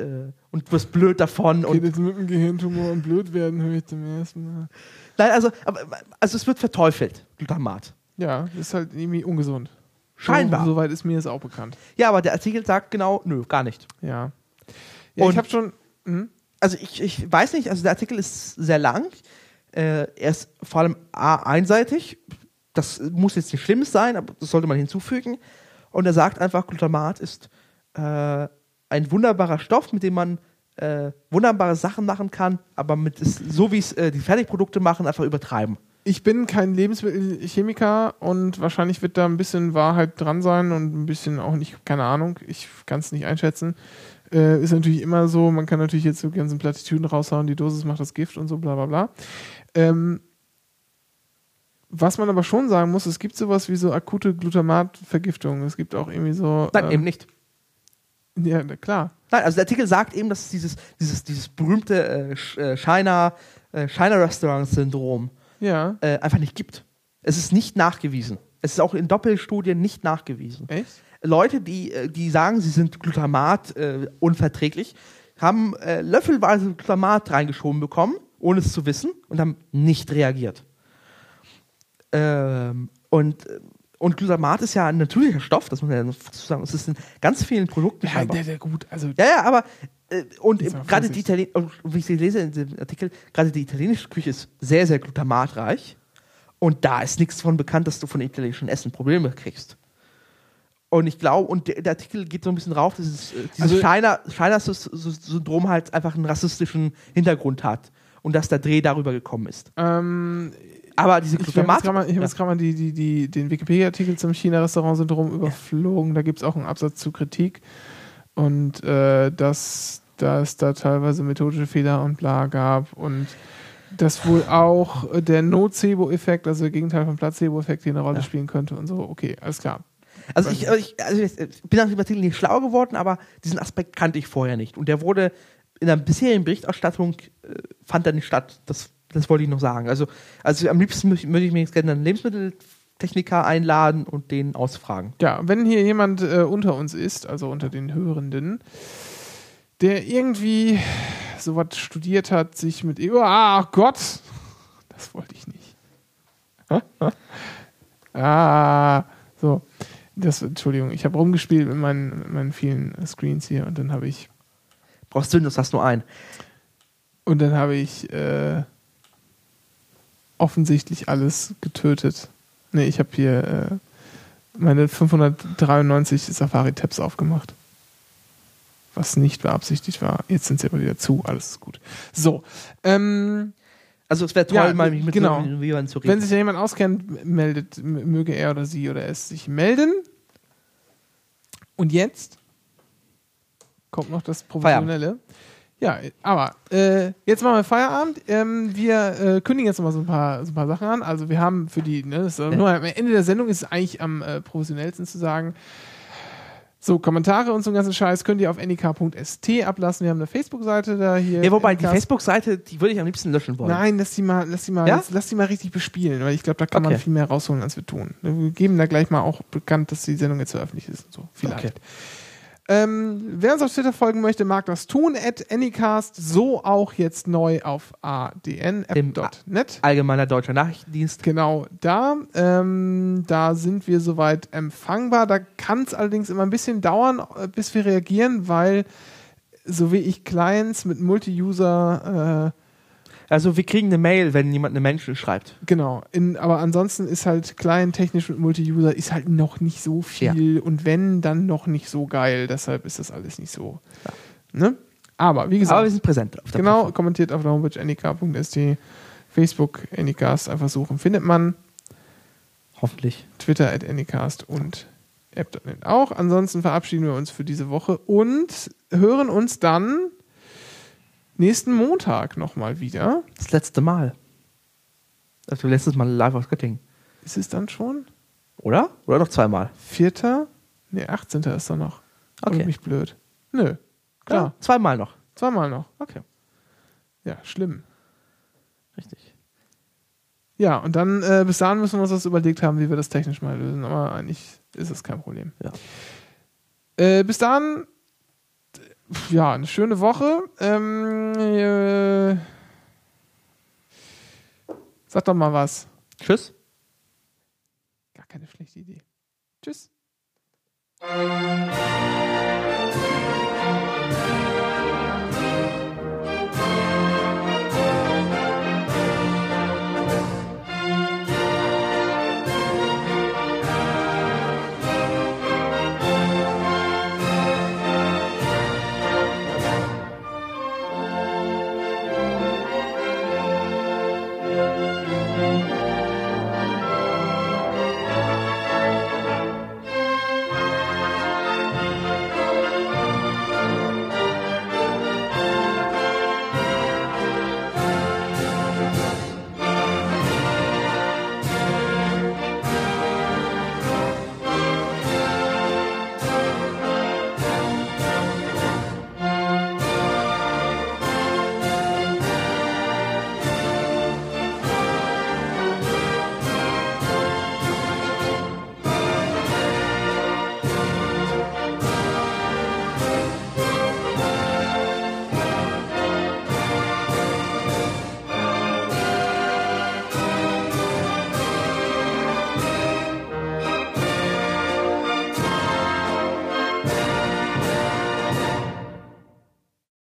und du wirst blöd davon und jetzt mit dem Gehirntumor und blöd werden, höre ich zum ersten Mal. nein, also aber, also es wird verteufelt Glutamat. Ja, das ist halt irgendwie ungesund. Scheinbar. So, soweit ist mir das auch bekannt. Ja, aber der Artikel sagt genau, nö, gar nicht. Ja. Ja, Und- ich habe schon. Hm? also ich, ich weiß nicht, also der Artikel ist sehr lang. Äh, er ist vor allem A, einseitig. Das muss jetzt nicht schlimm sein, aber das sollte man hinzufügen. Und er sagt einfach, Glutamat ist äh, ein wunderbarer Stoff, mit dem man äh, wunderbare Sachen machen kann, aber mit es, so wie es äh, die Fertigprodukte machen, einfach übertreiben. Ich bin kein Lebensmittelchemiker und wahrscheinlich wird da ein bisschen Wahrheit dran sein und ein bisschen auch nicht, keine Ahnung, ich kann es nicht einschätzen. Äh, ist natürlich immer so, man kann natürlich jetzt so ganzen Plattitüden raushauen, die Dosis macht das Gift und so, bla bla bla. Ähm, was man aber schon sagen muss, es gibt sowas wie so akute Glutamatvergiftung. Es gibt auch irgendwie so. Nein, ähm, eben nicht. Ja, na klar. Nein, also der Artikel sagt eben, dass es dieses, dieses, dieses berühmte äh, äh, China, äh, China Restaurant Syndrom Ja. äh, einfach nicht gibt. Es ist nicht nachgewiesen. Es ist auch in Doppelstudien nicht nachgewiesen. Echt? Leute, die, äh, die sagen, sie sind Glutamat äh, unverträglich, haben äh, löffelweise Glutamat reingeschoben bekommen, ohne es zu wissen, und haben nicht reagiert. Ähm, und, äh, und Glutamat ist ja ein natürlicher Stoff, das muss man ja sagen. Es ist in ganz vielen Produkten. Ja, scheinbar. der, der gut. Also, Ja, ja, aber äh, und gerade die. Italien wie ich lese in dem Artikel, gerade die italienische Küche ist sehr, sehr glutamatreich. Und da ist nichts von bekannt, dass du von italienischem Essen Probleme kriegst. Und ich glaube, und der, der Artikel geht so ein bisschen rauf, dass es, äh, dieses Also- China-Syndrom halt einfach einen rassistischen Hintergrund hat. Und dass der Dreh darüber gekommen ist. ähm, Aber diese Ich habe Glutamat. jetzt gerade mal, ich hab Ja. jetzt gerade mal die, die, die, den Wikipedia-Artikel zum China-Restaurant-Syndrom überflogen. Da gibt es auch einen Absatz zu Kritik. Und äh, dass, dass da teilweise methodische Fehler und bla gab. Und dass wohl auch der Nocebo-Effekt, also der Gegenteil vom Placebo-Effekt, hier eine Rolle Ja. spielen könnte und so. Okay, alles klar. Also ich, ich, also ich bin nach dem Artikel nicht schlau geworden, aber diesen Aspekt kannte ich vorher nicht. Und der wurde in der bisherigen Berichterstattung äh, fand er nicht statt. Das, das wollte ich noch sagen. Also, also am liebsten möchte möchte ich mir jetzt gerne einen Lebensmitteltechniker einladen und den ausfragen. Ja, wenn hier jemand äh, unter uns ist, also unter den Hörenden, der irgendwie sowas studiert hat, sich mit. Oh, ach Gott! Das wollte ich nicht. ah, so. Das, Entschuldigung, ich habe rumgespielt mit meinen, mit meinen vielen Screens hier und dann habe ich. Brauchst Windows, hast nur einen. Und dann habe ich äh, offensichtlich alles getötet. Ne, ich habe hier äh, meine 593 Safari-Tabs aufgemacht. Was nicht beabsichtigt war. Jetzt sind sie aber wieder zu, alles ist gut. So, ähm, Also es wäre toll, Ja, mal mich mit genau. so Vivan zu reden. wenn sich jemand auskennt, meldet, möge er oder sie oder es sich melden. Und jetzt kommt noch das Professionelle. Ja, aber äh, jetzt machen wir Feierabend. Ähm, wir äh, kündigen jetzt noch mal so ein paar, so ein paar Sachen an. Also wir haben für die, ne, das ist nur am Ende der Sendung ist es eigentlich am äh, professionellsten zu sagen. So, Kommentare und so einen ganzen Scheiß könnt ihr auf nik.st ablassen. Wir haben eine Facebook-Seite da hier. ja, wobei, die Facebook-Seite, die würde ich am liebsten löschen wollen. Nein, lass die mal, lass die mal, Ja? lass, lass die mal richtig bespielen, weil ich glaube, da kann man Okay. viel mehr rausholen, als wir tun. Wir geben da gleich mal auch bekannt, dass die Sendung jetzt veröffentlicht ist und so. Vielleicht. Okay. Ähm, wer uns auf Twitter folgen möchte, mag das tun. At Anycast, so auch jetzt neu auf adn.app.net. Allgemeiner Deutscher Nachrichtendienst. Genau, da. Ähm, da sind wir soweit empfangbar. Da kann es allerdings immer ein bisschen dauern, äh, bis wir reagieren, weil so wie ich Clients mit Multi-User äh, Also wir kriegen eine Mail, wenn jemand eine Menschen schreibt. Genau, in, aber ansonsten ist halt client-technisch mit Multi-User ist halt noch nicht so viel und wenn, dann noch nicht so geil. Deshalb ist das alles nicht so. Ne? Aber wie gesagt, Aber wir sind präsent auf der genau, Plattform. kommentiert auf der Homepage nik.st, Facebook Anycast einfach suchen, findet man, Hoffentlich. Twitter at Anycast und app.net auch. Ansonsten verabschieden wir uns für diese Woche und hören uns dann nächsten Montag nochmal wieder. Das letzte Mal. Also letztes Mal live aus Göttingen. Ist es dann schon? Oder? Oder noch zweimal? Vierter? Ne, 18. ist doch noch. Okay. Okay. mich blöd. Nö. Klar. Ja, zweimal noch. Zweimal noch. Okay. Ja, schlimm. Richtig. Ja, und dann äh, bis dahin müssen wir uns das überlegt haben, wie wir das technisch mal lösen. Aber eigentlich ist es kein Problem. Ja. Äh, bis dahin, pf, ja, eine schöne Woche. Ähm, äh, sag doch mal was. Tschüss. Gar keine schlechte Idee. Tschüss.